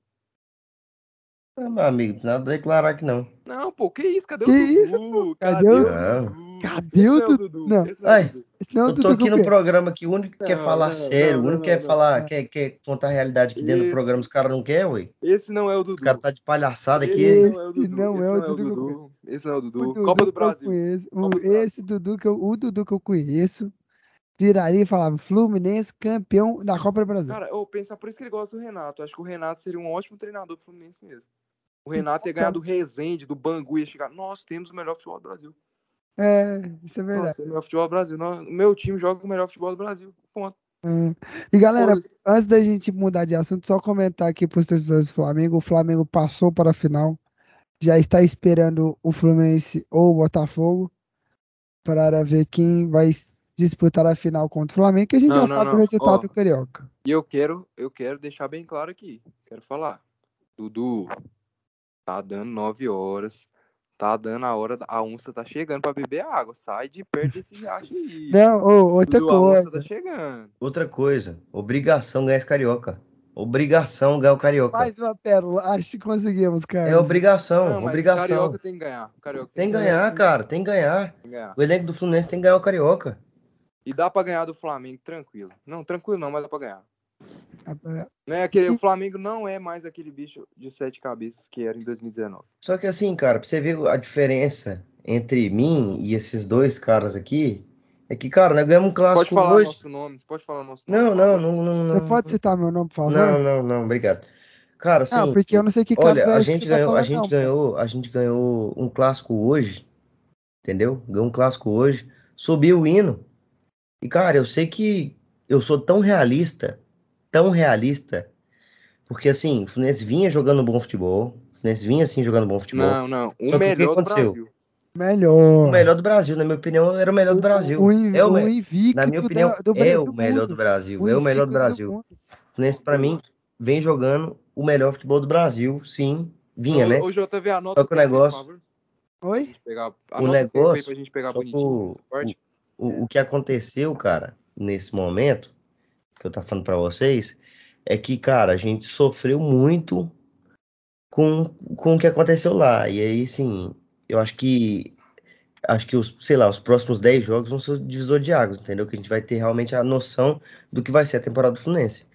Ah, meu amigo, nada a declarar aqui não. Não, pô, que isso? Cadê Que o isso, Dudu? Cadê Cadê o- Não. Dudu? Cadê o é Dudu? Não. Esse não é o Ai. Senão Eu tô aqui no programa que o único que quer Não, falar não, sério, não, o único não, que quer não, falar, não. quer, quer contar a realidade aqui dentro Esse- do programa, os caras não querem, ué. Esse não é o Dudu. Os caras tá de palhaçada aqui. Esse não é o Dudu. não Esse é o não é o Dudu. Esse não é o O Dudu. Dudu Copa do Brasil. conheço, o- Copa do Brasil. esse Dudu que eu, o Dudu que eu conheço viraria e falava Fluminense campeão da Copa do Brasil. Cara, eu penso, é por isso que ele gosta do Renato. Eu acho que o Renato seria um ótimo treinador pro Fluminense mesmo. O Renato ia ganhar do Rezende, do Bangu, ia chegar. Nós temos o melhor futebol do Brasil. É, isso é verdade. temos o melhor futebol do Brasil. O meu time joga o melhor futebol do Brasil. Ponto. É. E galera, antes da gente mudar de assunto, só comentar aqui para os torcedores do Flamengo: o Flamengo passou para a final, já está esperando o Fluminense ou o Botafogo para ver quem vai disputar a final contra o Flamengo, que a gente Não, já não, sabe o não. resultado Ó. do Carioca. E eu quero, eu quero deixar bem claro aqui. Quero falar. Dudu, tá dando nove horas. Tá dando a hora, a onça tá chegando pra beber água. Sai de perto desse riacho aí. [laughs] Não, ô, outra Dudu, a onça tá coisa. chegando. Outra coisa, obrigação ganhar esse carioca. Obrigação ganhar o carioca. Mais uma pérola. Acho que conseguimos, cara. É obrigação, Não, mas obrigação. o Carioca tem que ganhar. O Carioca Tem que ganhar, cara, tem que ganhar. Tem que ganhar. O elenco do Fluminense tem que ganhar o carioca. E dá pra ganhar do Flamengo, tranquilo. Não, tranquilo não, mas dá pra ganhar. Não é aquele, E- o Flamengo não é mais aquele bicho de sete cabeças que era em 2019. Só que assim, cara, pra você ver a diferença entre mim e esses dois caras aqui, é que, cara, nós ganhamos um Pode clássico falar hoje. nosso nome, pode falar nosso Não, nome. não, não, não, Você não. pode citar meu nome, por favor? Não, não, não, obrigado. Cara, assim, Não, porque eu não sei que olha, é a gente você tá ganhou, a falando, gente não. ganhou, a gente ganhou um clássico hoje, entendeu? Ganhou um clássico hoje, subiu o hino. E, cara, eu sei que eu sou tão realista, tão realista, porque assim, o Fluminense vinha jogando bom futebol, o Fluminense vinha assim jogando bom futebol. Não, não. O Só que o que melhor do aconteceu? Brasil. Melhor. O melhor do Brasil, na minha opinião, era o melhor do Brasil. O, in- É o o invicto Na minha da- opinião, do, é o melhor do Brasil, é o melhor do Brasil. O Fluminense, pra mim, vem jogando o melhor futebol do Brasil, sim, vinha, Ô, né? Ô, JV, anota Só que o negócio- Oi? pegar, aí negócio- o-. O, o que aconteceu, cara, nesse momento, que eu tô falando pra vocês, é que, cara, a gente sofreu muito com, com o que aconteceu lá. E aí, sim, eu acho que, acho que os, sei lá, os próximos 10 jogos vão ser o divisor de águas, entendeu? Que a gente vai ter realmente a noção do que vai ser a temporada do Fluminense,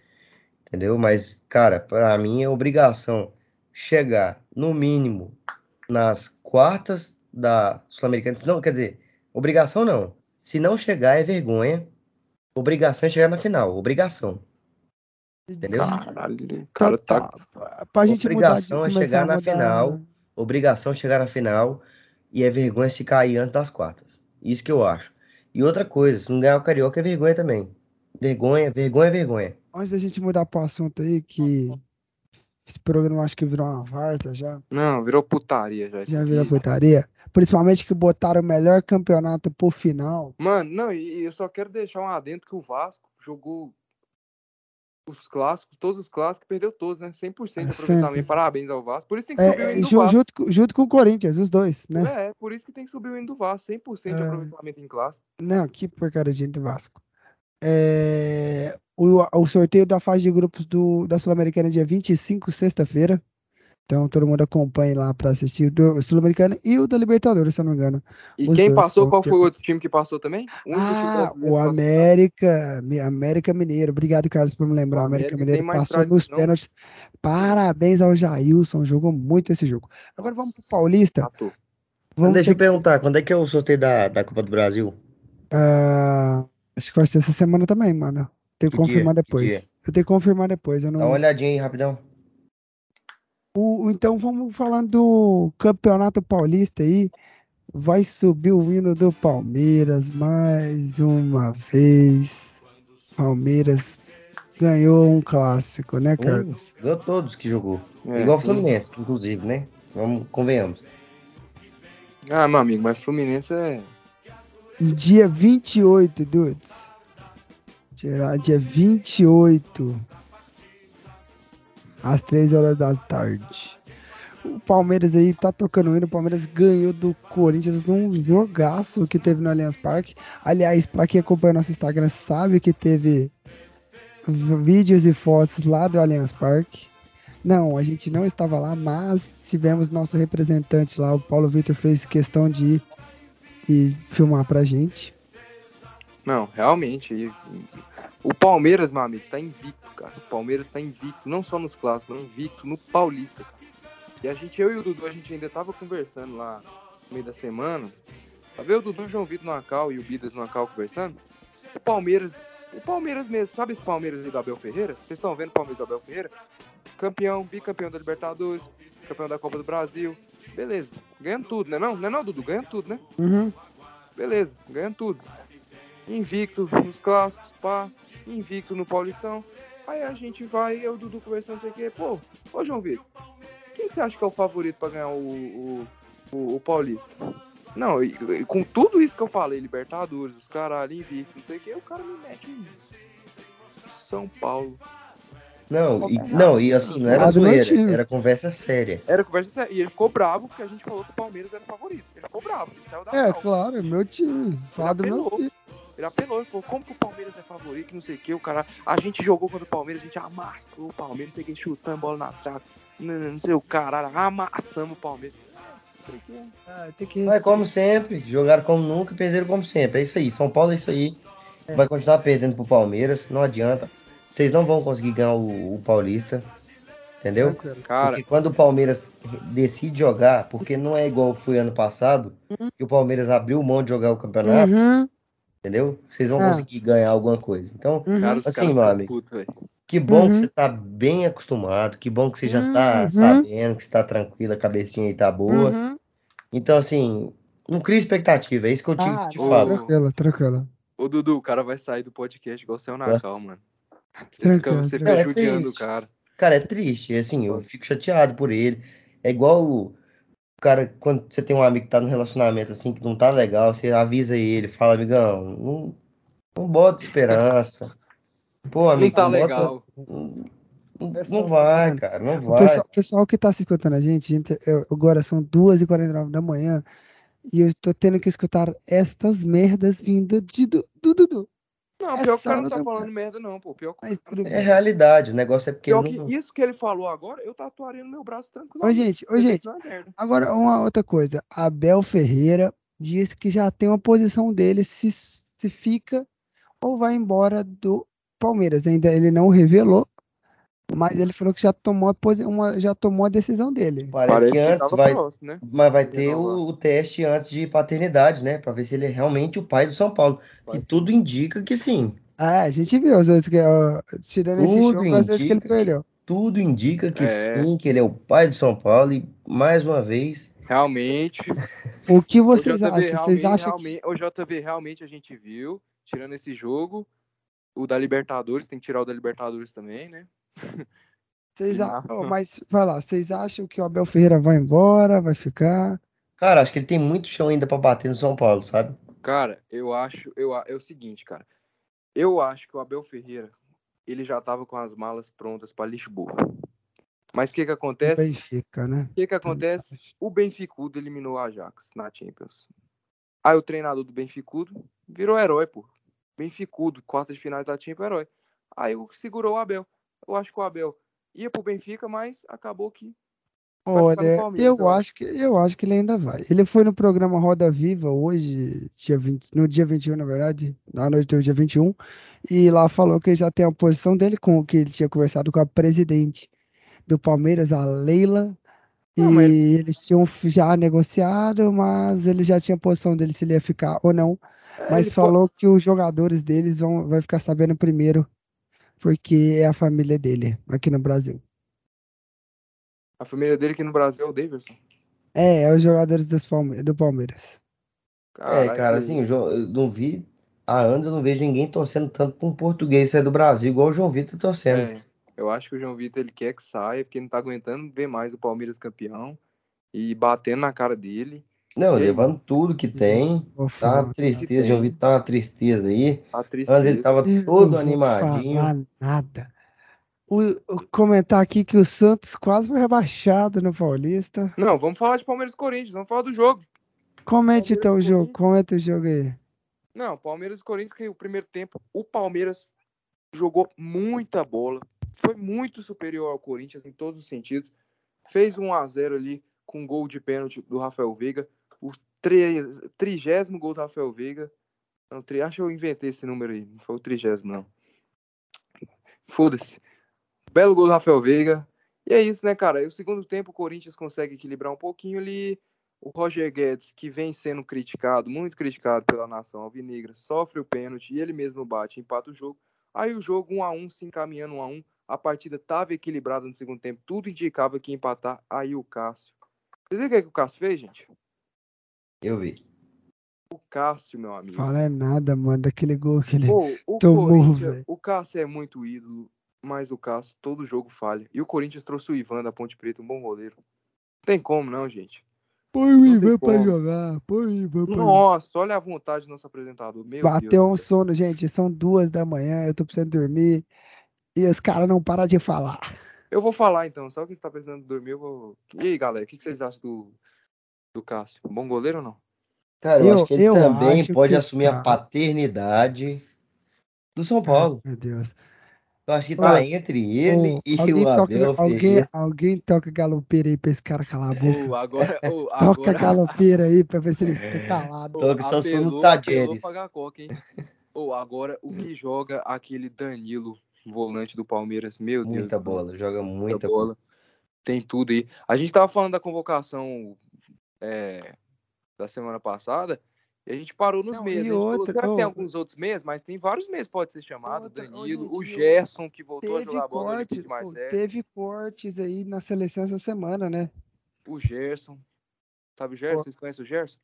entendeu? Mas, cara, pra mim é obrigação chegar, no mínimo, nas quartas da Sul-Americana. Não, quer dizer, obrigação não. Se não chegar, é vergonha. Obrigação é chegar na final. Obrigação. Entendeu? Caralho, o Tá, cara tá. Pra gente mudar de Obrigação é chegar na final. Obrigação é chegar na final. E é vergonha se cair antes das quartas. Isso que eu acho. E outra coisa, se não ganhar o Carioca é vergonha também. Vergonha, vergonha, vergonha. Antes da gente mudar pro assunto aí, que esse programa acho que virou uma varsa já. Não, virou putaria já. Já virou putaria. Principalmente que botaram o melhor campeonato pro final. Mano, não, e eu só quero deixar um adendo que o Vasco jogou os clássicos, todos os clássicos, perdeu todos, né? 100% de É, aproveitamento. Parabéns ao Vasco. Por isso tem que subir o É, hino do ju- Vasco. junto, com- junto com o Corinthians, os dois, né? É, é, por isso que tem que subir o hino do Vasco. 100% de É. aproveitamento em clássico. Não, que porcaria de do Vasco. É, o, o sorteio da fase de grupos do, da Sul-Americana é dia 25, sexta-feira. Então todo mundo acompanhe lá pra assistir do Sul-Americana e o da Libertadores, se eu não me engano. E Os quem dois passou, qual foi o outro time que passou também? O time Ah, o. América, América Mineiro. Obrigado, Carlos, por me lembrar. O O América América Mineiro passou nos pênaltis. Parabéns ao Jailson, jogou muito esse jogo. Agora vamos pro. Paulista. Matou. Vamos Deixa eu ter- perguntar, quando é que é o sorteio da, da Copa do Brasil? Ah, acho que vai ser essa semana também, mano. Tenho que Que dia? confirmar Que depois. dia? Eu tenho que confirmar depois. Eu não... Dá uma olhadinha aí, rapidão. O- então vamos falando do Campeonato Paulista aí. Vai subir o hino do Palmeiras mais uma vez. Palmeiras ganhou um clássico, né, Carlos? Ganhou todos que jogou. É, Igual o. Fluminense, inclusive, né? Vamos, convenhamos. Ah, meu amigo, mas Fluminense é. Dia 28, Dudes. Será dia 28. Às 3 horas da tarde. O Palmeiras aí tá tocando hino. O Palmeiras ganhou do Corinthians num jogaço que teve no Allianz Parque. Aliás, pra quem acompanha nosso Instagram, sabe que teve vídeos e fotos lá do Allianz Parque. Não, a gente não estava lá, mas tivemos nosso representante lá. O Paulo Vitor fez questão de ir e filmar pra gente. Não, realmente. O Palmeiras, meu amigo, tá invicto, cara. O Palmeiras tá invicto, não só nos clássicos, mas invicto no Paulista, cara. E a gente, eu e o Dudu, a gente ainda tava conversando lá no meio da semana. Tá vendo o Dudu, o João Vitor no Acal e o Bidas no Acal conversando? O Palmeiras, o Palmeiras mesmo, sabe esse Palmeiras do Abel Ferreira? Vocês estão vendo o Palmeiras do Abel Ferreira? Campeão, bicampeão da Libertadores, campeão da Copa do Brasil. Beleza, ganhando tudo, né não? Não é não, Dudu? Ganhando tudo, né? Uhum. Beleza, ganhando tudo. Invicto nos clássicos, pá. Invicto no Paulistão. Aí a gente vai, eu e o Dudu conversando, sei o quê. Pô, ô João Vitor, quem que você acha que é o favorito pra ganhar o, o, o, o Paulista? Não, e, e com tudo isso que eu falei, Libertadores, os caralho, invicto, não sei o quê, o cara me mete em São Paulo. Não, e, não, e assim, não era zoeira, era conversa séria. Era conversa séria. E ele ficou bravo porque a gente falou que o Palmeiras era o favorito. Ele ficou bravo, ele saiu da É, cal. claro, é meu time. Fala do meu apelou. time. Ele apelou, ele falou, como que o Palmeiras é favorito, que não sei o que, o cara. A gente jogou contra o Palmeiras, a gente amassou o Palmeiras, não sei o que, chutando bola na trave. Não, não sei o caralho, amassamos o Palmeiras. Ah, que Mas como sempre, jogaram como nunca e perderam como sempre. É isso aí. São Paulo é isso aí. É. Vai continuar perdendo pro Palmeiras, não adianta. Vocês não vão conseguir ganhar o, o Paulista. Entendeu? Cara, Porque quando o Palmeiras decide jogar, porque não é igual foi ano passado, que o Palmeiras abriu mão de jogar o campeonato, Uhum, entendeu? Vocês vão Ah. conseguir ganhar alguma coisa. Então, uhum. Assim, meu amigo. velho. que bom Uhum. que você tá bem acostumado, que bom que você já tá Uhum. sabendo, que você tá tranquilo, a cabecinha aí tá boa. Uhum. Então, assim, não cria expectativa, é isso que eu te, Ah, te falo. Tranquilo, tranquilo. Ô, Dudu, o cara vai sair do podcast igual saiu na É. cal, mano. Você fica, Tranquilo, você fica tranquilo. É judiando o triste. cara. Cara, é triste, assim, eu fico chateado por ele. É igual o cara, quando você tem um amigo que tá num relacionamento assim, que não tá legal, você avisa ele, fala, amigão, não, não bota esperança. Pô, Não amigo, tá não bota- legal. Não, não- Pessoal, não vai, cara, não O vai. pessoal, o pessoal que tá se escutando a gente, gente, eu- agora são 2h49 da manhã e eu tô tendo que escutar estas merdas vindo de du- do Dudu. Não, É pior que o cara não tá falando merda, não, pô. Pior que, Mas tudo É realidade, o negócio é porque pior que não... isso que ele falou agora, eu tatuaria no meu braço tranquilo. Ô, gente, ô, gente, agora uma outra coisa. Abel Ferreira disse que já tem uma posição dele se, se fica ou vai embora do Palmeiras. Ainda ele não revelou, mas ele falou que já tomou uma, já tomou a decisão dele. Parece, Parece que que antes vai, próximo, né? mas vai ter o, o teste antes de paternidade, né? Pra ver se ele é realmente o pai do São Paulo. Vai. E tudo indica que sim. É, a gente viu os outros que, ó, tirando esse Tudo jogo, às vezes que ele perdeu. Tudo indica que É. sim, que ele é o pai do São Paulo. E mais uma vez, Realmente. [laughs] O que o vocês JV acham? Vocês acham que... realmente- O JV realmente a gente viu, tirando esse jogo. O da Libertadores, tem que tirar o da Libertadores também, né? Vocês a-. Ô, mas vai lá, vocês acham que o Abel Ferreira vai embora, vai ficar? cara, acho que ele tem muito chão ainda pra bater no São Paulo, sabe? Cara, eu acho, eu, é o seguinte, cara. Eu acho que o Abel Ferreira, ele já tava com as malas prontas pra Lisboa. Mas o que que acontece? Benfica, né? O que que acontece? O Benficudo eliminou o Ajax na Champions. Aí o treinador do Benficudo virou herói, pô. Benficudo, quarta de final da Champions, herói. Aí o- segurou o Abel. Eu acho que o Abel ia pro Benfica, mas acabou que Olha, eu acho. que eu acho que ele ainda vai. Ele foi no programa Roda Viva hoje, dia 20, no dia 21, na verdade, na noite do dia 21, e lá falou que ele já tem a posição dele com o que ele tinha conversado com a presidente do Palmeiras, a Leila, Não, e mas eles tinham já negociado, mas ele já tinha a posição dele se ele ia ficar ou não. é, Mas ele falou que os jogadores deles vão vai ficar sabendo primeiro, porque é a família dele aqui no Brasil. a família dele aqui no Brasil é o Davidson. É, é os jogadores dos Palme- do Palmeiras. É, cara, assim, eu não vi. Há anos eu não vejo ninguém torcendo tanto pra um português sair do Brasil, igual o João Vitor torcendo. É, eu acho que o João Vitor ele quer que saia, porque não tá aguentando ver mais o Palmeiras campeão e batendo na cara dele. Não, E aí? levando tudo que tem. Vou Tá falar. uma tristeza, tem. João Vitor tá uma tristeza aí. Tá triste. Antes ele tava todo animadinho. nada. O, o comentar aqui que o Santos quase foi rebaixado no Paulista. Não, vamos falar de Palmeiras e Corinthians, vamos falar do jogo. Comente Palmeiras então o jogo, comenta o jogo aí. Não, Palmeiras e Corinthians, que o primeiro tempo, o Palmeiras jogou muita bola, foi muito superior ao Corinthians em todos os sentidos. Fez 1 a 0 ali com um gol de pênalti do Rafael Veiga, trigésimo gol do Rafael Veiga. Não, tri, acho que eu inventei esse número aí, não foi o trigésimo, não. Foda-se. Belo gol do Rafael Veiga. E é isso, né, cara? E o segundo tempo o Corinthians consegue equilibrar um pouquinho ali. O Roger Guedes, que vem sendo criticado, muito criticado pela nação alvinegra, sofre o pênalti e ele mesmo bate, empata o jogo. Aí o jogo 1 a 1 se encaminhando 1 a 1 A partida estava equilibrada no segundo tempo, tudo indicava que ia empatar. Aí o Cássio. Vocês viram o que, é que o Cássio fez, gente? Eu vi. O Cássio, meu amigo. Fala é nada, mano, daquele gol que ele. Pô, o [laughs] tomou, Corinthians, velho. o Cássio é muito ídolo, mas o Cássio todo jogo falha. E o Corinthians trouxe o Ivan da Ponte Preta, um bom goleiro. Não tem como não, gente. Põe o Ivan pra jogar, põe o Ivan pra jogar. Nossa, olha a vontade do nosso apresentador. Meu Bateu Deus. um sono, gente. São duas da manhã, eu tô precisando dormir. E os caras não param de falar. Eu vou falar então, só que você tá pensando em dormir, eu vou. E aí, galera, o que que vocês acham do, do Cássio? Bom goleiro ou não? Cara, eu, Eu- acho que ele também pode que assumir a tá. paternidade do São Paulo. Meu Deus. Eu acho que tá entre ele Ô, e alguém, o toca, Abel alguém, Ferreira. alguém toca galopeira aí pra esse cara calar a boca. Ô, agora, ô, [laughs] Toca agora, galopeira aí pra ver se ele [laughs] fica calado. Toca só se for no? Ou agora, o que joga aquele Danilo, volante do Palmeiras, meu Deus. Muita do céu. bola, joga muita muita bola. bola. Tem tudo aí. A gente tava falando da convocação é, da semana passada e a gente parou nos Não, meses. falou, outra, que tem alguns outros meses? Mas tem vários meses pode ser chamado. Outra, Danilo, o gente, eu- Gerson, que voltou a jogar bola cortes, Marseille. teve cortes aí na seleção essa semana, né? O Gerson. Sabe o Gerson? Vocês conhecem o Gerson?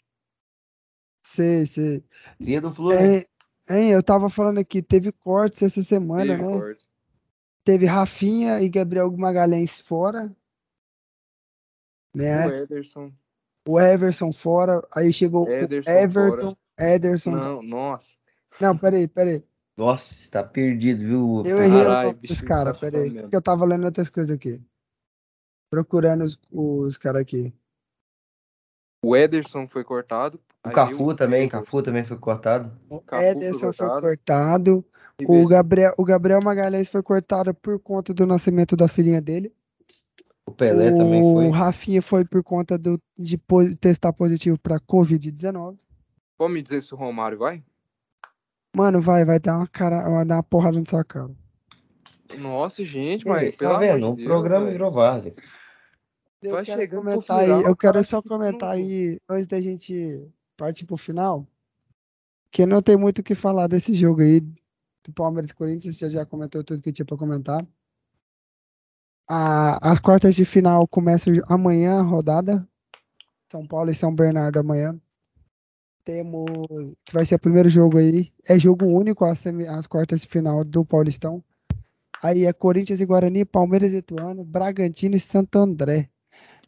Sei, sei. Cria do Fluminense. Hein, hein, eu tava falando aqui, teve cortes essa semana, Teve né? corte. Teve Rafinha e Gabriel Magalhães fora, né? O Ederson. O Everson fora, aí chegou Ederson o Everton, Ederson. Não, nossa. Não, peraí, peraí. Nossa, tá perdido, viu? Eu errei o Caralho, nome dos bicho, caras, tá peraí. mesmo. Que eu tava lendo outras coisas aqui. Procurando os, os caras aqui. O Ederson foi cortado. O Cafu veio também. Cafu também foi cortado. O Cafu foi Ederson foi cortado. cortado. E O Gabriel, o Gabriel Magalhães foi cortado por conta do nascimento da filhinha dele. O Pelé o também foi. Rafinha foi por conta do, de po- testar positivo para Covid-19. Pode me dizer se o Romário vai? Mano, vai, vai dar uma cara, vai dar uma porrada na sua cara. Nossa, gente, Ei, mas pelo tá vendo? O programa velho. virou várzea. Eu Vai quero comentar final, aí, eu o quero só comentar no- aí, antes da gente partir pro final, que não tem muito o que falar desse jogo aí, do Palmeiras e Corinthians, você já comentou tudo que tinha pra comentar. A- as quartas de final começam amanhã rodada, São Paulo e São Bernardo amanhã. Temos, que vai ser o primeiro jogo aí, é jogo único as, as quartas de final do Paulistão. Aí é Corinthians e Guarani, Palmeiras e Ituano, Bragantino e Santo André.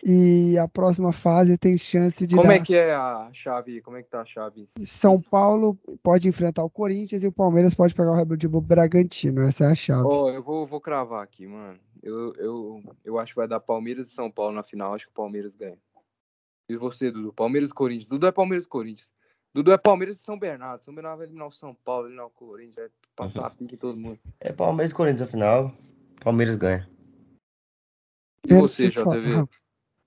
E a próxima fase tem chance de Como dar é que é a chave? Como é que tá a chave? São Paulo pode enfrentar o Corinthians e o Palmeiras pode pegar o Red Bull Bragantino. Essa é a chave. Ó, eu vou, vou cravar aqui, mano. Eu, eu, eu acho que vai dar Palmeiras e São Paulo na final. Acho que o Palmeiras ganha. E você, Dudu? Palmeiras e Corinthians. Dudu é Palmeiras e Corinthians. Dudu é Palmeiras e São Bernardo. São Bernardo vai eliminar o São Paulo, eliminar o Corinthians. Vai passar a pique em todo mundo. É Palmeiras e Corinthians, afinal. Palmeiras ganha. E você, falar.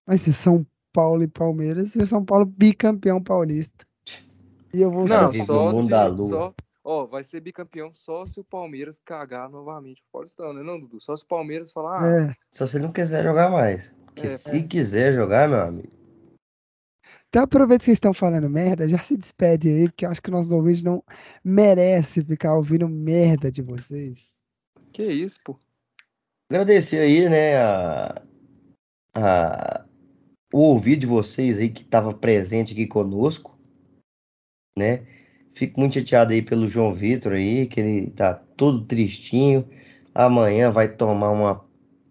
Vai ser São Paulo e Palmeiras e o São Paulo bicampeão paulista. E eu vou Não, no só mundo se, da lua. só, ó, vai ser bicampeão só se o Palmeiras cagar novamente o Paulistão, né, não, Dudu? Só se o Palmeiras falar, ah, É. Só se ele não quiser jogar mais. Porque É, se quiser jogar, meu amigo. Então aproveita que vocês estão falando merda, já se despede aí, porque eu acho que o nosso ouvinte não merece ficar ouvindo merda de vocês. que isso, pô. Agradecer aí, né, a, a, o ouvido de vocês aí que estava presente aqui conosco, né? Fico muito chateado aí pelo João Vitor aí, que ele tá todo tristinho. Amanhã vai tomar uma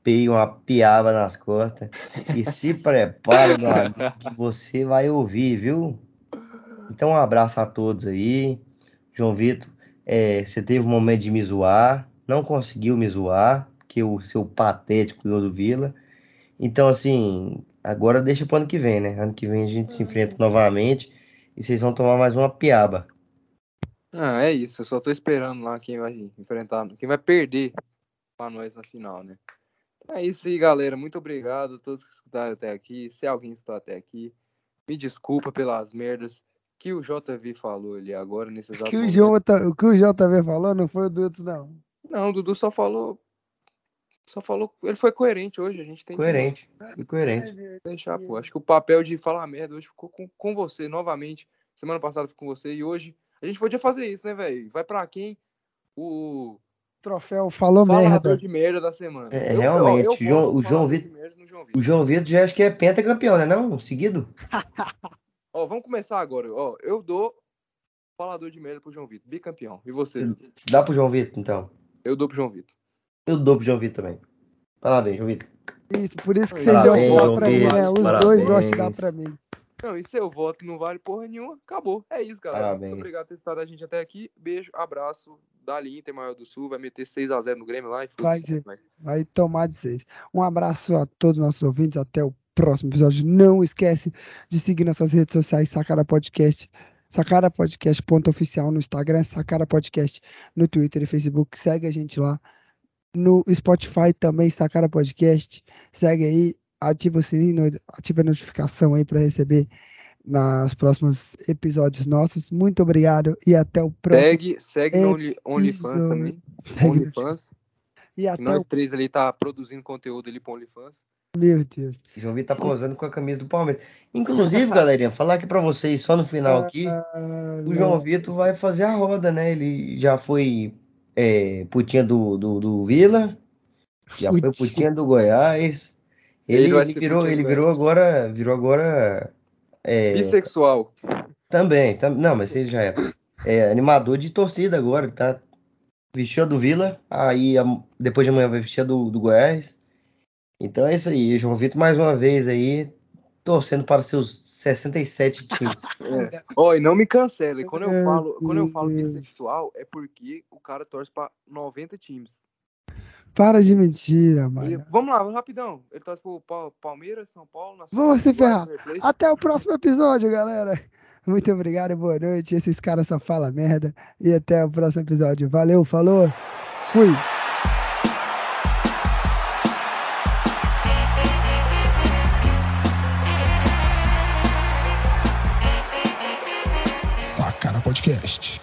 peia, uma piaba nas costas. E se [laughs] prepare, meu amigo, que você vai ouvir, viu? Então, um abraço a todos aí. João Vitor, é, você teve um momento de me zoar, não conseguiu me zoar, que o seu patético ganhou do Vila. Então, assim, agora deixa pro ano que vem, né? Ano que vem a gente se enfrenta novamente e vocês vão tomar mais uma piaba. Ah, é isso, eu só tô esperando lá quem vai enfrentar, quem vai perder pra nós na final, né? É isso aí, galera, muito obrigado a todos que escutaram até aqui, se alguém escutou até aqui, me desculpa pelas merdas que o JV falou ali agora, nesse O exato que o. Jota, o que o JV falou não foi o Duto, não. Não, o Dudu só falou. Só falou. Ele foi coerente hoje, a gente tem Coerente, [laughs] fui coerente. que deixar, pô. Acho que o papel de falar merda hoje ficou com, com você novamente. Semana passada ficou com você e hoje. A gente podia fazer isso, né, velho? Vai pra quem? O Troféu falou falador merda. de merda da semana. É, realmente, voto João- no o João Vitor- João O. João Vitor já acho que é pentacampeão, né? Não? Seguido? [laughs] Ó, vamos começar agora. Ó, eu dou falador de merda pro João Vitor, bicampeão. E você? Dá pro João Vitor, então. Eu dou pro João Vitor. Eu dou pro João Vitor também. Parabéns, João Vitor. Isso, por isso que vocês iam dar pra mim, né? Os dois parabéns. gostam de dar pra mim. Não, e seu voto não vale porra nenhuma, acabou. É isso, galera. Parabéns. Muito obrigado por ter estado a gente até aqui. Beijo, abraço. Dali Inter Maior do Sul, vai meter 6x0 no Grêmio lá e Vai ser. Mas- Vai tomar de seis. Um abraço a todos os nossos ouvintes. Até o próximo episódio. Não esquece de seguir nossas redes sociais, Sacara Podcast. Sacara Podcast ponto oficial no Instagram, Sacara Podcast no Twitter e Facebook. Segue a gente lá. No Spotify também, Sacara Podcast. Segue aí, ativa o sininho, ativa a notificação aí para receber nos próximos episódios nossos. Muito obrigado e até o próximo. Segue, segue no Only- OnlyFans também. Segue OnlyFans. E até Nós o... três ali tá produzindo conteúdo ali pro OnlyFans. Meu Deus. João Vitor tá posando com a camisa do Palmeiras. Inclusive, [laughs] galerinha, falar aqui pra vocês, só no final aqui, Ah, o João Vitor vai fazer a roda, né? Ele já foi é, putinha do, do, do Vila, já foi Putinha. do Goiás. Ele Ele, ele virou, ele virou agora, virou agora é, Bissexual. também, tam- não, mas ele já era. É, animador de torcida agora, tá? Vestiu a do Vila, aí am- depois de amanhã vai vestir a do, do Goiás. Então é isso aí, João Vitor mais uma vez aí, torcendo para seus 67 times. [laughs] É. Ó, e não me cancele. Quando eu falo, quando eu falo bissexual, é porque o cara torce pra 90 times. Para de mentira, Ele- mano. vamos lá, rapidão. Ele torce pro Pa- Palmeiras, São Paulo, Nacional, Vamos se ferrar. Até o próximo episódio, galera. Muito obrigado e boa noite. Esses caras só falam merda. E até o próximo episódio. Valeu, falou. Fui. Sacara Podcast.